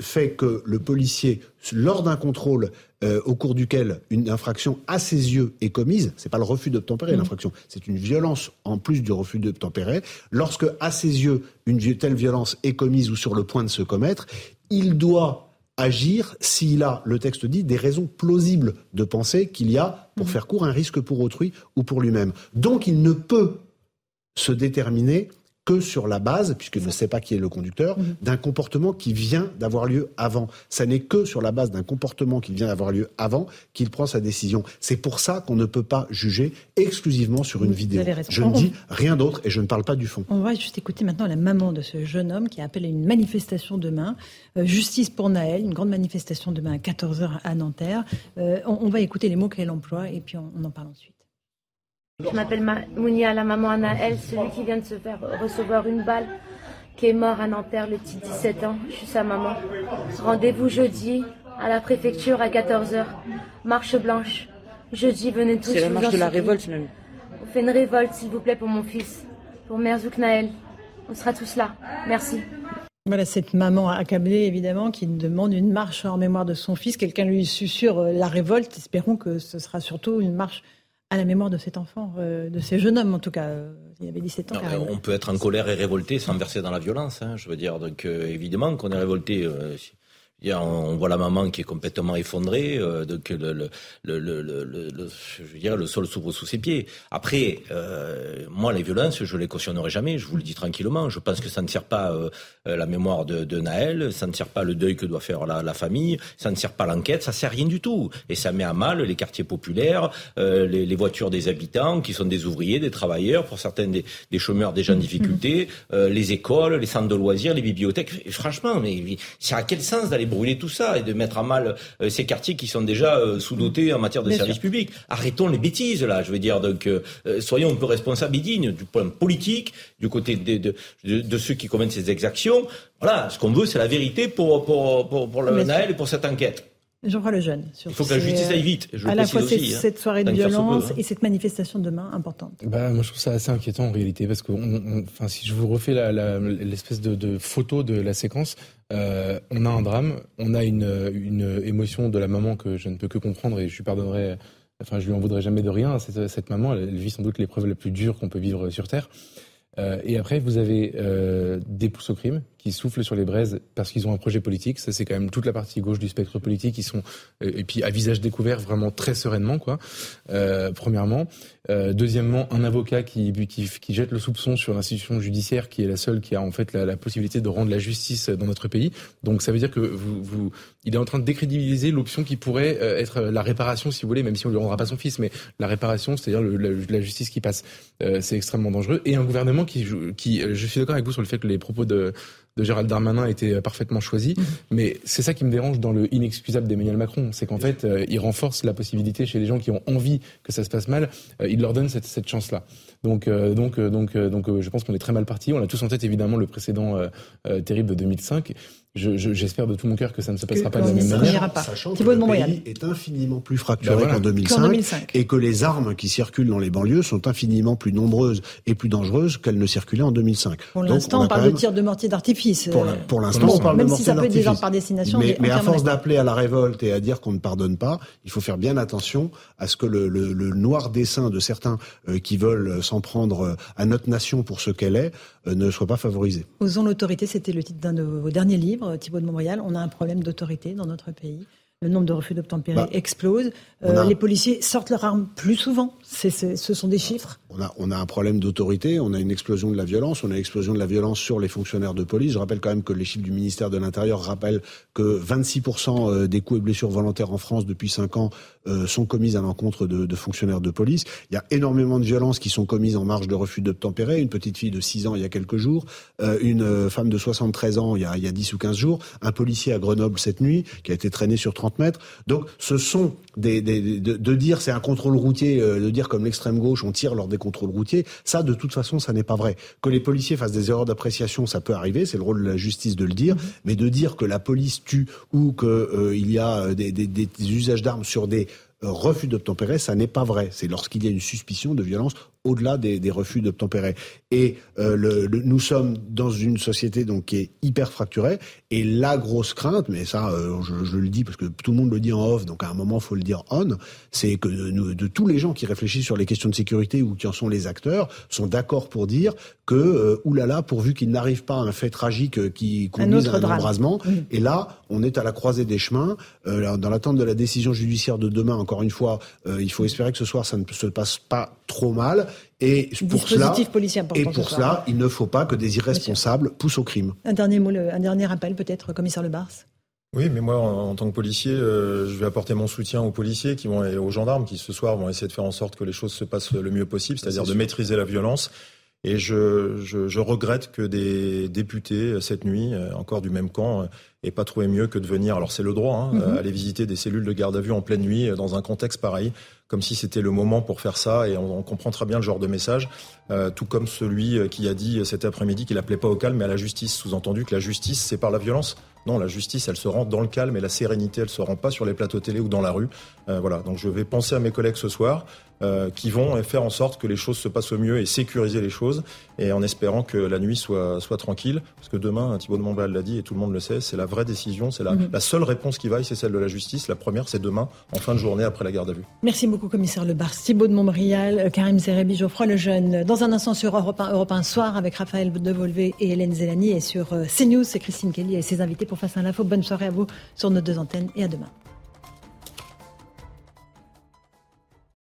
S27: fait que le policier, lors d'un contrôle euh, au cours duquel une infraction à ses yeux est commise, c'est pas le refus d'obtempérer mmh. l'infraction, c'est une violence en plus du refus d'obtempérer. Lorsque à ses yeux une telle violence est commise ou sur le point de se commettre, il doit agir s'il a, le texte dit, des raisons plausibles de penser qu'il y a, pour mmh. faire court, un risque pour autrui ou pour lui-même. Donc il ne peut se déterminer que sur la base, puisqu'il ne sait pas qui est le conducteur, mhm. d'un comportement qui vient d'avoir lieu avant. Ça n'est que sur la base d'un comportement qui vient d'avoir lieu avant qu'il prend sa décision. C'est pour ça qu'on ne peut pas juger exclusivement sur une vidéo. Je ne dis rien d'autre et je ne parle pas du fond.
S1: On va juste écouter maintenant la maman de ce jeune homme qui appelle à une manifestation demain. Euh, justice pour Naël, une grande manifestation demain à 14h à Nanterre. Euh, on, va écouter les mots qu'elle emploie et puis on en parle ensuite.
S28: Je m'appelle Mounia, la maman Anaël, celui qui vient de se faire recevoir une balle, qui est mort à Nanterre le petit 17 ans. Je suis sa maman. Rendez-vous jeudi à la préfecture à 14h. Marche blanche. Jeudi, venez tous.
S29: C'est la marche de la révolte même.
S28: On fait une révolte, s'il vous plaît, pour mon fils, pour Merzouk Naël. On sera tous là. Merci.
S1: Voilà cette maman accablée, évidemment, qui demande une marche en mémoire de son fils. Quelqu'un lui susurre euh, la révolte. Espérons que ce sera surtout une marche à la mémoire de cet enfant, de ces jeunes hommes en tout cas. il avait 17 ans.
S3: on peut être en colère et révolté sans verser dans la violence. Hein, je veux dire, donc évidemment qu'on est révolté on voit la maman qui est complètement effondrée, euh, donc le, le, le, le, je veux dire, le sol s'ouvre sous ses pieds. Après, euh, moi, les violences, je les cautionnerai jamais. Je vous le dis tranquillement. Je pense que ça ne sert pas euh, la mémoire de, de, Naël, ça ne sert pas le deuil que doit faire la, la famille, ça ne sert pas l'enquête, ça sert rien du tout. Et ça met à mal les quartiers populaires, les, les, voitures des habitants qui sont des ouvriers, des travailleurs, pour certains des, des chômeurs déjà en difficulté, les écoles, les centres de loisirs, les bibliothèques. franchement, mais c'est à quel sens d'aller brûler tout ça et de mettre à mal euh, ces quartiers qui sont déjà euh, sous-dotés en matière de services publics. Arrêtons les bêtises là, je veux dire. Donc euh, soyons un peu responsables et dignes du point politique, du côté de, de, de, ceux qui commettent ces exactions. Voilà, ce qu'on veut, c'est la vérité pour, pour, pour, pour le Naël et pour cette enquête.
S1: Jean-François Lejeune.
S3: Il faut que la justice aille vite.
S1: Je à la fois aussi, hein. cette soirée de violence hein. et cette manifestation demain importante.
S10: Bah, moi, je trouve ça assez inquiétant en réalité parce que, enfin, si je vous refais l'espèce de, de, photo de la séquence, euh, on a un drame, on a une, une, émotion de la maman que je ne peux que comprendre et je lui pardonnerai. Enfin, je lui en voudrais jamais de rien. Cette, cette maman, elle, vit sans doute l'épreuve la plus dure qu'on peut vivre sur Terre. Euh, et après, vous avez euh, des pousses au crime qui soufflent sur les braises parce qu'ils ont un projet politique. Ça, c'est quand même toute la partie gauche du spectre politique. Ils sont euh, et puis à visage découvert, vraiment très sereinement, quoi. Euh, premièrement, euh, deuxièmement, un avocat qui, qui, qui jette le soupçon sur l'institution judiciaire, qui est la seule qui a en fait la, la, possibilité de rendre la justice dans notre pays. Donc, ça veut dire que vous, vous il est en train de décrédibiliser l'option qui pourrait être la réparation, si vous voulez, même si on lui rendra pas son fils, mais la réparation, c'est-à-dire la, la, justice qui passe. c'est extrêmement dangereux. Et un gouvernement qui, qui je suis d'accord avec vous sur le fait que les propos de de Gérald Darmanin était parfaitement choisi. Mhm. Mais c'est ça qui me dérange dans le inexcusable d'Emmanuel Macron. C'est qu'en fait, euh, il renforce la possibilité chez les gens qui ont envie que ça se passe mal, euh, il leur donne cette, cette chance-là. Donc, euh, donc, donc, donc, je pense qu'on est très mal parti. On a tous en tête évidemment le précédent terrible de 2005 j'espère de tout mon cœur que ça ne se passera pas de la même manière.
S27: Sachant que le pays est infiniment plus fracturé ben qu'en 2005, et que les armes qui circulent dans les banlieues sont infiniment plus nombreuses et plus dangereuses qu'elles ne circulaient en 2005.
S1: Pour l'instant, on, parle de tirs de mortier d'artifice.
S27: Pour l'instant, on parle
S1: même
S27: de mortier
S1: si ça peut être des armes par destination.
S27: Mais, mais à force d'appeler à la révolte et à dire qu'on ne pardonne pas, il faut faire bien attention à ce que le, le, le noir dessein de certains euh, qui veulent s'en prendre euh, à notre nation pour ce qu'elle est euh, ne soit pas favorisé.
S1: Osons l'autorité, c'était le titre d'un de vos derniers livres. Thibault de Montréal, on a un problème d'autorité dans notre pays. Le nombre de refus d'obtempérer bah, explose. Euh, les policiers sortent leurs armes plus souvent. ce sont des chiffres.
S27: On a, un problème d'autorité, on a une explosion de la violence, on a une explosion de la violence sur les fonctionnaires de police. Je rappelle quand même que les chiffres du ministère de l'Intérieur rappellent que 26% euh, des coups et blessures volontaires en France depuis 5 ans euh, sont commises à l'encontre de, fonctionnaires de police. Il y a énormément de violences qui sont commises en marge de refus d'obtempérer. Une petite fille de 6 ans il y a quelques jours, une femme de 73 ans il y, a, il y a 10 ou 15 jours, un policier à Grenoble cette nuit qui a été traîné sur 30 mètres. Donc ce sont de, de, dire c'est un contrôle routier, euh, de dire comme l'extrême gauche on tire lors des contrôles routiers, ça de toute façon ça n'est pas vrai. Que les policiers fassent des erreurs d'appréciation, ça peut arriver, c'est le rôle de la justice de le dire, mm-hmm. mais de dire que la police tue ou qu'il euh, y a euh, des, des, des usages d'armes sur des refus d'obtempérer, ça n'est pas vrai. C'est lorsqu'il y a une suspicion de violence au-delà des, des, refus d'obtempérer. Et euh, le, nous sommes dans une société donc qui est hyper fracturée. Et la grosse crainte, mais ça, euh, je, je, le dis parce que tout le monde le dit en off, donc à un moment faut le dire on, c'est que de, de, tous les gens qui réfléchissent sur les questions de sécurité ou qui en sont les acteurs sont d'accord pour dire que euh, oulala, pourvu qu'il n'arrive pas à un fait tragique qui conduise à un embrasement. Et là, on est à la croisée des chemins. Dans l'attente de la décision judiciaire de demain, encore une fois, il faut espérer que ce soir ça ne se passe pas trop mal. Et pour cela, et pour cela, il ne faut pas que des irresponsables poussent au crime.
S1: Un dernier mot, un dernier appel peut-être, commissaire Le Bars.
S20: Oui, mais moi, en, tant que policier, euh, je vais apporter mon soutien aux policiers qui vont et aux gendarmes qui ce soir vont essayer de faire en sorte que les choses se passent le mieux possible, c'est-à-dire de maîtriser la violence. Et je, je, je, regrette que des députés euh, cette nuit, euh, encore du même camp, aient pas trouvé mieux que de venir. Alors c'est le droit, hein, mm-hmm. aller visiter des cellules de garde à vue en pleine nuit dans un contexte pareil comme si c'était le moment pour faire ça, et on, comprend très bien le genre de message, euh, tout comme celui euh, qui a dit euh, cet après-midi qu'il appelait pas au calme mais à la justice, sous-entendu que la justice c'est par la violence. Non, la justice, elle se rend dans le calme et la sérénité, elle se rend pas sur les plateaux télé ou dans la rue. voilà, donc je vais penser à mes collègues ce soir. Euh, qui vont faire en sorte que les choses se passent au mieux et sécuriser les choses, et en espérant que la nuit soit, soit tranquille, parce que demain, Thibault de Montbal l'a dit, et tout le monde le sait, c'est la vraie décision, c'est la,
S1: Mhm.
S20: la seule réponse qui vaille, c'est celle de la justice. La première, c'est demain, en fin de journée, après la garde à vue.
S1: Merci beaucoup, commissaire Lebar. Thibault de Montbrial, euh, Karim Zerebi, Geoffroy Lejeune. Dans un instant sur Europe 1, Europe 1 Soir avec Raphaël Devolvé et Hélène Zélani. Et sur euh, CNews, c'est Christine Kelly et ses invités pour Face à l'info. Bonne soirée à vous sur nos deux antennes et à demain.